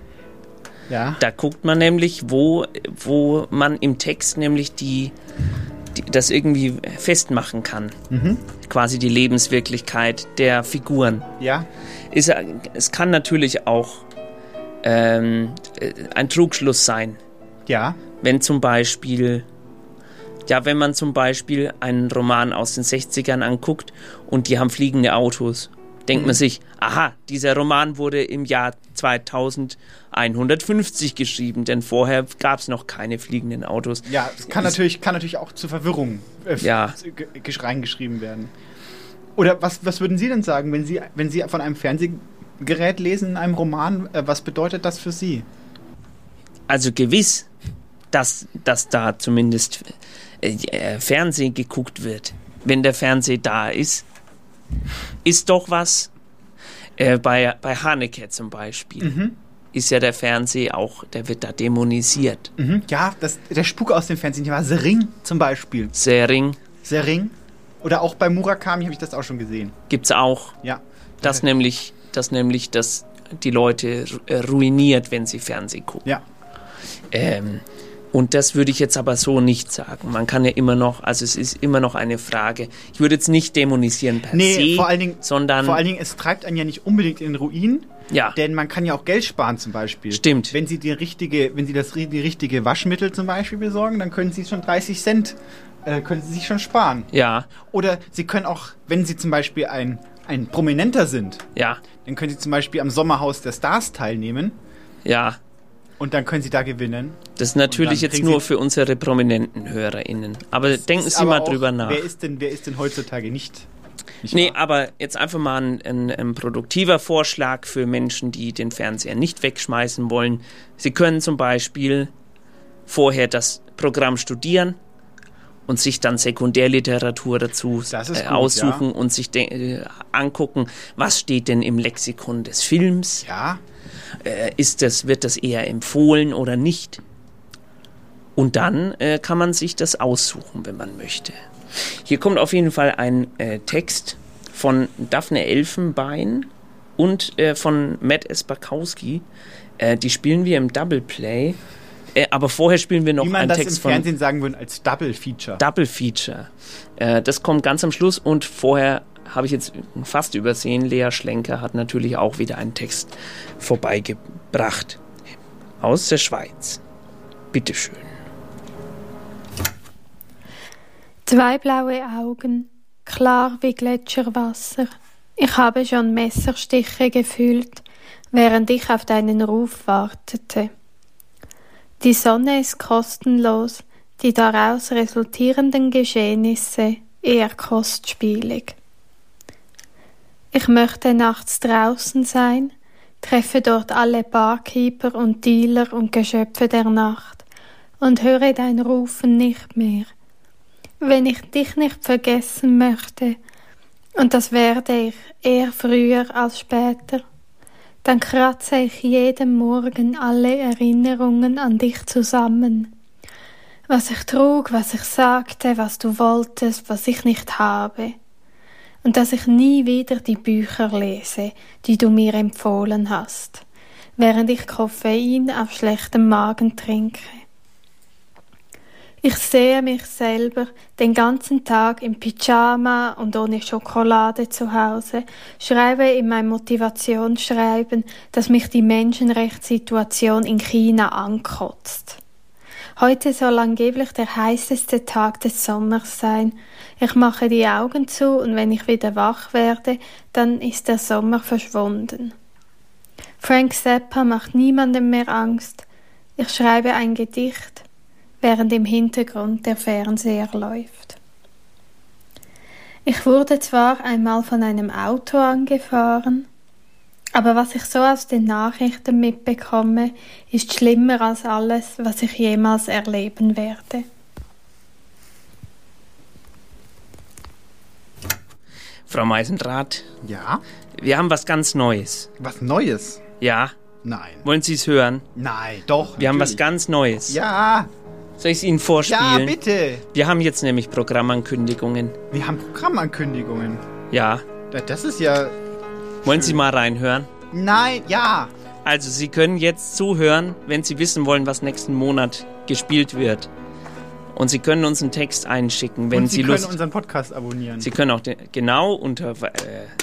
Ja. Da guckt man nämlich, wo, wo man im Text nämlich die, die das irgendwie festmachen kann. Mhm. Quasi die Lebenswirklichkeit der Figuren. Ja. Ist, es kann natürlich auch ähm, äh, ein Trugschluss sein. Ja. Wenn zum Beispiel, ja, wenn man zum Beispiel einen Roman aus den 60ern anguckt und die haben fliegende Autos, denkt Mhm. man sich, aha, dieser Roman wurde im Jahr 2150 geschrieben, denn vorher gab es noch keine fliegenden Autos. Ja, es kann natürlich, kann natürlich auch zur Verwirrung äh, Ja. gesch- reingeschrieben werden. Oder was, was würden Sie denn sagen, wenn Sie, wenn Sie von einem Fernsehgerät lesen in einem Roman, äh, was bedeutet das für Sie? Also gewiss, dass, dass da zumindest äh, äh, Fernsehen geguckt wird, wenn der Fernseher da ist, ist doch was. Äh, bei, bei Haneke zum Beispiel Mhm. ist ja der Fernseher auch, der wird da dämonisiert. Mhm. Ja, das, der Spuk aus dem Fernsehen war The Ring zum Beispiel. Sering The Ring. Oder auch bei Murakami habe ich das auch schon gesehen. gibt's auch. Ja. Das nämlich, das nämlich, dass die Leute äh, ruiniert, wenn sie Fernsehen gucken. Ja. Ähm, und das würde ich jetzt aber so nicht sagen. Man kann ja immer noch, also es ist immer noch eine Frage. Ich würde jetzt nicht dämonisieren per Nee, se, vor allen Dingen, sondern vor allen Dingen, es treibt einen ja nicht unbedingt in den Ruin. Ja. Denn man kann ja auch Geld sparen zum Beispiel. Stimmt. Wenn Sie die richtige, wenn Sie das die richtige Waschmittel zum Beispiel besorgen, dann können Sie schon 30 Cent, äh, können Sie sich schon sparen. ja, Oder Sie können auch, wenn Sie zum Beispiel ein, ein Prominenter sind, ja, dann können Sie zum Beispiel am Sommerhaus der Stars teilnehmen ja. und dann können Sie da gewinnen. Das ist natürlich jetzt nur für unsere prominenten HörerInnen. Aber denken Sie aber mal drüber nach. Wer ist denn, wer ist denn heutzutage nicht? nicht Nee, wahr? aber jetzt einfach mal ein, ein, ein produktiver Vorschlag für Menschen, die den Fernseher nicht wegschmeißen wollen. Sie können zum Beispiel vorher das Programm studieren und sich dann Sekundärliteratur dazu äh, gut, aussuchen ja. und sich äh, angucken, was steht denn im Lexikon des Films? Ja. Äh, ist das, wird das eher empfohlen oder nicht? Und dann äh, kann man sich das aussuchen, wenn man möchte. Hier kommt auf jeden Fall ein äh, Text von Daphne Elfenbein und äh, von Matt Espakowski. Die spielen wir im Double Play. Äh, aber vorher spielen wir noch Wie man einen das Text im von Fernsehen sagen würde, als Double Feature. Double Feature. Äh, das kommt ganz am Schluss und vorher habe ich jetzt fast übersehen. Lea Schlenker hat natürlich auch wieder einen Text vorbeigebracht. Aus der Schweiz. Bitteschön. Zwei blaue Augen, klar wie Gletscherwasser. Ich habe schon Messerstiche gefühlt, während ich auf deinen Ruf wartete. Die Sonne ist kostenlos, die daraus resultierenden Geschehnisse eher kostspielig. Ich möchte nachts draußen sein, treffe dort alle Barkeeper und Dealer und Geschöpfe der Nacht und höre dein Rufen nicht mehr. Wenn ich dich nicht vergessen möchte, und das werde ich eher früher als später, dann kratze ich jeden Morgen alle Erinnerungen an dich zusammen. Was ich trug, was ich sagte, was du wolltest, was ich nicht habe. Und dass ich nie wieder die Bücher lese, die du mir empfohlen hast. während ich Koffein auf schlechtem Magen trinke. Ich sehe mich selber den ganzen Tag im Pyjama und ohne Schokolade zu Hause, schreibe in mein Motivationsschreiben, dass mich die Menschenrechtssituation in China ankotzt. Heute soll angeblich der heißeste Tag des Sommers sein. Ich mache die Augen zu und wenn ich wieder wach werde, dann ist der Sommer verschwunden. Frank Zappa macht niemandem mehr Angst. Ich schreibe ein Gedicht während im Hintergrund der Fernseher läuft. Ich wurde zwar einmal von einem Auto angefahren, aber was ich so aus den Nachrichten mitbekomme, ist schlimmer als alles, was ich jemals erleben werde. Frau Meisendrath. Ja? Wir haben was ganz Neues. Was Neues? Ja. Nein. Wollen Sie es hören? Nein, doch. Wir haben was natürlich. ganz Neues. Ja. Soll ich es Ihnen vorspielen? Ja, bitte. Wir haben jetzt nämlich Programmankündigungen. Wir haben Programmankündigungen. Ja. Da- Das ist ja. Wollen Sie mal reinhören? Nein, ja. Also, Sie können jetzt zuhören, wenn Sie wissen wollen, was nächsten Monat gespielt wird. Und Sie können uns einen Text einschicken, wenn Und Sie, Sie, können Lust unseren Podcast abonnieren. Sie können auch den, genau unter äh,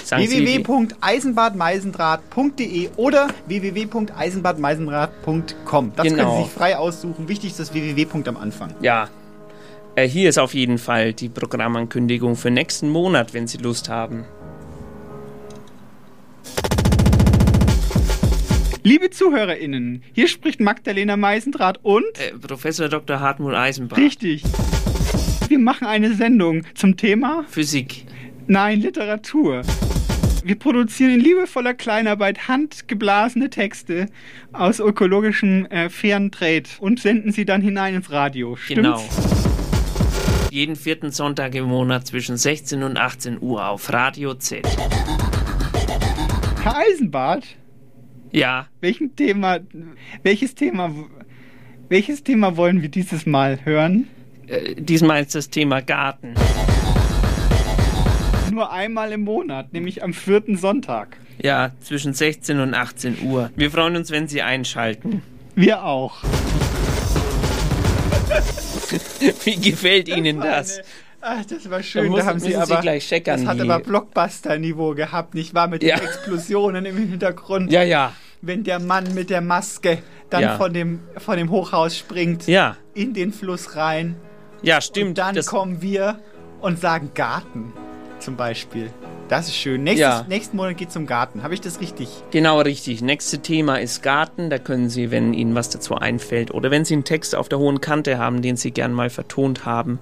Sie, www.eisenbadmeisendraht.de oder www.eisenbadmeisendraht.com. Das Genau. können Sie sich frei aussuchen. Wichtig ist das www. am Anfang. Ja. Äh, hier ist auf jeden Fall die Programmankündigung für nächsten Monat, wenn Sie Lust haben. Liebe ZuhörerInnen, hier spricht Magdalena Meisendrath und Äh, Professor Dr. Hartmut Eisenbach. Richtig. Wir machen eine Sendung zum Thema Physik. Nein, Literatur. Wir produzieren in liebevoller Kleinarbeit handgeblasene Texte aus ökologischem äh, fairen Trade und senden sie dann hinein ins Radio. Stimmt's? Genau. Jeden vierten Sonntag im Monat zwischen 16 und 18 Uhr auf Radio Z. Herr Eisenbart, Ja, welchen Thema, welches Thema, welches Thema wollen wir dieses Mal hören? äh, diesmal ist das Thema Garten. Nur einmal im Monat, nämlich am vierten Sonntag. Ja, zwischen 16 und 18 Uhr. Wir freuen uns, wenn Sie einschalten. Wir auch. [laughs] Wie gefällt Ihnen das? Ach, das war Da schön. muss- Da haben Sie Sie aber checkern, das hat aber Blockbuster-Niveau gehabt, nicht wahr? Mit Ja. den Explosionen im Hintergrund. Ja, ja. Wenn der Mann mit der Maske dann Ja. von, dem, von dem Hochhaus springt, Ja. in den Fluss rein. Ja, stimmt. Und dann das- kommen wir und sagen Garten zum Beispiel. Das ist schön. Nächstes, Ja. Nächsten Monat geht zum Garten. Habe ich das richtig? Genau richtig. Nächste Thema ist Garten. Da können Sie, wenn Ihnen was dazu einfällt oder wenn Sie einen Text auf der hohen Kante haben, den Sie gern mal vertont haben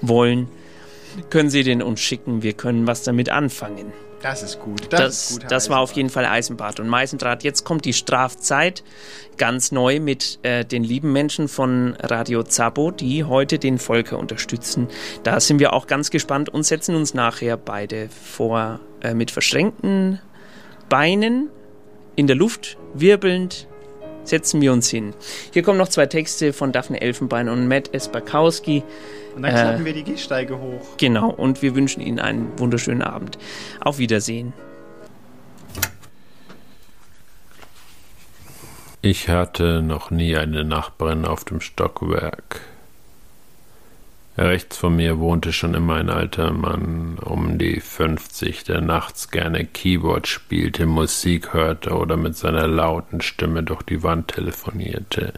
wollen, können Sie den uns schicken. Wir können was damit anfangen. Das ist gut. Das, Das, ist das war auf jeden Fall Eisenbart und Meißendraht. Jetzt kommt die Strafzeit ganz neu mit äh, den lieben Menschen von Radio Zabo, die heute den Volker unterstützen. Da sind wir auch ganz gespannt und setzen uns nachher beide vor äh, mit verschränkten Beinen in der Luft, wirbelnd, setzen wir uns hin. Hier kommen noch zwei Texte von Daphne Elfenbein und Matt Esperkowski. Und dann Äh, klappen wir die Gehsteige hoch. Genau, und wir wünschen Ihnen einen wunderschönen Abend. Auf Wiedersehen. Ich hatte noch nie eine Nachbarin auf dem Stockwerk. Rechts von mir wohnte schon immer ein alter Mann, um die 50, der nachts gerne Keyboard spielte, Musik hörte oder mit seiner lauten Stimme durch die Wand telefonierte.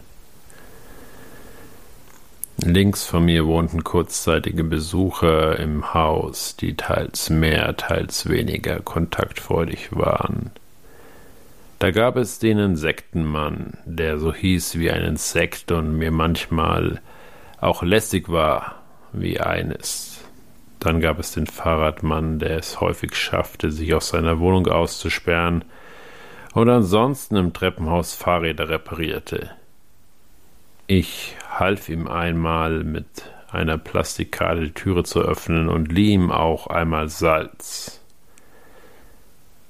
Links von mir wohnten kurzzeitige Besucher im Haus, die teils mehr, teils weniger kontaktfreudig waren. Da gab es den Insektenmann, der so hieß wie ein Insekt und mir manchmal auch lästig war wie eines. Dann gab es den Fahrradmann, der es häufig schaffte, sich aus seiner Wohnung auszusperren und ansonsten im Treppenhaus Fahrräder reparierte. Ich half ihm einmal mit einer Plastikkarte die Türe zu öffnen und lieh ihm auch einmal Salz.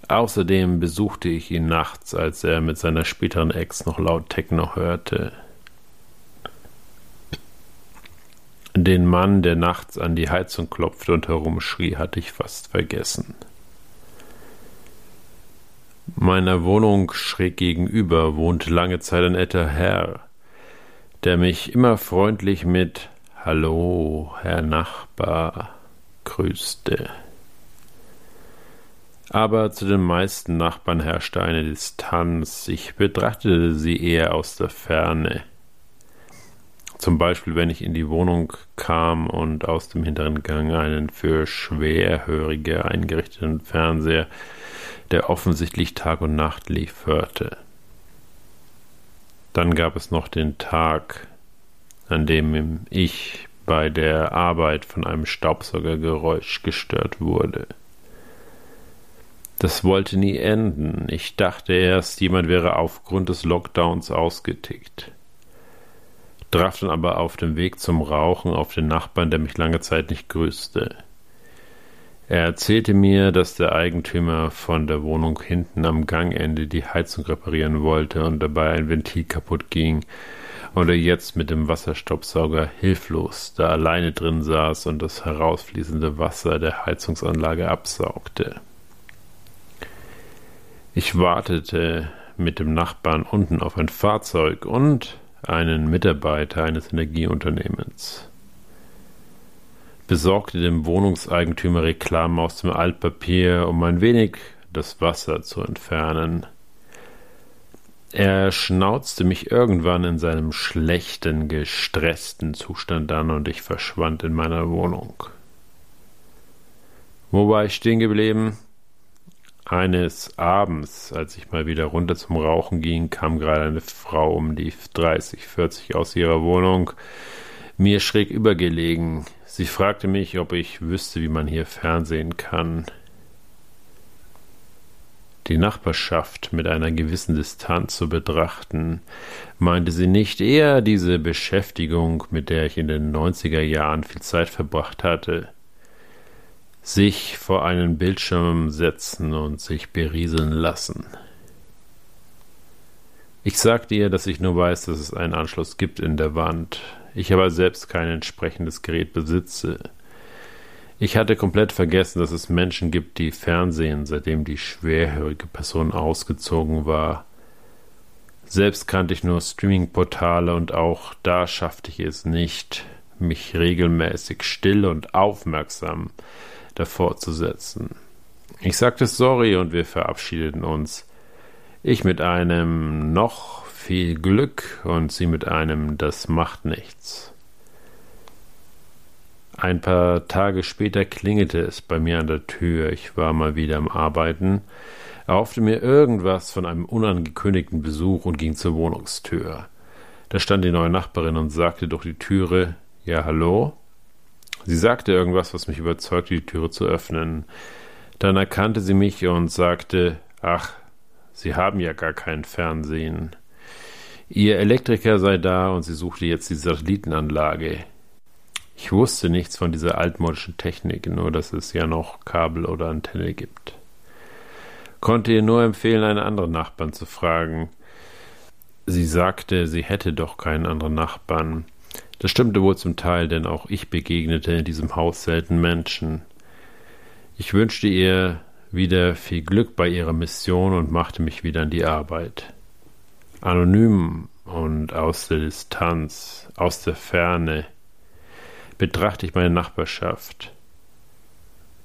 Außerdem besuchte ich ihn nachts, als er mit seiner späteren Ex noch laut Techno hörte. Den Mann, der nachts an die Heizung klopfte und herumschrie, hatte ich fast vergessen. Meiner Wohnung schräg gegenüber wohnte lange Zeit ein netter Herr, der mich immer freundlich mit Hallo, Herr Nachbar, grüßte. Aber zu den meisten Nachbarn herrschte eine Distanz. Ich betrachtete sie eher aus der Ferne. Zum Beispiel, wenn ich in die Wohnung kam und aus dem hinteren Gang einen für Schwerhörige eingerichteten Fernseher, der offensichtlich Tag und Nacht lief, hörte. Dann gab es noch den Tag, an dem ich bei der Arbeit von einem Staubsaugergeräusch gestört wurde. Das wollte nie enden. Ich dachte erst, jemand wäre aufgrund des Lockdowns ausgetickt. Traf dann aber auf dem Weg zum Rauchen auf den Nachbarn, der mich lange Zeit nicht grüßte. Er erzählte mir, dass der Eigentümer von der Wohnung hinten am Gangende die Heizung reparieren wollte und dabei ein Ventil kaputt ging und er jetzt mit dem Wasserstaubsauger hilflos da alleine drin saß und das herausfließende Wasser der Heizungsanlage absaugte. Ich wartete mit dem Nachbarn unten auf ein Fahrzeug und einen Mitarbeiter eines Energieunternehmens. Besorgte dem Wohnungseigentümer Reklame aus dem Altpapier, um ein wenig das Wasser zu entfernen. Er schnauzte mich irgendwann in seinem schlechten, gestressten Zustand an und ich verschwand in meiner Wohnung. Wo war ich stehen geblieben? Eines Abends, als ich mal wieder runter zum Rauchen ging, kam gerade eine Frau um die 30, 40 aus ihrer Wohnung, mir schräg übergelegen. Sie fragte mich, ob ich wüsste, wie man hier Fernsehen kann. Die Nachbarschaft mit einer gewissen Distanz zu betrachten, meinte sie nicht eher diese Beschäftigung, mit der ich in den 90er Jahren viel Zeit verbracht hatte sich vor einen Bildschirm setzen und sich berieseln lassen. Ich sagte ihr, dass ich nur weiß, dass es einen Anschluss gibt in der Wand, ich aber selbst kein entsprechendes Gerät besitze. Ich hatte komplett vergessen, dass es Menschen gibt, die Fernsehen, seitdem die schwerhörige Person ausgezogen war. Selbst kannte ich nur Streaming-Portale und auch da schaffte ich es nicht, mich regelmäßig still und aufmerksam davor zu setzen. Ich sagte sorry und wir verabschiedeten uns. Ich mit einem noch viel Glück und sie mit einem das macht nichts. Ein paar Tage später klingelte es bei mir an der Tür. Ich war mal wieder am Arbeiten, erhoffte mir irgendwas von einem unangekündigten Besuch und ging zur Wohnungstür. Da stand die neue Nachbarin und sagte durch die Türe Ja, hallo? Sie sagte irgendwas, was mich überzeugte, die Türe zu öffnen. Dann erkannte sie mich und sagte, ach, Sie haben ja gar kein Fernsehen. Ihr Elektriker sei da und sie suchte jetzt die Satellitenanlage. Ich wusste nichts von dieser altmodischen Technik, nur dass es ja noch Kabel oder Antenne gibt. Konnte ihr nur empfehlen, einen anderen Nachbarn zu fragen. Sie sagte, sie hätte doch keinen anderen Nachbarn. Das stimmte wohl zum Teil, denn auch ich begegnete in diesem Haus selten Menschen. Ich wünschte ihr wieder viel Glück bei ihrer Mission und machte mich wieder an die Arbeit. Anonym und aus der Distanz, aus der Ferne, betrachte ich meine Nachbarschaft.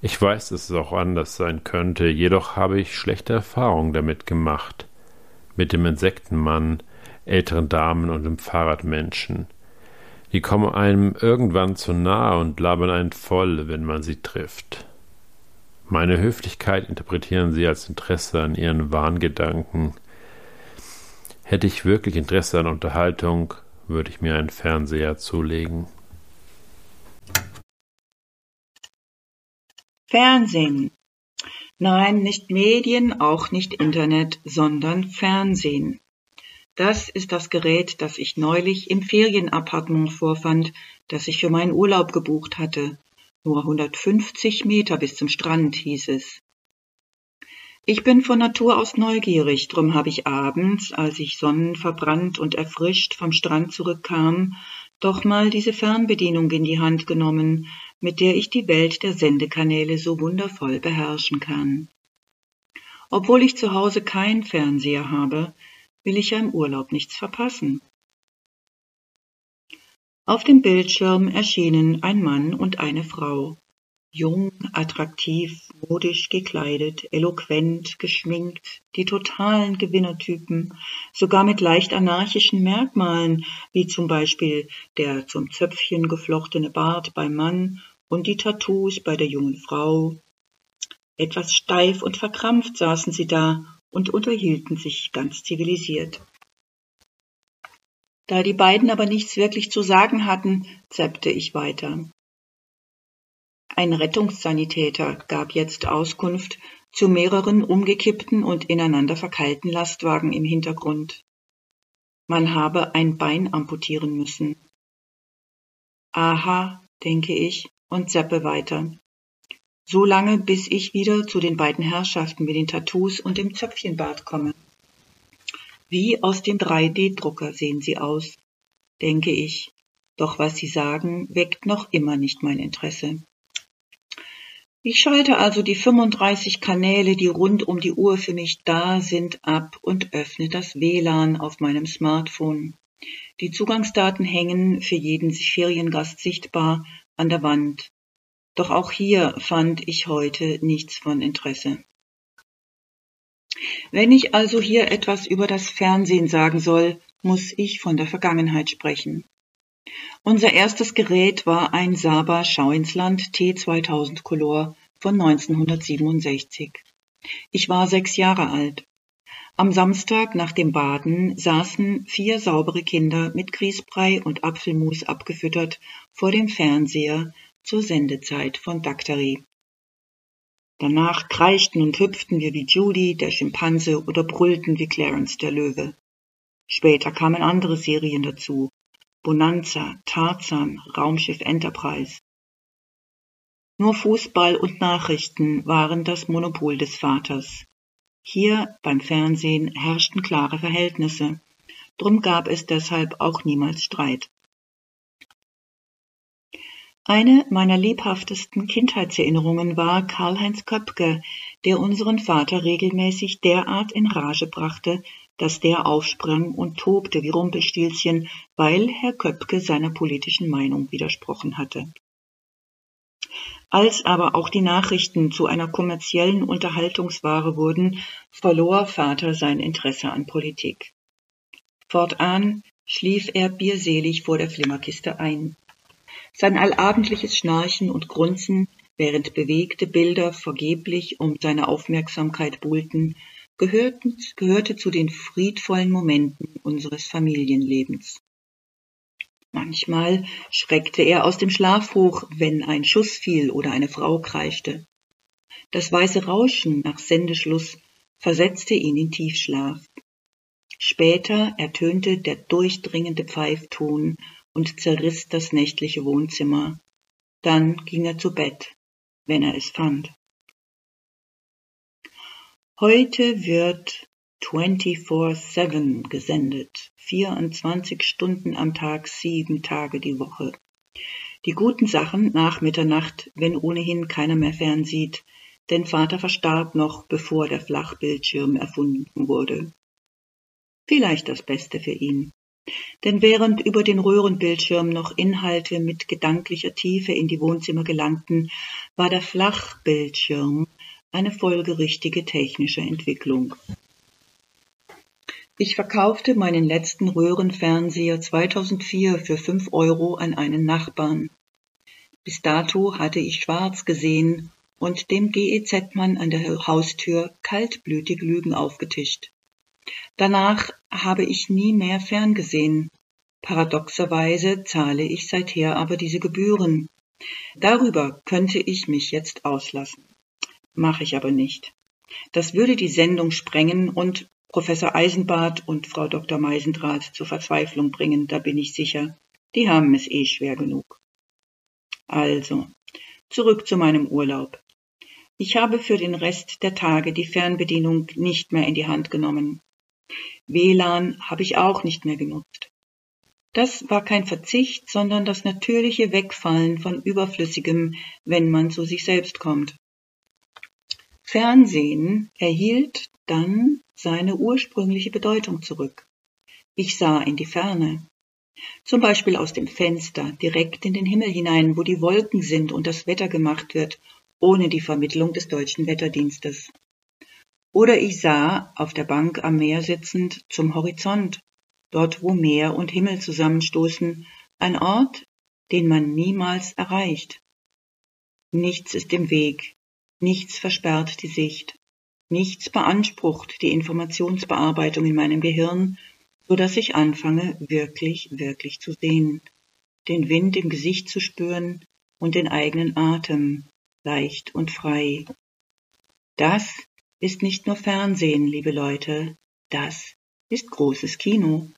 Ich weiß, dass es auch anders sein könnte, jedoch habe ich schlechte Erfahrungen damit gemacht. Mit dem Insektenmann, älteren Damen und dem Fahrradmenschen. Die kommen einem irgendwann zu nahe und labern einen voll, wenn man sie trifft. Meine Höflichkeit interpretieren sie als Interesse an ihren Wahngedanken. Hätte ich wirklich Interesse an Unterhaltung, würde ich mir einen Fernseher zulegen. Fernsehen. Nein, nicht Medien, auch nicht Internet, sondern Fernsehen. Das ist das Gerät, das ich neulich im Ferienappartement vorfand, das ich für meinen Urlaub gebucht hatte. Nur 150 Meter bis zum Strand, hieß es. Ich bin von Natur aus neugierig, drum habe ich abends, als ich sonnenverbrannt und erfrischt vom Strand zurückkam, doch mal diese Fernbedienung in die Hand genommen, mit der ich die Welt der Sendekanäle so wundervoll beherrschen kann. Obwohl ich zu Hause keinen Fernseher habe, will ich ja im Urlaub nichts verpassen. Auf dem Bildschirm erschienen ein Mann und eine Frau. Jung, attraktiv, modisch gekleidet, eloquent, geschminkt, die totalen Gewinnertypen, sogar mit leicht anarchischen Merkmalen, wie zum Beispiel der zum Zöpfchen geflochtene Bart beim Mann und die Tattoos bei der jungen Frau. Etwas steif und verkrampft saßen sie da und unterhielten sich ganz zivilisiert. Da die beiden aber nichts wirklich zu sagen hatten, zappte ich weiter. Ein Rettungssanitäter gab jetzt Auskunft zu mehreren umgekippten und ineinander verkeilten Lastwagen im Hintergrund. Man habe ein Bein amputieren müssen. Aha, denke ich und zappe weiter. So lange, bis ich wieder zu den beiden Herrschaften mit den Tattoos und dem Zöpfchenbart komme. Wie aus dem 3D-Drucker sehen sie aus, denke ich, doch was sie sagen, weckt noch immer nicht mein Interesse. Ich schalte also die 35 Kanäle, die rund um die Uhr für mich da sind, ab und öffne das WLAN auf meinem Smartphone. Die Zugangsdaten hängen für jeden Feriengast sichtbar an der Wand. Doch auch hier fand ich heute nichts von Interesse. Wenn ich also hier etwas über das Fernsehen sagen soll, muss ich von der Vergangenheit sprechen. Unser erstes Gerät war ein Saba Schau ins Land T2000 Color von 1967. Ich war sechs Jahre alt. Am Samstag nach dem Baden saßen vier saubere Kinder mit Grießbrei und Apfelmus abgefüttert vor dem Fernseher zur Sendezeit von Daktari. Danach kreischten und hüpften wir wie Judy, der Schimpanse, oder brüllten wie Clarence, der Löwe. Später kamen andere Serien dazu, Bonanza, Tarzan, Raumschiff Enterprise. Nur Fußball und Nachrichten waren das Monopol des Vaters. Hier beim Fernsehen herrschten klare Verhältnisse, drum gab es deshalb auch niemals Streit. Eine meiner lebhaftesten Kindheitserinnerungen war Karl-Heinz Köpke, der unseren Vater regelmäßig derart in Rage brachte, dass der aufsprang und tobte wie Rumpelstilzchen, weil Herr Köpke seiner politischen Meinung widersprochen hatte. Als aber auch die Nachrichten zu einer kommerziellen Unterhaltungsware wurden, verlor Vater sein Interesse an Politik. Fortan schlief er bierselig vor der Flimmerkiste ein. Sein allabendliches Schnarchen und Grunzen, während bewegte Bilder vergeblich um seine Aufmerksamkeit buhlten, gehörten, gehörte zu den friedvollen Momenten unseres Familienlebens. Manchmal schreckte er aus dem Schlaf hoch, wenn ein Schuss fiel oder eine Frau kreischte. Das weiße Rauschen nach Sendeschluss versetzte ihn in Tiefschlaf. Später ertönte der durchdringende Pfeifton und zerriss das nächtliche Wohnzimmer. Dann ging er zu Bett, wenn er es fand. Heute wird 24-7 gesendet, 24 Stunden am Tag, sieben Tage die Woche. Die guten Sachen nach Mitternacht, wenn ohnehin keiner mehr fernsieht, denn Vater verstarb noch, bevor der Flachbildschirm erfunden wurde. Vielleicht das Beste für ihn. Denn während über den Röhrenbildschirm noch Inhalte mit gedanklicher Tiefe in die Wohnzimmer gelangten, war der Flachbildschirm eine folgerichtige technische Entwicklung. Ich verkaufte meinen letzten Röhrenfernseher 2004 für 5 Euro an einen Nachbarn. Bis dato hatte ich schwarz gesehen und dem GEZ-Mann an der Haustür kaltblütig Lügen aufgetischt. Danach habe ich nie mehr ferngesehen. Paradoxerweise zahle ich seither aber diese Gebühren. Darüber könnte ich mich jetzt auslassen. Mache ich aber nicht. Das würde die Sendung sprengen und Professor Eisenbart und Frau Dr. Meisendrath zur Verzweiflung bringen, da bin ich sicher. Die haben es eh schwer genug. Also, zurück zu meinem Urlaub. Ich habe für den Rest der Tage die Fernbedienung nicht mehr in die Hand genommen. WLAN habe ich auch nicht mehr genutzt. Das war kein Verzicht, sondern das natürliche Wegfallen von Überflüssigem, wenn man zu sich selbst kommt. Fernsehen erhielt dann seine ursprüngliche Bedeutung zurück. Ich sah in die Ferne. Zum Beispiel aus dem Fenster, direkt in den Himmel hinein, wo die Wolken sind und das Wetter gemacht wird, ohne die Vermittlung des deutschen Wetterdienstes. Oder ich sah, auf der Bank am Meer sitzend, zum Horizont, dort wo Meer und Himmel zusammenstoßen, ein Ort, den man niemals erreicht. Nichts ist im Weg, nichts versperrt die Sicht, nichts beansprucht die Informationsbearbeitung in meinem Gehirn, so dass ich anfange, wirklich, wirklich zu sehen, den Wind im Gesicht zu spüren und den eigenen Atem, leicht und frei. Das ist nicht nur Fernsehen, liebe Leute, das ist großes Kino.